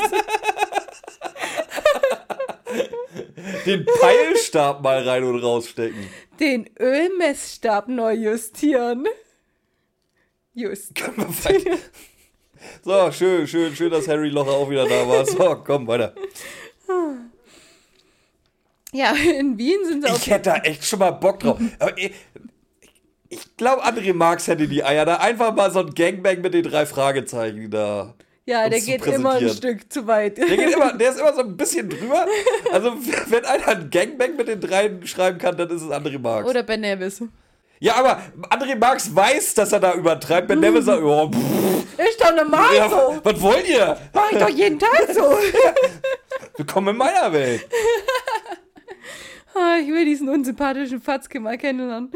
Den Peilstab mal rein und rausstecken. Den Ölmessstab neu justieren. Just. So, schön, schön, schön, dass Harry Locher auch wieder da war. So, komm, weiter. Ja, in Wien sind sie auf Ich hätte da echt schon mal Bock drauf. Aber ich, ich glaube, André Marx hätte die Eier da einfach mal so ein Gangbang mit den drei Fragezeichen da. Ja, der geht immer ein. Stück zu weit. Der, geht immer, der ist immer so ein bisschen drüber. Also, wenn einer ein Gangbang mit den dreien schreiben kann, dann ist es André Marx. Oder Ben Nevis. Ja, aber André Marx weiß, dass er da übertreibt. Ben Nevis sagt, oh, pff, Ist doch normal ja, so. was wollt ihr? Mach ich doch jeden Tag so. Willkommen in meiner Welt. Ah, ich will diesen unsympathischen Fatzke mal kennenlernen.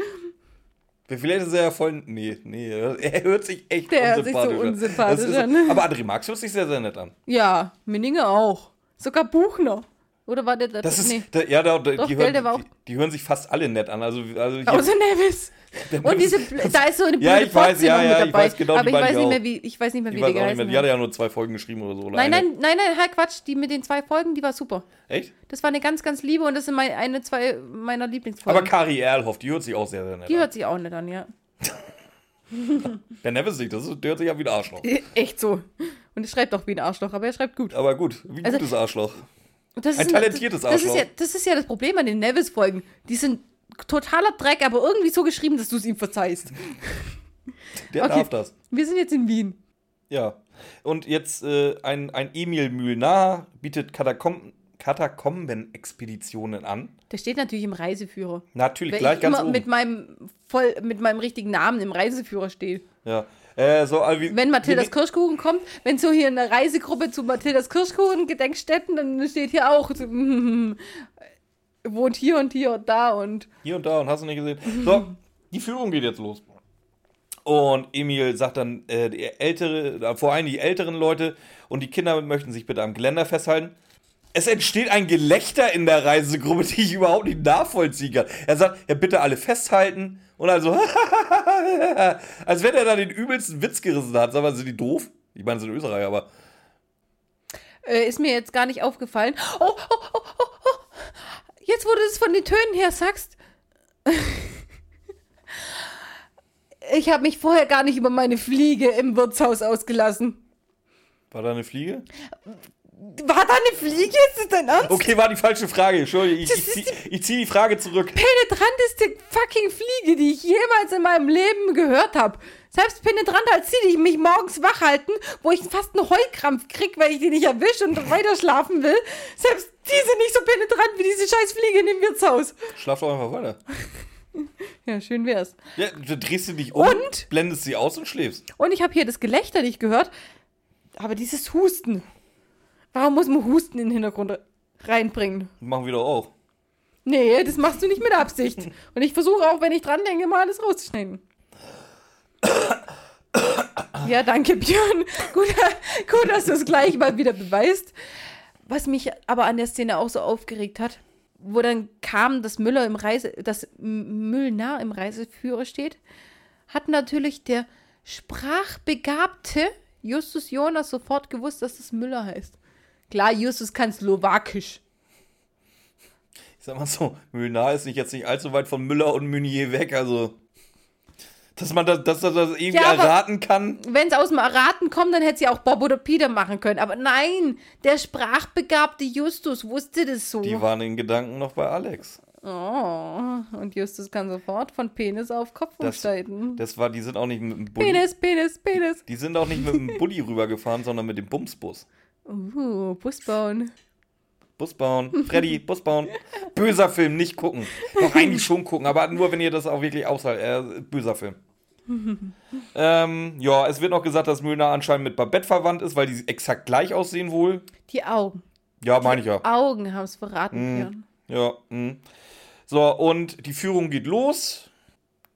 Vielleicht ist er ja voll. Nee, nee, er hört sich echt Der hört sich so unsympathisch an. unsympathisch ist- an. Aber André Marx hört sich sehr, sehr nett an. Ja, Minninger auch. Sogar Buchner. Oder war der da? Das ist, nee. da, ja, da, Doch, die, hören, die, die hören sich fast alle nett an. Also, also hier, Außer Nevis. Und diese, da ist so eine blöde Ja, ich weiß, ja, ja, mit ich dabei. weiß genau, die aber ich weiß ich nicht mehr, wie, ich weiß nicht mehr, wie die mehr, geheißen die hat ja nur zwei Folgen geschrieben oder so. oder Nein, nein, nein, nein, halt Quatsch. Die mit den zwei Folgen, die war super. Echt? Das war eine ganz, ganz liebe und das sind meine, eine, zwei meiner Lieblingsfolgen. Aber Kari Erlhoff, die hört sich auch sehr, sehr nett die an. hört sich auch nicht an, ja. Der Nevis nicht, das ist, der hört sich an wie ein Arschloch. Echt so. Und er schreibt auch wie ein Arschloch, aber er schreibt gut. Aber gut, wie ein Also- gutes Arschloch. Das Ein ist talentiertes das, das ist ja, Das ist ja das Problem an den Nevis-Folgen. Die sind totaler Dreck, aber irgendwie so geschrieben, dass du es ihm verzeihst. Der Okay. darf das. Wir sind jetzt in Wien. Ja. Und jetzt äh, ein, ein Emil Mühlnar bietet Katakom Katakomben-Expeditionen an. Der steht natürlich im Reiseführer. Natürlich, Weil gleich ich ganz immer oben. mit meinem, voll, mit meinem richtigen Namen im Reiseführer stehe. ja. Äh, so, also wie, Wenn Mathildas Kirschkuchen kommt, wenn so hier eine Reisegruppe zu Mathildas Kirschkuchen Gedenkstätten, dann steht hier auch, so, wohnt hier und hier und da und Hier und da und hast du nicht gesehen. So, die Führung geht jetzt los. Und Emil sagt dann, äh, die ältere, äh, vor allem die älteren Leute und die Kinder möchten sich bitte am Geländer festhalten. Es entsteht ein Gelächter in der Reisegruppe, die ich überhaupt nicht nachvollziehen kann. Er sagt, ja, bitte alle festhalten. Und also, als wenn er da den übelsten Witz gerissen hat. Sag mal, sind die doof? Ich meine, sind Österreicher, aber äh, ist mir jetzt gar nicht aufgefallen. Oh, oh, oh, oh, oh. Jetzt, wo du es von den Tönen her sagst. ich habe mich vorher gar nicht über meine Fliege im Wirtshaus ausgelassen. war da eine Fliege? War da eine Fliege? Ist das dein Ernst? Okay, war die falsche Frage. Entschuldigung, ich, ich, zieh, ich zieh die Frage zurück. penetranteste fucking Fliege, die ich jemals in meinem Leben gehört habe. Selbst penetranter als die, die mich morgens wach halten, wo ich fast einen Heulkrampf krieg, weil ich die nicht erwische und weiter schlafen will. Selbst die sind nicht so penetrant wie diese scheiß Fliege in dem Wirtshaus. Schlaf doch einfach weiter. Ja, schön wär's. Ja, du drehst dich nicht um, Und? blendest sie aus und schläfst. Und ich habe hier das Gelächter nicht gehört, aber dieses Husten. Warum muss man Husten in den Hintergrund reinbringen? Machen wir doch auch. Nee, das machst du nicht mit Absicht. Und ich versuche auch, wenn ich dran denke, mal alles rauszuschneiden. Ja, danke, Björn. Gut, gut, dass du es gleich mal wieder beweist. Was mich aber an der Szene auch so aufgeregt hat, wo dann kam, dass Müller im Reise, dass Müllner im Reiseführer steht, hat natürlich der sprachbegabte Justus Jonas sofort gewusst, dass das Müller heißt. Klar, Justus kann Slowakisch. Ich sag mal so, Müllnar ist nicht jetzt nicht allzu weit von Müller und Meunier weg, also. Dass man das, dass das irgendwie Ja, erraten kann. wenn es aus dem Erraten kommt, dann hätte sie auch Bob oder Peter machen können. Aber nein, der sprachbegabte Justus wusste das so. Die waren in Gedanken noch bei Alex. Oh, und Justus kann sofort von Penis auf Kopf Das- umsteigen. Das war, die sind auch nicht mit dem Bulli. Penis, Penis, Penis. Die sind auch nicht mit dem Bulli rübergefahren, sondern mit dem Bumsbus. Uh, Bus bauen. Bus bauen. Freddy, Bus bauen. Böser Film, nicht gucken. Doch eigentlich schon gucken, aber nur wenn ihr das auch wirklich aushaltet. Äh, böser Film. ähm, ja, es wird noch gesagt, dass Müllner anscheinend mit Babette verwandt ist, weil die exakt gleich aussehen wohl. Die Augen. Ja, meine ich ja. Augen haben es verraten. Björn. Ja, mh. So, und die Führung geht los.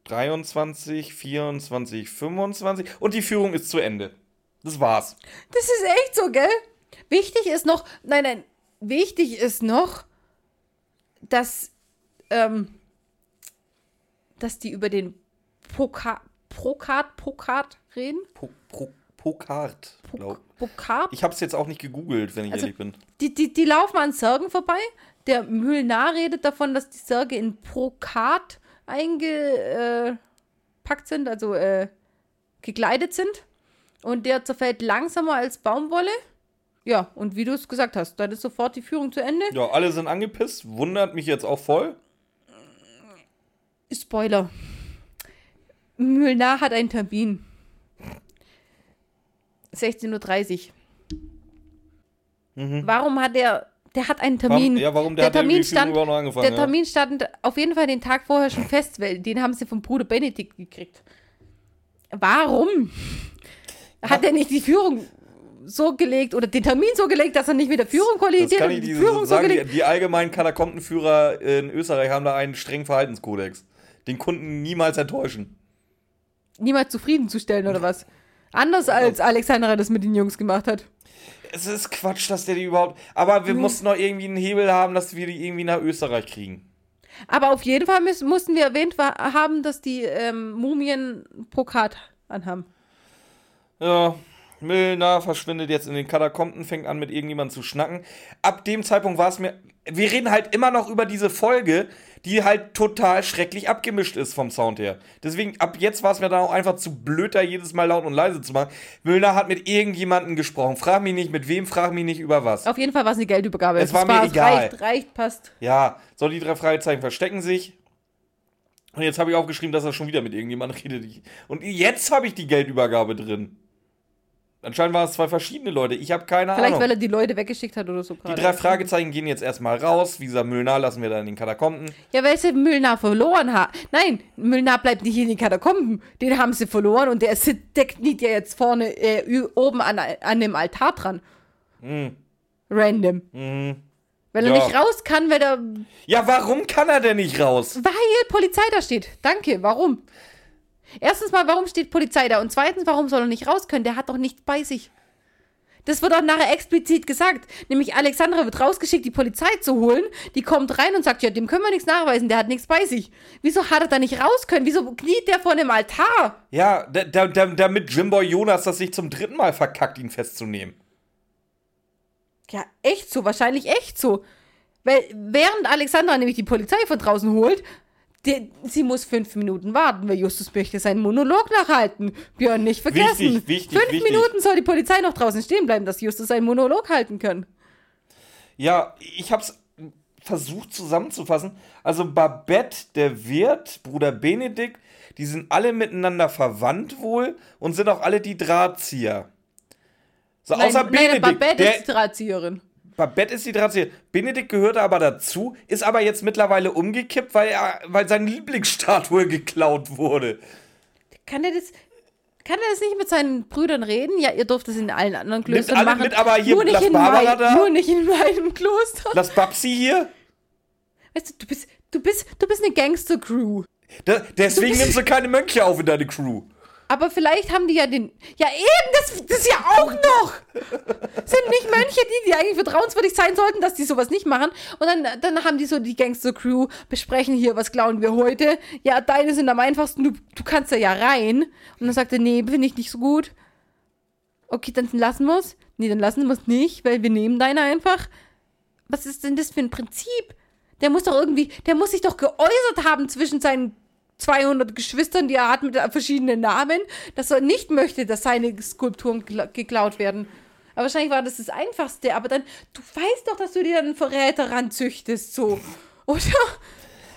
23, 24, 25. Und die Führung ist zu Ende. Das war's. Das ist echt so, gell? Wichtig ist noch, nein, nein, wichtig ist noch, dass, ähm, dass die über den Poka Prokat, Pokat reden. Po, Pokart. Pokat? Ich hab's jetzt auch nicht gegoogelt, wenn ich Also- ehrlich bin. Die, die, die laufen an Särgen vorbei. Der Mühlnar redet davon, dass die Särge in Prokat eingepackt sind, also äh, gekleidet sind. Und der zerfällt langsamer als Baumwolle. Ja, und wie du es gesagt hast, dann ist sofort die Führung zu Ende. Ja, alle sind angepisst. Wundert mich jetzt auch voll. Spoiler. Mühlnar hat einen Termin. 16.30 Uhr. Warum hat er. Der hat einen Termin. Mhm. Warum, ja, warum der, der Termin stand. noch angefangen? Der Termin stand auf jeden Fall den Tag vorher schon fest, weil den haben sie vom Bruder Benedikt gekriegt. Warum? Hat er nicht die Führung so gelegt oder den Termin so gelegt, dass er nicht mit der Führung ja. Das kollidiert kann ich die Führung so sagen. Die, gelegt? die allgemeinen Katakombenführer in Österreich haben da einen strengen Verhaltenskodex. Den Kunden niemals enttäuschen. Niemals zufriedenzustellen oder was? Anders als Alexandra das mit den Jungs gemacht hat. es ist Quatsch, dass der die überhaupt. Aber wir mussten noch irgendwie einen Hebel haben, dass wir die irgendwie nach Österreich kriegen. Aber auf jeden Fall müssen, mussten wir erwähnt haben, dass die ähm, Mumien Brokat anhaben. Ja, Milner verschwindet jetzt in den Katakomben, fängt an mit irgendjemandem zu schnacken. Ab dem Zeitpunkt war es mir. Wir reden halt immer noch über diese Folge, die halt total schrecklich abgemischt ist vom Sound her. Deswegen, ab jetzt war es mir dann auch einfach zu blöd, da jedes Mal laut und leise zu machen. Milner hat mit irgendjemandem gesprochen. Frag mich nicht mit wem, frag mich nicht über was. Auf jeden Fall war es eine Geldübergabe. Es war Das mir egal. Reicht, reicht, passt. Ja, so die drei Fragezeichen verstecken sich. Und jetzt habe ich aufgeschrieben, dass er schon wieder mit irgendjemandem redet. Und jetzt habe ich die Geldübergabe drin. Anscheinend waren es zwei verschiedene Leute. Ich habe keine Vielleicht, Ahnung. weil er die Leute weggeschickt hat oder so Die drei Fragezeichen gehen jetzt erstmal raus. Wie gesagt, Müllnar lassen wir dann in den Katakomben. Ja, weil sie Müllner verloren hat. Nein, Müllner bleibt nicht in den Katakomben. Den haben sie verloren und der, sit- der kniet ja jetzt vorne äh, oben an, an dem Altar dran. Random. Weil er Ja. nicht raus kann, weil er. Ja, warum kann er denn nicht raus? Weil Polizei da steht. Danke, warum? Erstens mal, warum steht Polizei da? Und zweitens, warum soll er nicht raus können? Der hat doch nichts bei sich. Das wird auch nachher explizit gesagt. Nämlich Alexandra wird rausgeschickt, die Polizei zu holen. Die kommt rein und sagt, ja, dem können wir nichts nachweisen, der hat nichts bei sich. Wieso hat er da nicht raus können? Wieso kniet der vor dem Altar? Ja, da, da, da, damit Jimboy Jonas das sich zum dritten Mal verkackt, ihn festzunehmen. Ja, echt so, wahrscheinlich echt so. Weil während Alexandra nämlich die Polizei von draußen holt, die, sie muss fünf Minuten warten, weil Justus möchte seinen Monolog nachhalten. Björn, nicht vergessen. Wichtig, wichtig, fünf wichtig. Minuten soll die Polizei noch draußen stehen bleiben, dass Justus seinen Monolog halten kann. Ja, ich hab's versucht zusammenzufassen. Also Babette, der Wirt, Bruder Benedikt, die sind alle miteinander verwandt wohl und sind auch alle die Drahtzieher. So, außer nein, Benedikt. Babette der, ist die Drahtzieherin. Babette ist die Drahtzieher. Benedikt gehörte aber dazu, ist aber jetzt mittlerweile umgekippt, weil, er, weil seine Lieblingsstatue geklaut wurde. Kann er das... Kann er das nicht mit seinen Brüdern reden? Ja, ihr dürft es in allen anderen Klöstern alle machen. mit, aber hier nur nicht, in mein, da. nur nicht in meinem Kloster. Lass Babsi hier. Weißt du, du bist, du bist, du bist eine Gangster-Crew. Deswegen nimmst du keine Mönche auf in deine Crew. Aber vielleicht haben die ja den. Ja, eben, das, das ja auch noch! Sind nicht Mönche die, die eigentlich vertrauenswürdig sein sollten, dass die sowas nicht machen? Und dann, dann haben die so die Gangster-Crew, besprechen hier, was klauen wir heute? Ja, deine sind am einfachsten, du, du kannst da ja rein. Und dann sagt er, nee, finde ich nicht so gut. Okay, dann lassen wir es. Nee, dann lassen wir es nicht, weil wir nehmen deine einfach. Was ist denn das für ein Prinzip? Der muss doch irgendwie, der muss sich doch geäußert haben zwischen seinen 200 Geschwistern, die er hat mit verschiedenen Namen, dass er nicht möchte, dass seine Skulpturen geklaut werden. Aber wahrscheinlich war das das Einfachste. Aber dann, du weißt doch, dass du dir einen Verräter ranzüchtest, so. Oder?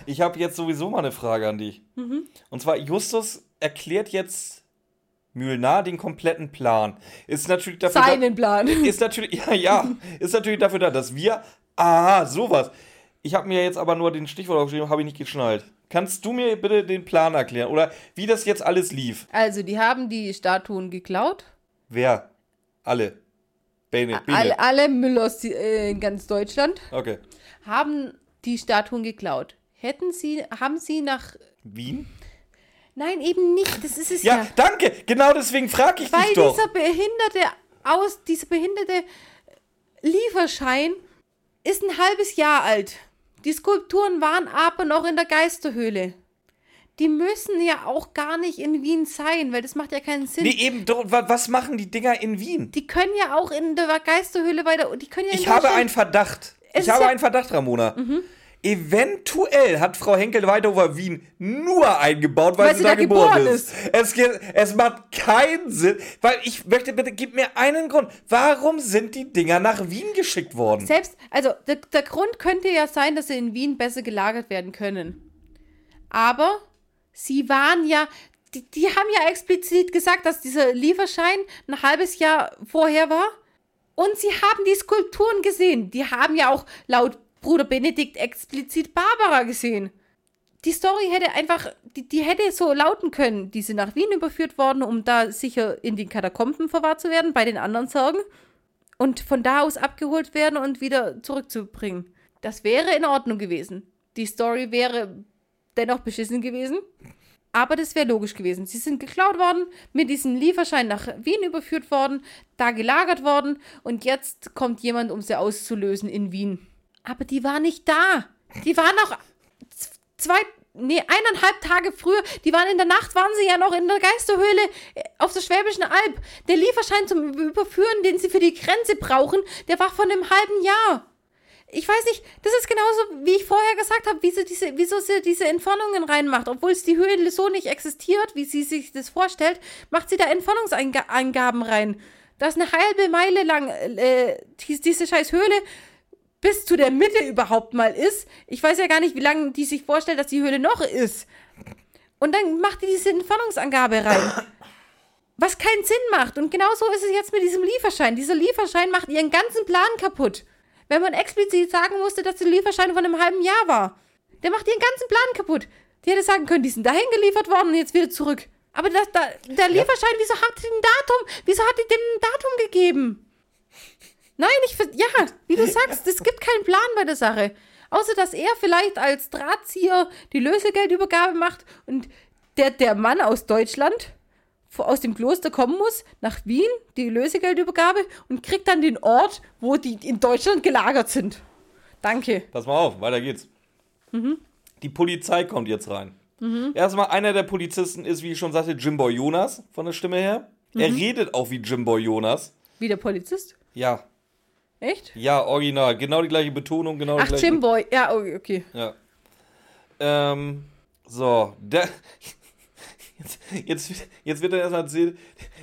Ich habe jetzt sowieso mal eine Frage an dich. Mhm. Und zwar, Justus erklärt jetzt Mühlnar den kompletten Plan. Ist natürlich dafür da, Seinen Plan. ist natürlich, ja, ja, ist natürlich dafür da, dass wir, aha, sowas. Ich habe mir jetzt aber nur den Stichwort aufgeschrieben, habe ich nicht geschnallt. Kannst du mir bitte den Plan erklären oder wie das jetzt alles lief? Also, die haben die Statuen geklaut. Wer? Alle. Bene, Bene. Alle, alle Müllers äh, in ganz Deutschland Okay. haben die Statuen geklaut. Hätten sie, haben sie nach. Wien? Nein, eben nicht. Das ist es Ja, ja. danke. Genau deswegen frage ich Weil dich doch. dieser behinderte aus, dieser behinderte Lieferschein ist ein halbes Jahr alt. Die Skulpturen waren aber noch in der Geisterhöhle. Die müssen ja auch gar nicht in Wien sein, weil das macht ja keinen Sinn. Nee, eben, was machen die Dinger in Wien? Die können ja auch in der Geisterhöhle weiter. Die können ja Ich habe einen Verdacht. Es Ich habe ja- Mhm. einen Verdacht, Ramona. Eventuell hat Frau Henkel Weidhofer Wien nur eingebaut, weil, sie, da geboren ist. Es, ge- es macht keinen Sinn, weil ich möchte bitte, gib mir einen Grund. Warum sind die Dinger nach Wien geschickt worden? Selbst, also der, der Grund könnte ja sein, dass sie in Wien besser gelagert werden können. Aber sie waren ja, die, die haben ja explizit gesagt, dass dieser Lieferschein ein halbes Jahr vorher war. Und sie haben die Skulpturen gesehen. Die haben ja auch laut Bruder Benedikt explizit Barbara gesehen. Die Story hätte einfach, die, die hätte so lauten können. Die sind nach Wien überführt worden, um da sicher in den Katakomben verwahrt zu werden, bei den anderen Särgen und von da aus abgeholt werden und wieder zurückzubringen. Das wäre in Ordnung gewesen. Die Story wäre dennoch beschissen gewesen. Aber das wäre logisch gewesen. Sie sind geklaut worden, mit diesem Lieferschein nach Wien überführt worden, da gelagert worden und jetzt kommt jemand, um sie auszulösen in Wien. Aber die war nicht da. Die war noch zwei, nee, eineinhalb Tage früher. Die waren in der Nacht, waren sie ja noch in der Geisterhöhle äh, auf der Schwäbischen Alb. Der Lieferschein zum Überführen, den sie für die Grenze brauchen, der war von einem halben Jahr. Ich weiß nicht, das ist genauso, wie ich vorher gesagt habe, wie sie diese, wieso sie diese Entfernungen reinmacht. Obwohl es die Höhle so nicht existiert, wie sie sich das vorstellt, macht sie da Entfernungsangaben rein. Das eine halbe Meile lang äh, dies- diese scheiß Höhle bis zu der Mitte überhaupt mal ist. Ich weiß ja gar nicht, wie lange die sich vorstellt, dass die Höhle noch ist. Und dann macht die diese Entfernungsangabe rein. Was keinen Sinn macht. Und genauso ist es jetzt mit diesem Lieferschein. Dieser Lieferschein macht ihren ganzen Plan kaputt. Wenn man explizit sagen musste, dass der Lieferschein von einem halben Jahr war. Der macht ihren ganzen Plan kaputt. Die hätte sagen können, die sind dahin geliefert worden und jetzt wieder zurück. Aber das, da, der Lieferschein, wieso hat die ein Datum? Wieso hat die dem ein Datum gegeben? Nein, ich ver- ja, wie du sagst, es gibt keinen Plan bei der Sache. Außer dass er vielleicht als Drahtzieher die Lösegeldübergabe macht und der, der Mann aus Deutschland aus dem Kloster kommen muss, nach Wien, die Lösegeldübergabe und kriegt dann den Ort, wo die in Deutschland gelagert sind. Danke. Pass mal auf, weiter geht's. Die Polizei kommt jetzt rein. Erstmal, einer der Polizisten ist, wie ich schon sagte, Jimbo Jonas von der Stimme her. Er redet auch wie Jimbo Jonas. Wie der Polizist? Ja, Echt? ja, original. Genau die gleiche Betonung, genau die Ach, gleiche. Jimboy. Ja, oh, okay. Ja. Ähm, so, der. Jetzt, jetzt, jetzt wird er erstmal erzählt.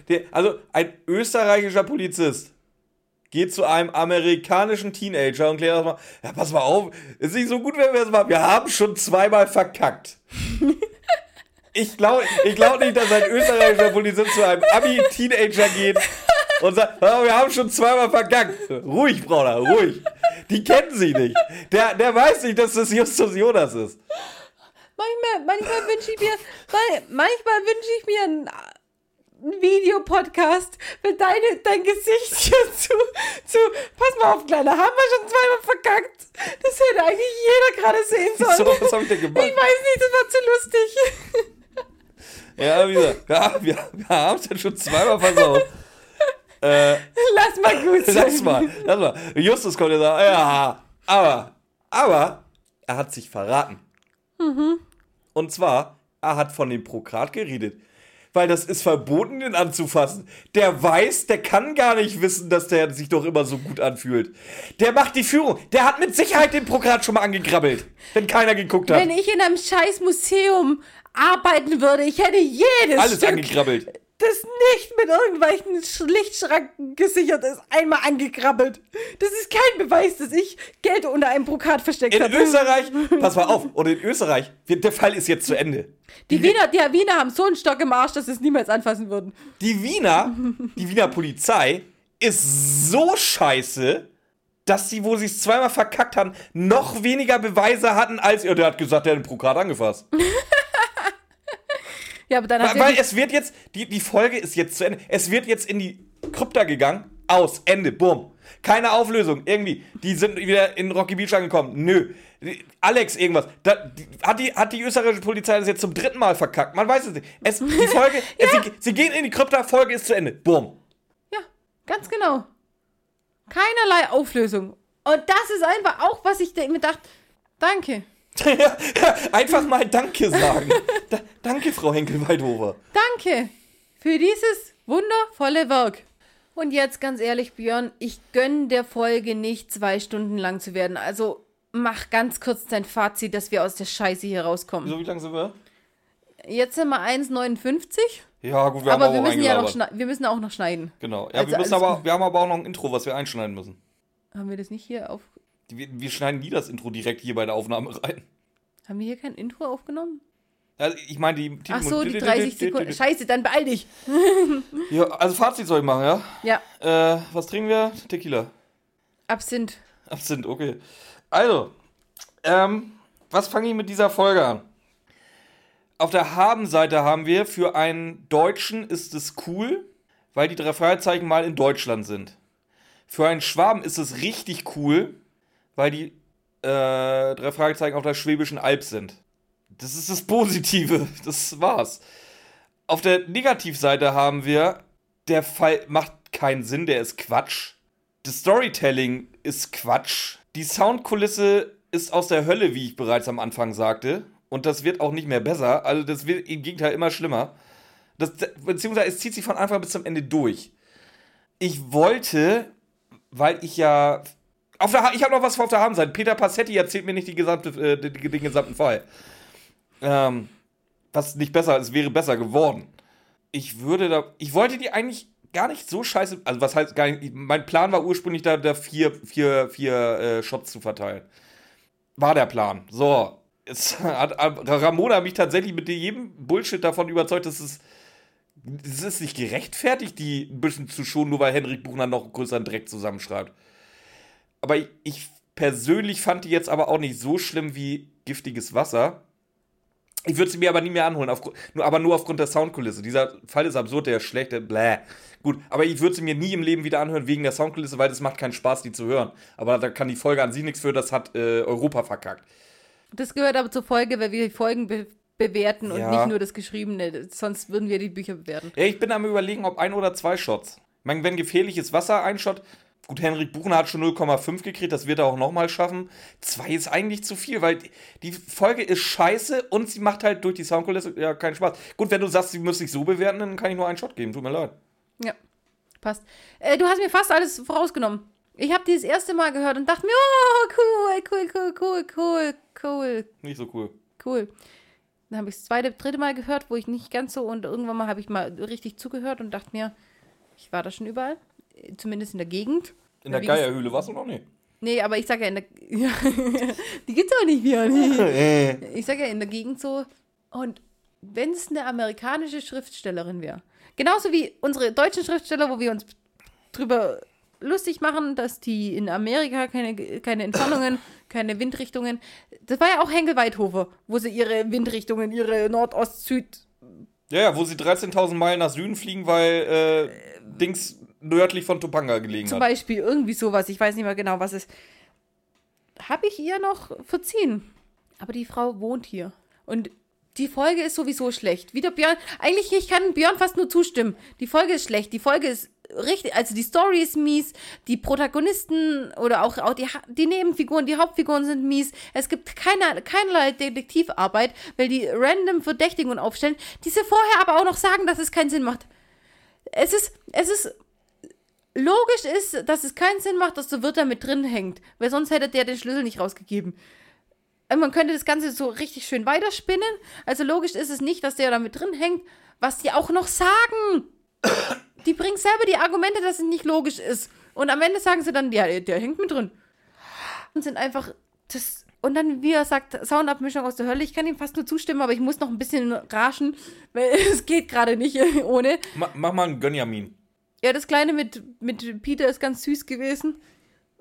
Der, also, ein österreichischer Polizist geht zu einem amerikanischen Teenager und klärt erstmal: Ja, pass mal auf, ist nicht so gut, wenn wir das machen. Wir haben schon zweimal verkackt. Ich glaube ich glaub nicht, dass ein österreichischer Polizist zu einem Ami-Teenager geht und sagt, "Oh, wir haben schon zweimal verkackt. Ruhig, Bruder, ruhig. Die kennen sie nicht. Der, der weiß nicht, dass das Justus Jonas ist. Manchmal, manchmal wünsche ich mir, man- manchmal wünsche ich mir einen, einen Videopodcast mit deine, dein Gesichtchen zu, zu, pass mal auf, Kleiner, haben wir schon zweimal verkackt. Das hätte eigentlich jeder gerade sehen sollen. So, was hab ich denn gemacht? Ich weiß nicht, das war zu lustig. Ja, wie gesagt, ja, wir, wir haben es ja schon zweimal versaut. Äh, Lass mal gut sein. lass mal, lass mal. Justus kommt und sagt, ja, aber, aber, er hat sich verraten. Und zwar, er hat von dem Prokrat geredet. Weil das ist verboten, den anzufassen. Der weiß, der kann gar nicht wissen, dass der sich doch immer so gut anfühlt. Der macht die Führung. Der hat mit Sicherheit den Prokrat schon mal angegrabbelt, wenn keiner geguckt hat. Wenn ich in einem scheiß Museum arbeiten würde, ich hätte jedes Alles Stück, angegrabbelt. Das nicht mit irgendwelchen Sch- Lichtschranken gesichert ist, einmal angekrabbelt. Das ist kein Beweis, dass ich Geld unter einem Brokat versteckt In habe. Österreich, pass mal auf, und in Österreich, der Fall ist jetzt zu Ende. Die Wiener, die Wiener haben so einen Stock im Arsch, dass sie es niemals anfassen würden. Die Wiener, die Wiener Polizei ist so scheiße, dass sie, wo sie es zweimal verkackt haben, noch weniger Beweise hatten als. Ja, der hat gesagt, der hat den Prokrat angefasst. Ja, aber dann Weil, ja weil es wird jetzt, die, die Folge ist jetzt zu Ende. Es wird jetzt in die Krypta gegangen. Aus, Ende, bumm. Keine Auflösung, irgendwie. Die sind wieder in Rocky Beach angekommen. Nö. Alex, irgendwas. Da, die, hat, die, hat die österreichische Polizei das jetzt zum dritten Mal verkackt? Man weiß es nicht. Es, die Folge, es, sie, sie gehen in die Krypta, Folge ist zu Ende. Bumm. ja, ganz genau. Keinerlei Auflösung. Und das ist einfach auch, was ich mir dachte, danke. Einfach mal Danke sagen. Da, danke, Frau Henkel-Weidhofer. Danke für dieses wundervolle Werk. Und jetzt ganz ehrlich, Björn, ich gönne der Folge nicht zwei Stunden lang zu werden. Also mach ganz kurz dein Fazit, dass wir aus der Scheiße hier rauskommen. So, wie lang sind wir? Jetzt sind wir 1,59, Ja, gut, wir aber haben wir auch müssen ja noch. Wir müssen auch noch schneiden. Genau. Ja, Also wir, müssen aber, gut. wir haben aber auch noch ein Intro, was wir einschneiden müssen. Haben wir das nicht hier auf. Wir, wir schneiden nie das Intro direkt hier bei der Aufnahme rein. Haben wir hier kein Intro aufgenommen? Also, ich meine, die. Ach so, die 30 Sekunden. Scheiße, dann beeil dich. Ja, also, Fazit soll ich machen, ja? Ja, Äh, was trinken wir? Tequila. Absinth. Absinth, okay. Also, ähm, was fange ich mit dieser Folge an? Auf der Haben-Seite haben wir, für einen Deutschen ist es cool, weil die drei Fragezeichen mal in Deutschland sind. Für einen Schwaben ist es richtig cool, weil die äh, drei Fragezeichen auf der Schwäbischen Alb sind. Das ist das Positive. Das war's. Auf der Negativseite haben wir, der Fall macht keinen Sinn, der ist Quatsch. Das Storytelling ist Quatsch. Die Soundkulisse ist aus der Hölle, wie ich bereits am Anfang sagte. Und das wird auch nicht mehr besser. Also das wird im Gegenteil immer schlimmer. Das, beziehungsweise es zieht sich von Anfang bis zum Ende durch. Ich wollte, weil ich ja. Auf der, ich habe noch was auf der Habenseite. Peter Passetti erzählt mir nicht die gesamte, äh, den, den gesamten Fall. Ähm, was nicht besser, es wäre besser geworden. Ich würde da. Ich wollte die eigentlich gar nicht so scheiße. Also, was heißt gar nicht. Mein Plan war ursprünglich da, da vier, vier, vier äh, Shots zu verteilen. War der Plan. So. Es hat, Ramona mich tatsächlich mit jedem Bullshit davon überzeugt, dass es. Es ist nicht gerechtfertigt, die ein bisschen zu schonen, nur weil Henrik Buchner noch größeren Dreck zusammenschreibt. Aber ich, ich persönlich fand die jetzt aber auch nicht so schlimm wie giftiges Wasser. Ich würde sie mir aber nie mehr anholen, aufgrund, nur, aber nur aufgrund der Soundkulisse. Dieser Fall ist absurd, der ist schlecht, der bläh. Gut, aber ich würde sie mir nie im Leben wieder anhören wegen der Soundkulisse, weil das macht keinen Spaß, die zu hören. Aber da kann die Folge an sich nichts für, das hat äh, Europa verkackt. Das gehört aber zur Folge, weil wir die Folgen be bewerten und Ja. nicht nur das Geschriebene. Sonst würden wir die Bücher bewerten. Ja, ich bin am überlegen, ob ein oder zwei Shots. Ich meine, wenn gefährliches Wasser ein Shot, gut, Henrik Buchner hat schon 0,5 gekriegt, das wird er auch nochmal schaffen. Zwei ist eigentlich zu viel, weil die Folge ist scheiße und sie macht halt durch die Soundkulisse ja keinen Spaß. Gut, wenn du sagst, sie müsste sich so bewerten, dann kann ich nur einen Shot geben, tut mir leid. Ja, passt. Äh, du hast mir fast alles vorausgenommen. Ich habe die das erste Mal gehört und dachte mir, oh, cool, cool, cool, cool, cool, cool, Nicht so cool. cool. Dann habe ich das zweite, dritte Mal gehört, wo ich nicht ganz so und irgendwann mal habe ich mal richtig zugehört und dachte mir, ich war da schon überall, zumindest in der Gegend. In der Geierhöhle warst du noch nicht. Nee, aber ich sage ja in der. Ja, die gibt's auch nicht mehr. Ich sage ja in der Gegend so. Und wenn es eine amerikanische Schriftstellerin wäre, genauso wie unsere deutschen Schriftsteller, wo wir uns drüber lustig machen, dass die in Amerika keine, keine Entfernungen, keine Windrichtungen. Das war ja auch Henkel Weidhofer, wo sie ihre Windrichtungen, ihre Nordost, Süd. Ja, ja, wo sie 13.000 Meilen nach Süden fliegen, weil äh, Dings nördlich von Topanga gelegen Zum hat. Beispiel irgendwie sowas. Ich weiß nicht mehr genau, was es. Habe ich ihr noch verziehen. Aber die Frau wohnt hier. Und die Folge ist sowieso schlecht. Wie der Björn. Eigentlich, ich kann Björn fast nur zustimmen. Die Folge ist schlecht. Die Folge ist richtig. Also die Story ist mies. Die Protagonisten oder auch, auch die, die Nebenfiguren, die Hauptfiguren sind mies. Es gibt keine, keinerlei Detektivarbeit, weil die random Verdächtigungen aufstellen, die sie vorher aber auch noch sagen, dass es keinen Sinn macht. Es ist, es ist logisch ist, dass es keinen Sinn macht, dass der Wirt da mit drin hängt, weil sonst hätte der den Schlüssel nicht rausgegeben. Und man könnte das Ganze so richtig schön weiterspinnen. Also logisch ist es nicht, dass der da mit drin hängt, was die auch noch sagen. Die bringen selber die Argumente, dass es nicht logisch ist. Und am Ende sagen sie dann, ja, der, der hängt mit drin. Und sind einfach das. Und dann, wie er sagt, Soundabmischung aus der Hölle. Ich kann ihm fast nur zustimmen, aber ich muss noch ein bisschen raschen, weil es geht gerade nicht ohne. Ma mach mal einen Gönjamin. Ja, das Kleine mit, mit Peter ist ganz süß gewesen.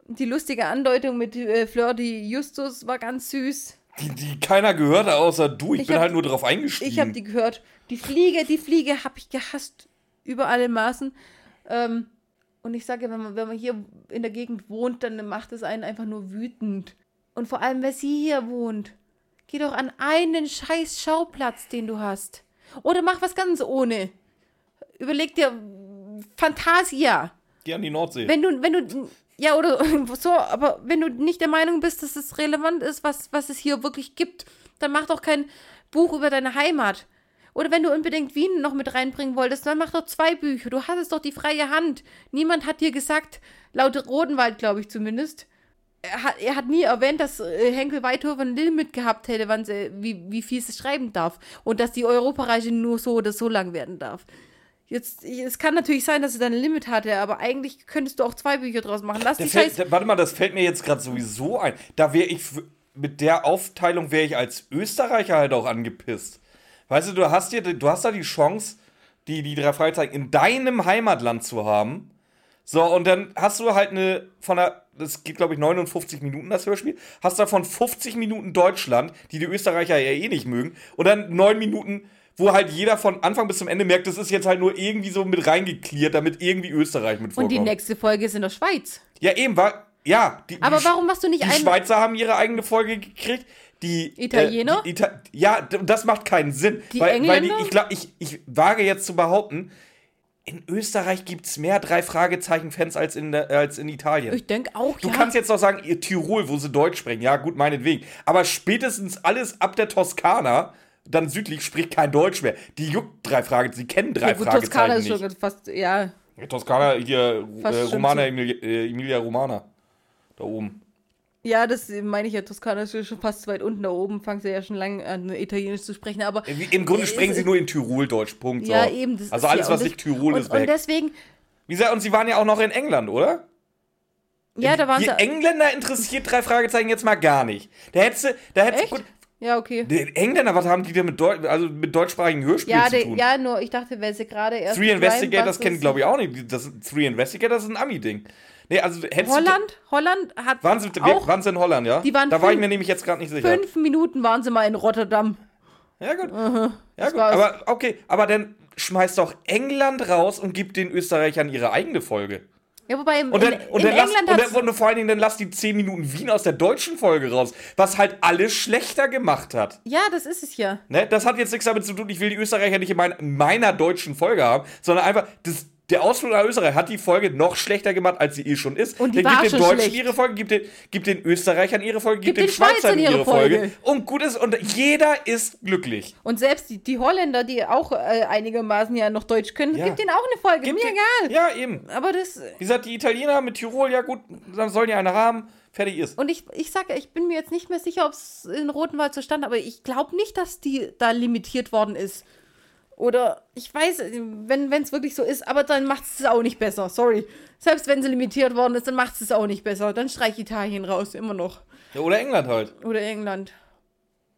Die lustige Andeutung mit äh, Fleur die Justus war ganz süß. Die, die keiner gehört hat, außer du. Ich, Ich bin hab- halt nur drauf eingestiegen. Ich habe die gehört. Die Fliege, die Fliege habe ich gehasst. Über alle Maßen. Ähm, und ich sage, wenn man, wenn man hier in der Gegend wohnt, dann macht es einen einfach nur wütend. Und vor allem, wer sie hier wohnt. Geh doch an einen scheiß Schauplatz, den du hast. Oder mach was ganz ohne. Überleg dir Fantasia. Geh an die Nordsee. Wenn du, wenn du, ja, oder so, aber wenn du nicht der Meinung bist, dass es relevant ist, was, was es hier wirklich gibt, dann mach doch kein Buch über deine Heimat. Oder wenn du unbedingt Wien noch mit reinbringen wolltest, dann mach doch zwei Bücher. Du hattest doch die freie Hand. Niemand hat dir gesagt, laut Rodenwald, glaube ich zumindest, er hat, er hat nie erwähnt, dass äh, Henkel Weidhofer ein Limit gehabt hätte, wann sie, wie, wie viel sie schreiben darf. Und dass die Europareise nur so oder so lang werden darf. Jetzt, es kann natürlich sein, dass sie dann ein Limit hatte, aber eigentlich könntest du auch zwei Bücher draus machen. Lass die fällt, Scheiß. da, warte mal, das fällt mir jetzt gerade sowieso ein. Da wäre ich, mit der Aufteilung wäre ich als Österreicher halt auch angepisst. Weißt du, du hast dir, du hast da die Chance, die, die drei Fragezeichen in deinem Heimatland zu haben. So, und dann hast du halt eine, von der, das geht glaube ich 59 Minuten das Hörspiel, hast davon 50 Minuten Deutschland, die die Österreicher ja eh nicht mögen, und dann 9 Minuten, wo halt jeder von Anfang bis zum Ende merkt, das ist jetzt halt nur irgendwie so mit reingeklärt, damit irgendwie Österreich mit Und vorkommt. die nächste Folge ist in der Schweiz. Ja, eben, war. Ja, die, Aber warum machst du nicht Die Schweizer haben ihre eigene Folge gekriegt. Die Italiener? Äh, die Ita ja, das macht keinen Sinn. Die weil, weil die, Engländer? ich, glaub, ich, ich wage jetzt zu behaupten, in Österreich gibt es mehr drei Fragezeichen-Fans als in, der- als in Italien. Ich denke auch, Du ja. kannst jetzt noch sagen, ihr Tirol, wo sie Deutsch sprechen. Ja, gut, meinetwegen. Aber spätestens alles ab der Toskana, dann südlich, spricht kein Deutsch mehr. Die juckt drei Fragezeichen. Sie kennen drei ja, gut, Toskana Fragezeichen ist nicht. schon fast, ja. Toskana, hier, äh, Romana, Emilia, äh, Emilia Romana. Da oben. Ja, das meine ich ja. Toskana ist schon fast weit unten da oben. Fangen sie ja schon lange an, Italienisch zu sprechen. Aber Im Grunde Äh, sprechen sie nur in Tirol Deutsch. Punkt. ja, so. eben. Das also ist alles, was und nicht Tirol und, ist, Und weg. deswegen, Wie gesagt, und sie waren ja auch noch in England, oder? ja, da waren Die sie. Engländer interessiert drei Fragezeichen jetzt mal gar nicht. Da hättest du, da hättest Echt? Ja, okay. die Engländer, was haben die denn mit, Deu also mit deutschsprachigen Hörspielen Ja, zu tun? ja, nur ich dachte, weil sie gerade erst. Three Investigators kennen, glaube ich, auch nicht. Das, Three Investigators ist ein Ami-Ding. Nee, also Holland, Holland hat waren, sie, auch waren sie in Holland, ja? Die waren da war ich fünf- mir nämlich jetzt gerade nicht sicher. fünf Minuten waren sie mal in Rotterdam. Ja, gut. Ja, das gut. war's. Aber okay, aber dann schmeißt doch England raus und gibt den Österreichern ihre eigene Folge. Ja, wobei im, Und dann, in, und dann lass, England und, dann, und vor allen Dingen dann lass die 10 Minuten Wien aus der deutschen Folge raus, was halt alles schlechter gemacht hat. Ja, das ist es ja. Ne? Das hat jetzt nichts damit zu tun, ich will die Österreicher nicht in mein, meiner deutschen Folge haben, sondern einfach, das, der Ausflug nach Österreich hat die Folge noch schlechter gemacht, als sie eh schon ist. Und die dann gibt den Deutschen schlecht. ihre Folge, gibt den, gibt den Österreichern ihre Folge, gibt, Gibt den den Schweizern ihre ihre Folge. Folge. Und gut ist, und jeder ist glücklich. Und selbst die, die Holländer, die auch äh, einigermaßen ja noch Deutsch können, Ja. gibt ihnen auch eine Folge. Gibt Mir den- egal. Ja, eben. Aber das. Wie gesagt, die Italiener mit Tirol, ja gut, dann sollen die eine haben, fertig ist. Und ich, ich sage, ich bin mir jetzt nicht mehr sicher, ob es in Rotenwald so stand, aber ich glaube nicht, dass die da limitiert worden ist. Oder ich weiß, wenn es wirklich so ist, aber dann macht es auch nicht besser. Sorry. Selbst wenn sie limitiert worden ist, dann macht es auch nicht besser. Dann streich Italien raus, immer noch. Ja, oder England halt. Oder England.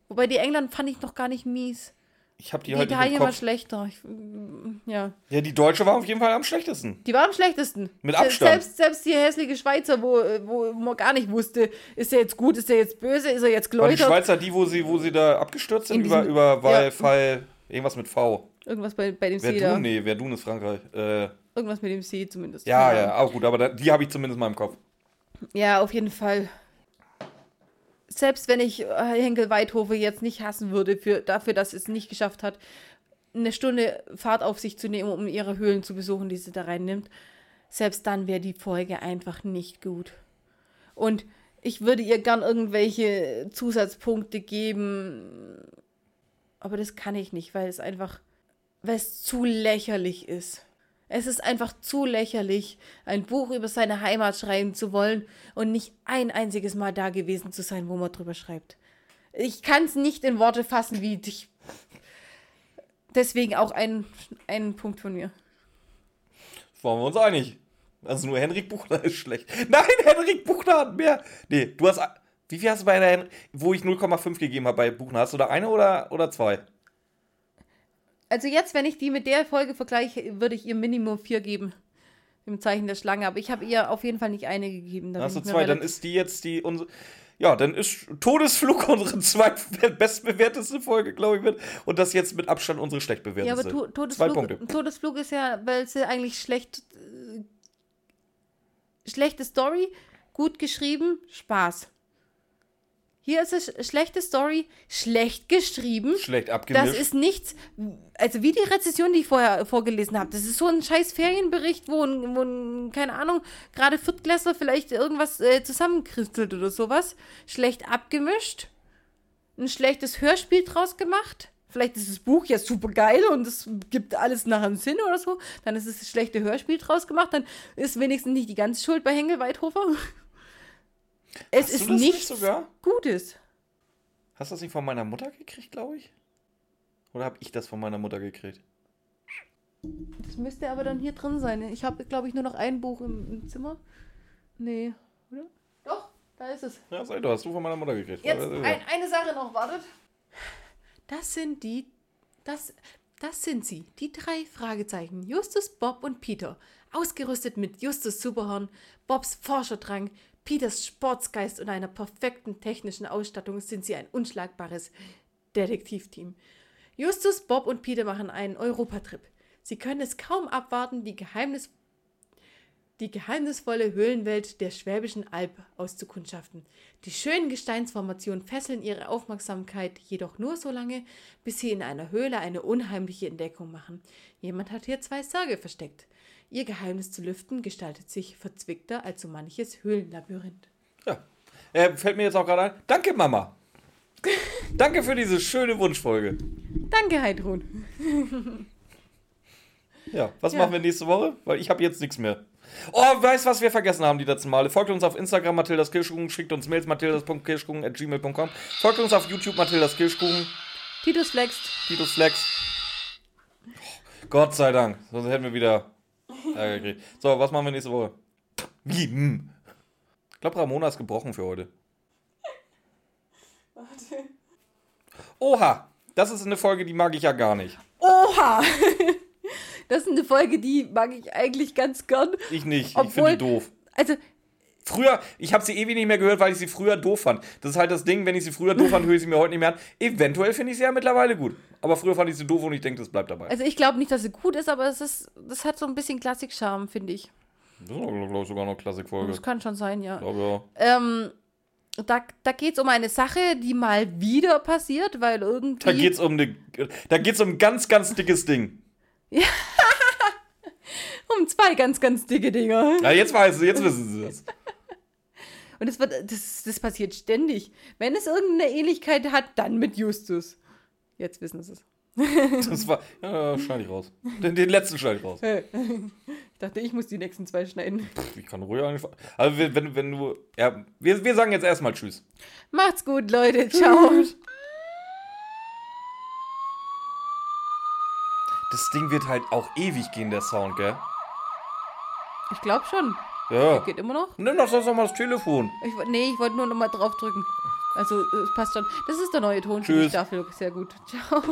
Wobei die England fand ich noch gar nicht mies. Ich habe die, Die halt nicht im Italien war schlechter. Ich, mm, ja. Ja, die Deutsche war auf jeden Fall am schlechtesten. Die war am schlechtesten. Mit Abstand. Selbst, selbst die hässliche Schweizer, wo, wo man gar nicht wusste, ist er jetzt gut, ist er jetzt böse, ist er jetzt War die. Schweizer die, wo sie, wo sie da abgestürzt sind In über, diesem- über Fall, ja. Irgendwas mit V. Irgendwas bei, bei dem See da. Verdun, nee, Verdun ist Frankreich. Äh, Irgendwas mit dem See zumindest. ja, ja, auch gut, aber da, die habe ich zumindest mal im Kopf. Ja, auf jeden Fall. Selbst wenn ich äh, Henkel Weidhofe jetzt nicht hassen würde für, dafür, dass es nicht geschafft hat, eine Stunde Fahrt auf sich zu nehmen, um ihre Höhlen zu besuchen, die sie da reinnimmt, selbst dann wäre die Folge einfach nicht gut. Und ich würde ihr gern irgendwelche Zusatzpunkte geben, aber das kann ich nicht, weil es einfach, weil es zu lächerlich ist. Es ist einfach zu lächerlich, ein Buch über seine Heimat schreiben zu wollen und nicht ein einziges Mal da gewesen zu sein, wo man drüber schreibt. Ich kann es nicht in Worte fassen, wie dich. Deswegen auch ein, ein Punkt von mir. Waren wir uns einig. Also nur Henrik Buchner ist schlecht. Nein, Henrik Buchner hat mehr. Nee, du hast. Wie viel hast du bei der wo ich 0,5 gegeben habe bei Buchner? Hast du da eine oder, oder zwei? Also jetzt, wenn ich die mit der Folge vergleiche, würde ich ihr Minimum 4 geben. Im Zeichen der Schlange. Aber ich habe ihr auf jeden Fall nicht eine gegeben. Da Dann hast du zwei. Dann ist die jetzt die. Unsere, ja, dann ist Todesflug unsere zweitbestbewerteste Folge, glaube ich, wird. Und das jetzt mit Abstand unsere schlecht Ja, bewerteste. aber to Zwei Todesflug, Punkte. Todesflug ist ja, weil sie eigentlich schlecht. Äh, schlechte Story, gut geschrieben, Spaß. Hier ist es sch- schlechte Story, schlecht geschrieben. Schlecht abgemischt. Das ist nichts, also wie die Rezession, die ich vorher vorgelesen habe. Das ist so ein scheiß Ferienbericht, wo ein, wo ein keine Ahnung, gerade Viertklässler vielleicht irgendwas äh, zusammenkritzelt oder sowas. Schlecht abgemischt. Ein schlechtes Hörspiel draus gemacht. Vielleicht ist das Buch ja super geil und es gibt alles nach einem Sinn oder so. Dann ist es das schlechte Hörspiel draus gemacht. Dann ist wenigstens nicht die ganze Schuld bei Henkel Weidhofer. Es Hast ist nicht nichts sogar? Gutes. Hast du das nicht von meiner Mutter gekriegt, glaube ich? Oder habe ich das von meiner Mutter gekriegt? Das müsste aber dann hier drin sein. Ich habe, glaube ich, nur noch ein Buch im, im Zimmer. Nee, oder? Doch, da ist es. Ja, sei du, hast du von meiner Mutter gekriegt. Jetzt ein, eine Sache noch, wartet. Das sind die, das, das sind sie, die drei Fragezeichen. Justus, Bob und Peter. Ausgerüstet mit Justus Superhorn, Bobs Forscherdrang, Peters Sportsgeist und einer perfekten technischen Ausstattung sind sie ein unschlagbares Detektivteam. Justus, Bob und Peter machen einen Europatrip. Sie können es kaum abwarten, die Geheimnis die geheimnisvolle Höhlenwelt der Schwäbischen Alb auszukundschaften. Die schönen Gesteinsformationen fesseln ihre Aufmerksamkeit jedoch nur so lange, bis sie in einer Höhle eine unheimliche Entdeckung machen. Jemand hat hier zwei Särge versteckt. Ihr Geheimnis zu lüften gestaltet sich verzwickter als so manches Höhlenlabyrinth. Ja. Äh, fällt mir jetzt auch gerade ein. Danke, Mama. Danke für diese schöne Wunschfolge. Danke, Heidrun. Ja, was Ja. machen wir nächste Woche? Weil ich habe jetzt nichts mehr. Oh, weißt was wir vergessen haben die letzten Male? Folgt uns auf Instagram, Mathildas Kirschkuchen, schickt uns Mails, mathildas.kirschkuchen.gmail.com. Folgt uns auf YouTube, Mathildas Kirschkuchen, Titus flext. Titus Flex. Gott sei Dank, sonst hätten wir wieder Ärger gekriegt. So, was machen wir nächste Woche? Wie? Hm. Ich glaube, Ramona ist gebrochen für heute. Oha, das ist eine Folge, die mag ich ja gar nicht. Oha! Das ist eine Folge, die mag ich eigentlich ganz gern. Ich nicht, ich Obwohl- finde die doof. Also, Früher, ich habe sie ewig nicht mehr gehört, weil ich sie früher doof fand. Das ist halt das Ding, wenn ich sie früher doof fand, höre ich sie mir heute nicht mehr an. Eventuell finde ich sie ja mittlerweile gut. Aber früher fand ich sie doof und ich denke, das bleibt dabei. also ich glaube nicht, dass sie gut ist, aber es ist, das hat so ein bisschen Klassik-Charme, finde ich. Das ist, glaube ich, sogar noch Klassikfolge. Das kann schon sein, ja. Ich glaube, ja. Ähm, da da geht es um eine Sache, die mal wieder passiert, weil irgendwie. Da geht's um eine, da geht's um ein ganz, ganz dickes Ding. um zwei ganz, ganz dicke Dinger. Ja, jetzt weiß jetzt wissen sie es. Und das, wird, das, das passiert ständig. Wenn es irgendeine Ähnlichkeit hat, dann mit Justus. Jetzt wissen sie es. Das war, ja, schneide ich raus. Den, den letzten schneide ich raus. Ich dachte, ich muss die nächsten zwei schneiden. Ich kann ruhig einfach. Also, wenn, wenn, wenn du, ja, wir, wir sagen jetzt erstmal Tschüss. Macht's gut, Leute. Ciao. Das Ding wird halt auch ewig gehen, der Sound, gell? Ich glaube schon. Ja. Geht immer noch. Nimm doch sonst noch mal das Telefon. Ich, nee, ich wollte nur noch mal draufdrücken. Also, es passt schon. Das ist der neue Ton. Tschüss. Dafür sehr gut. Ciao.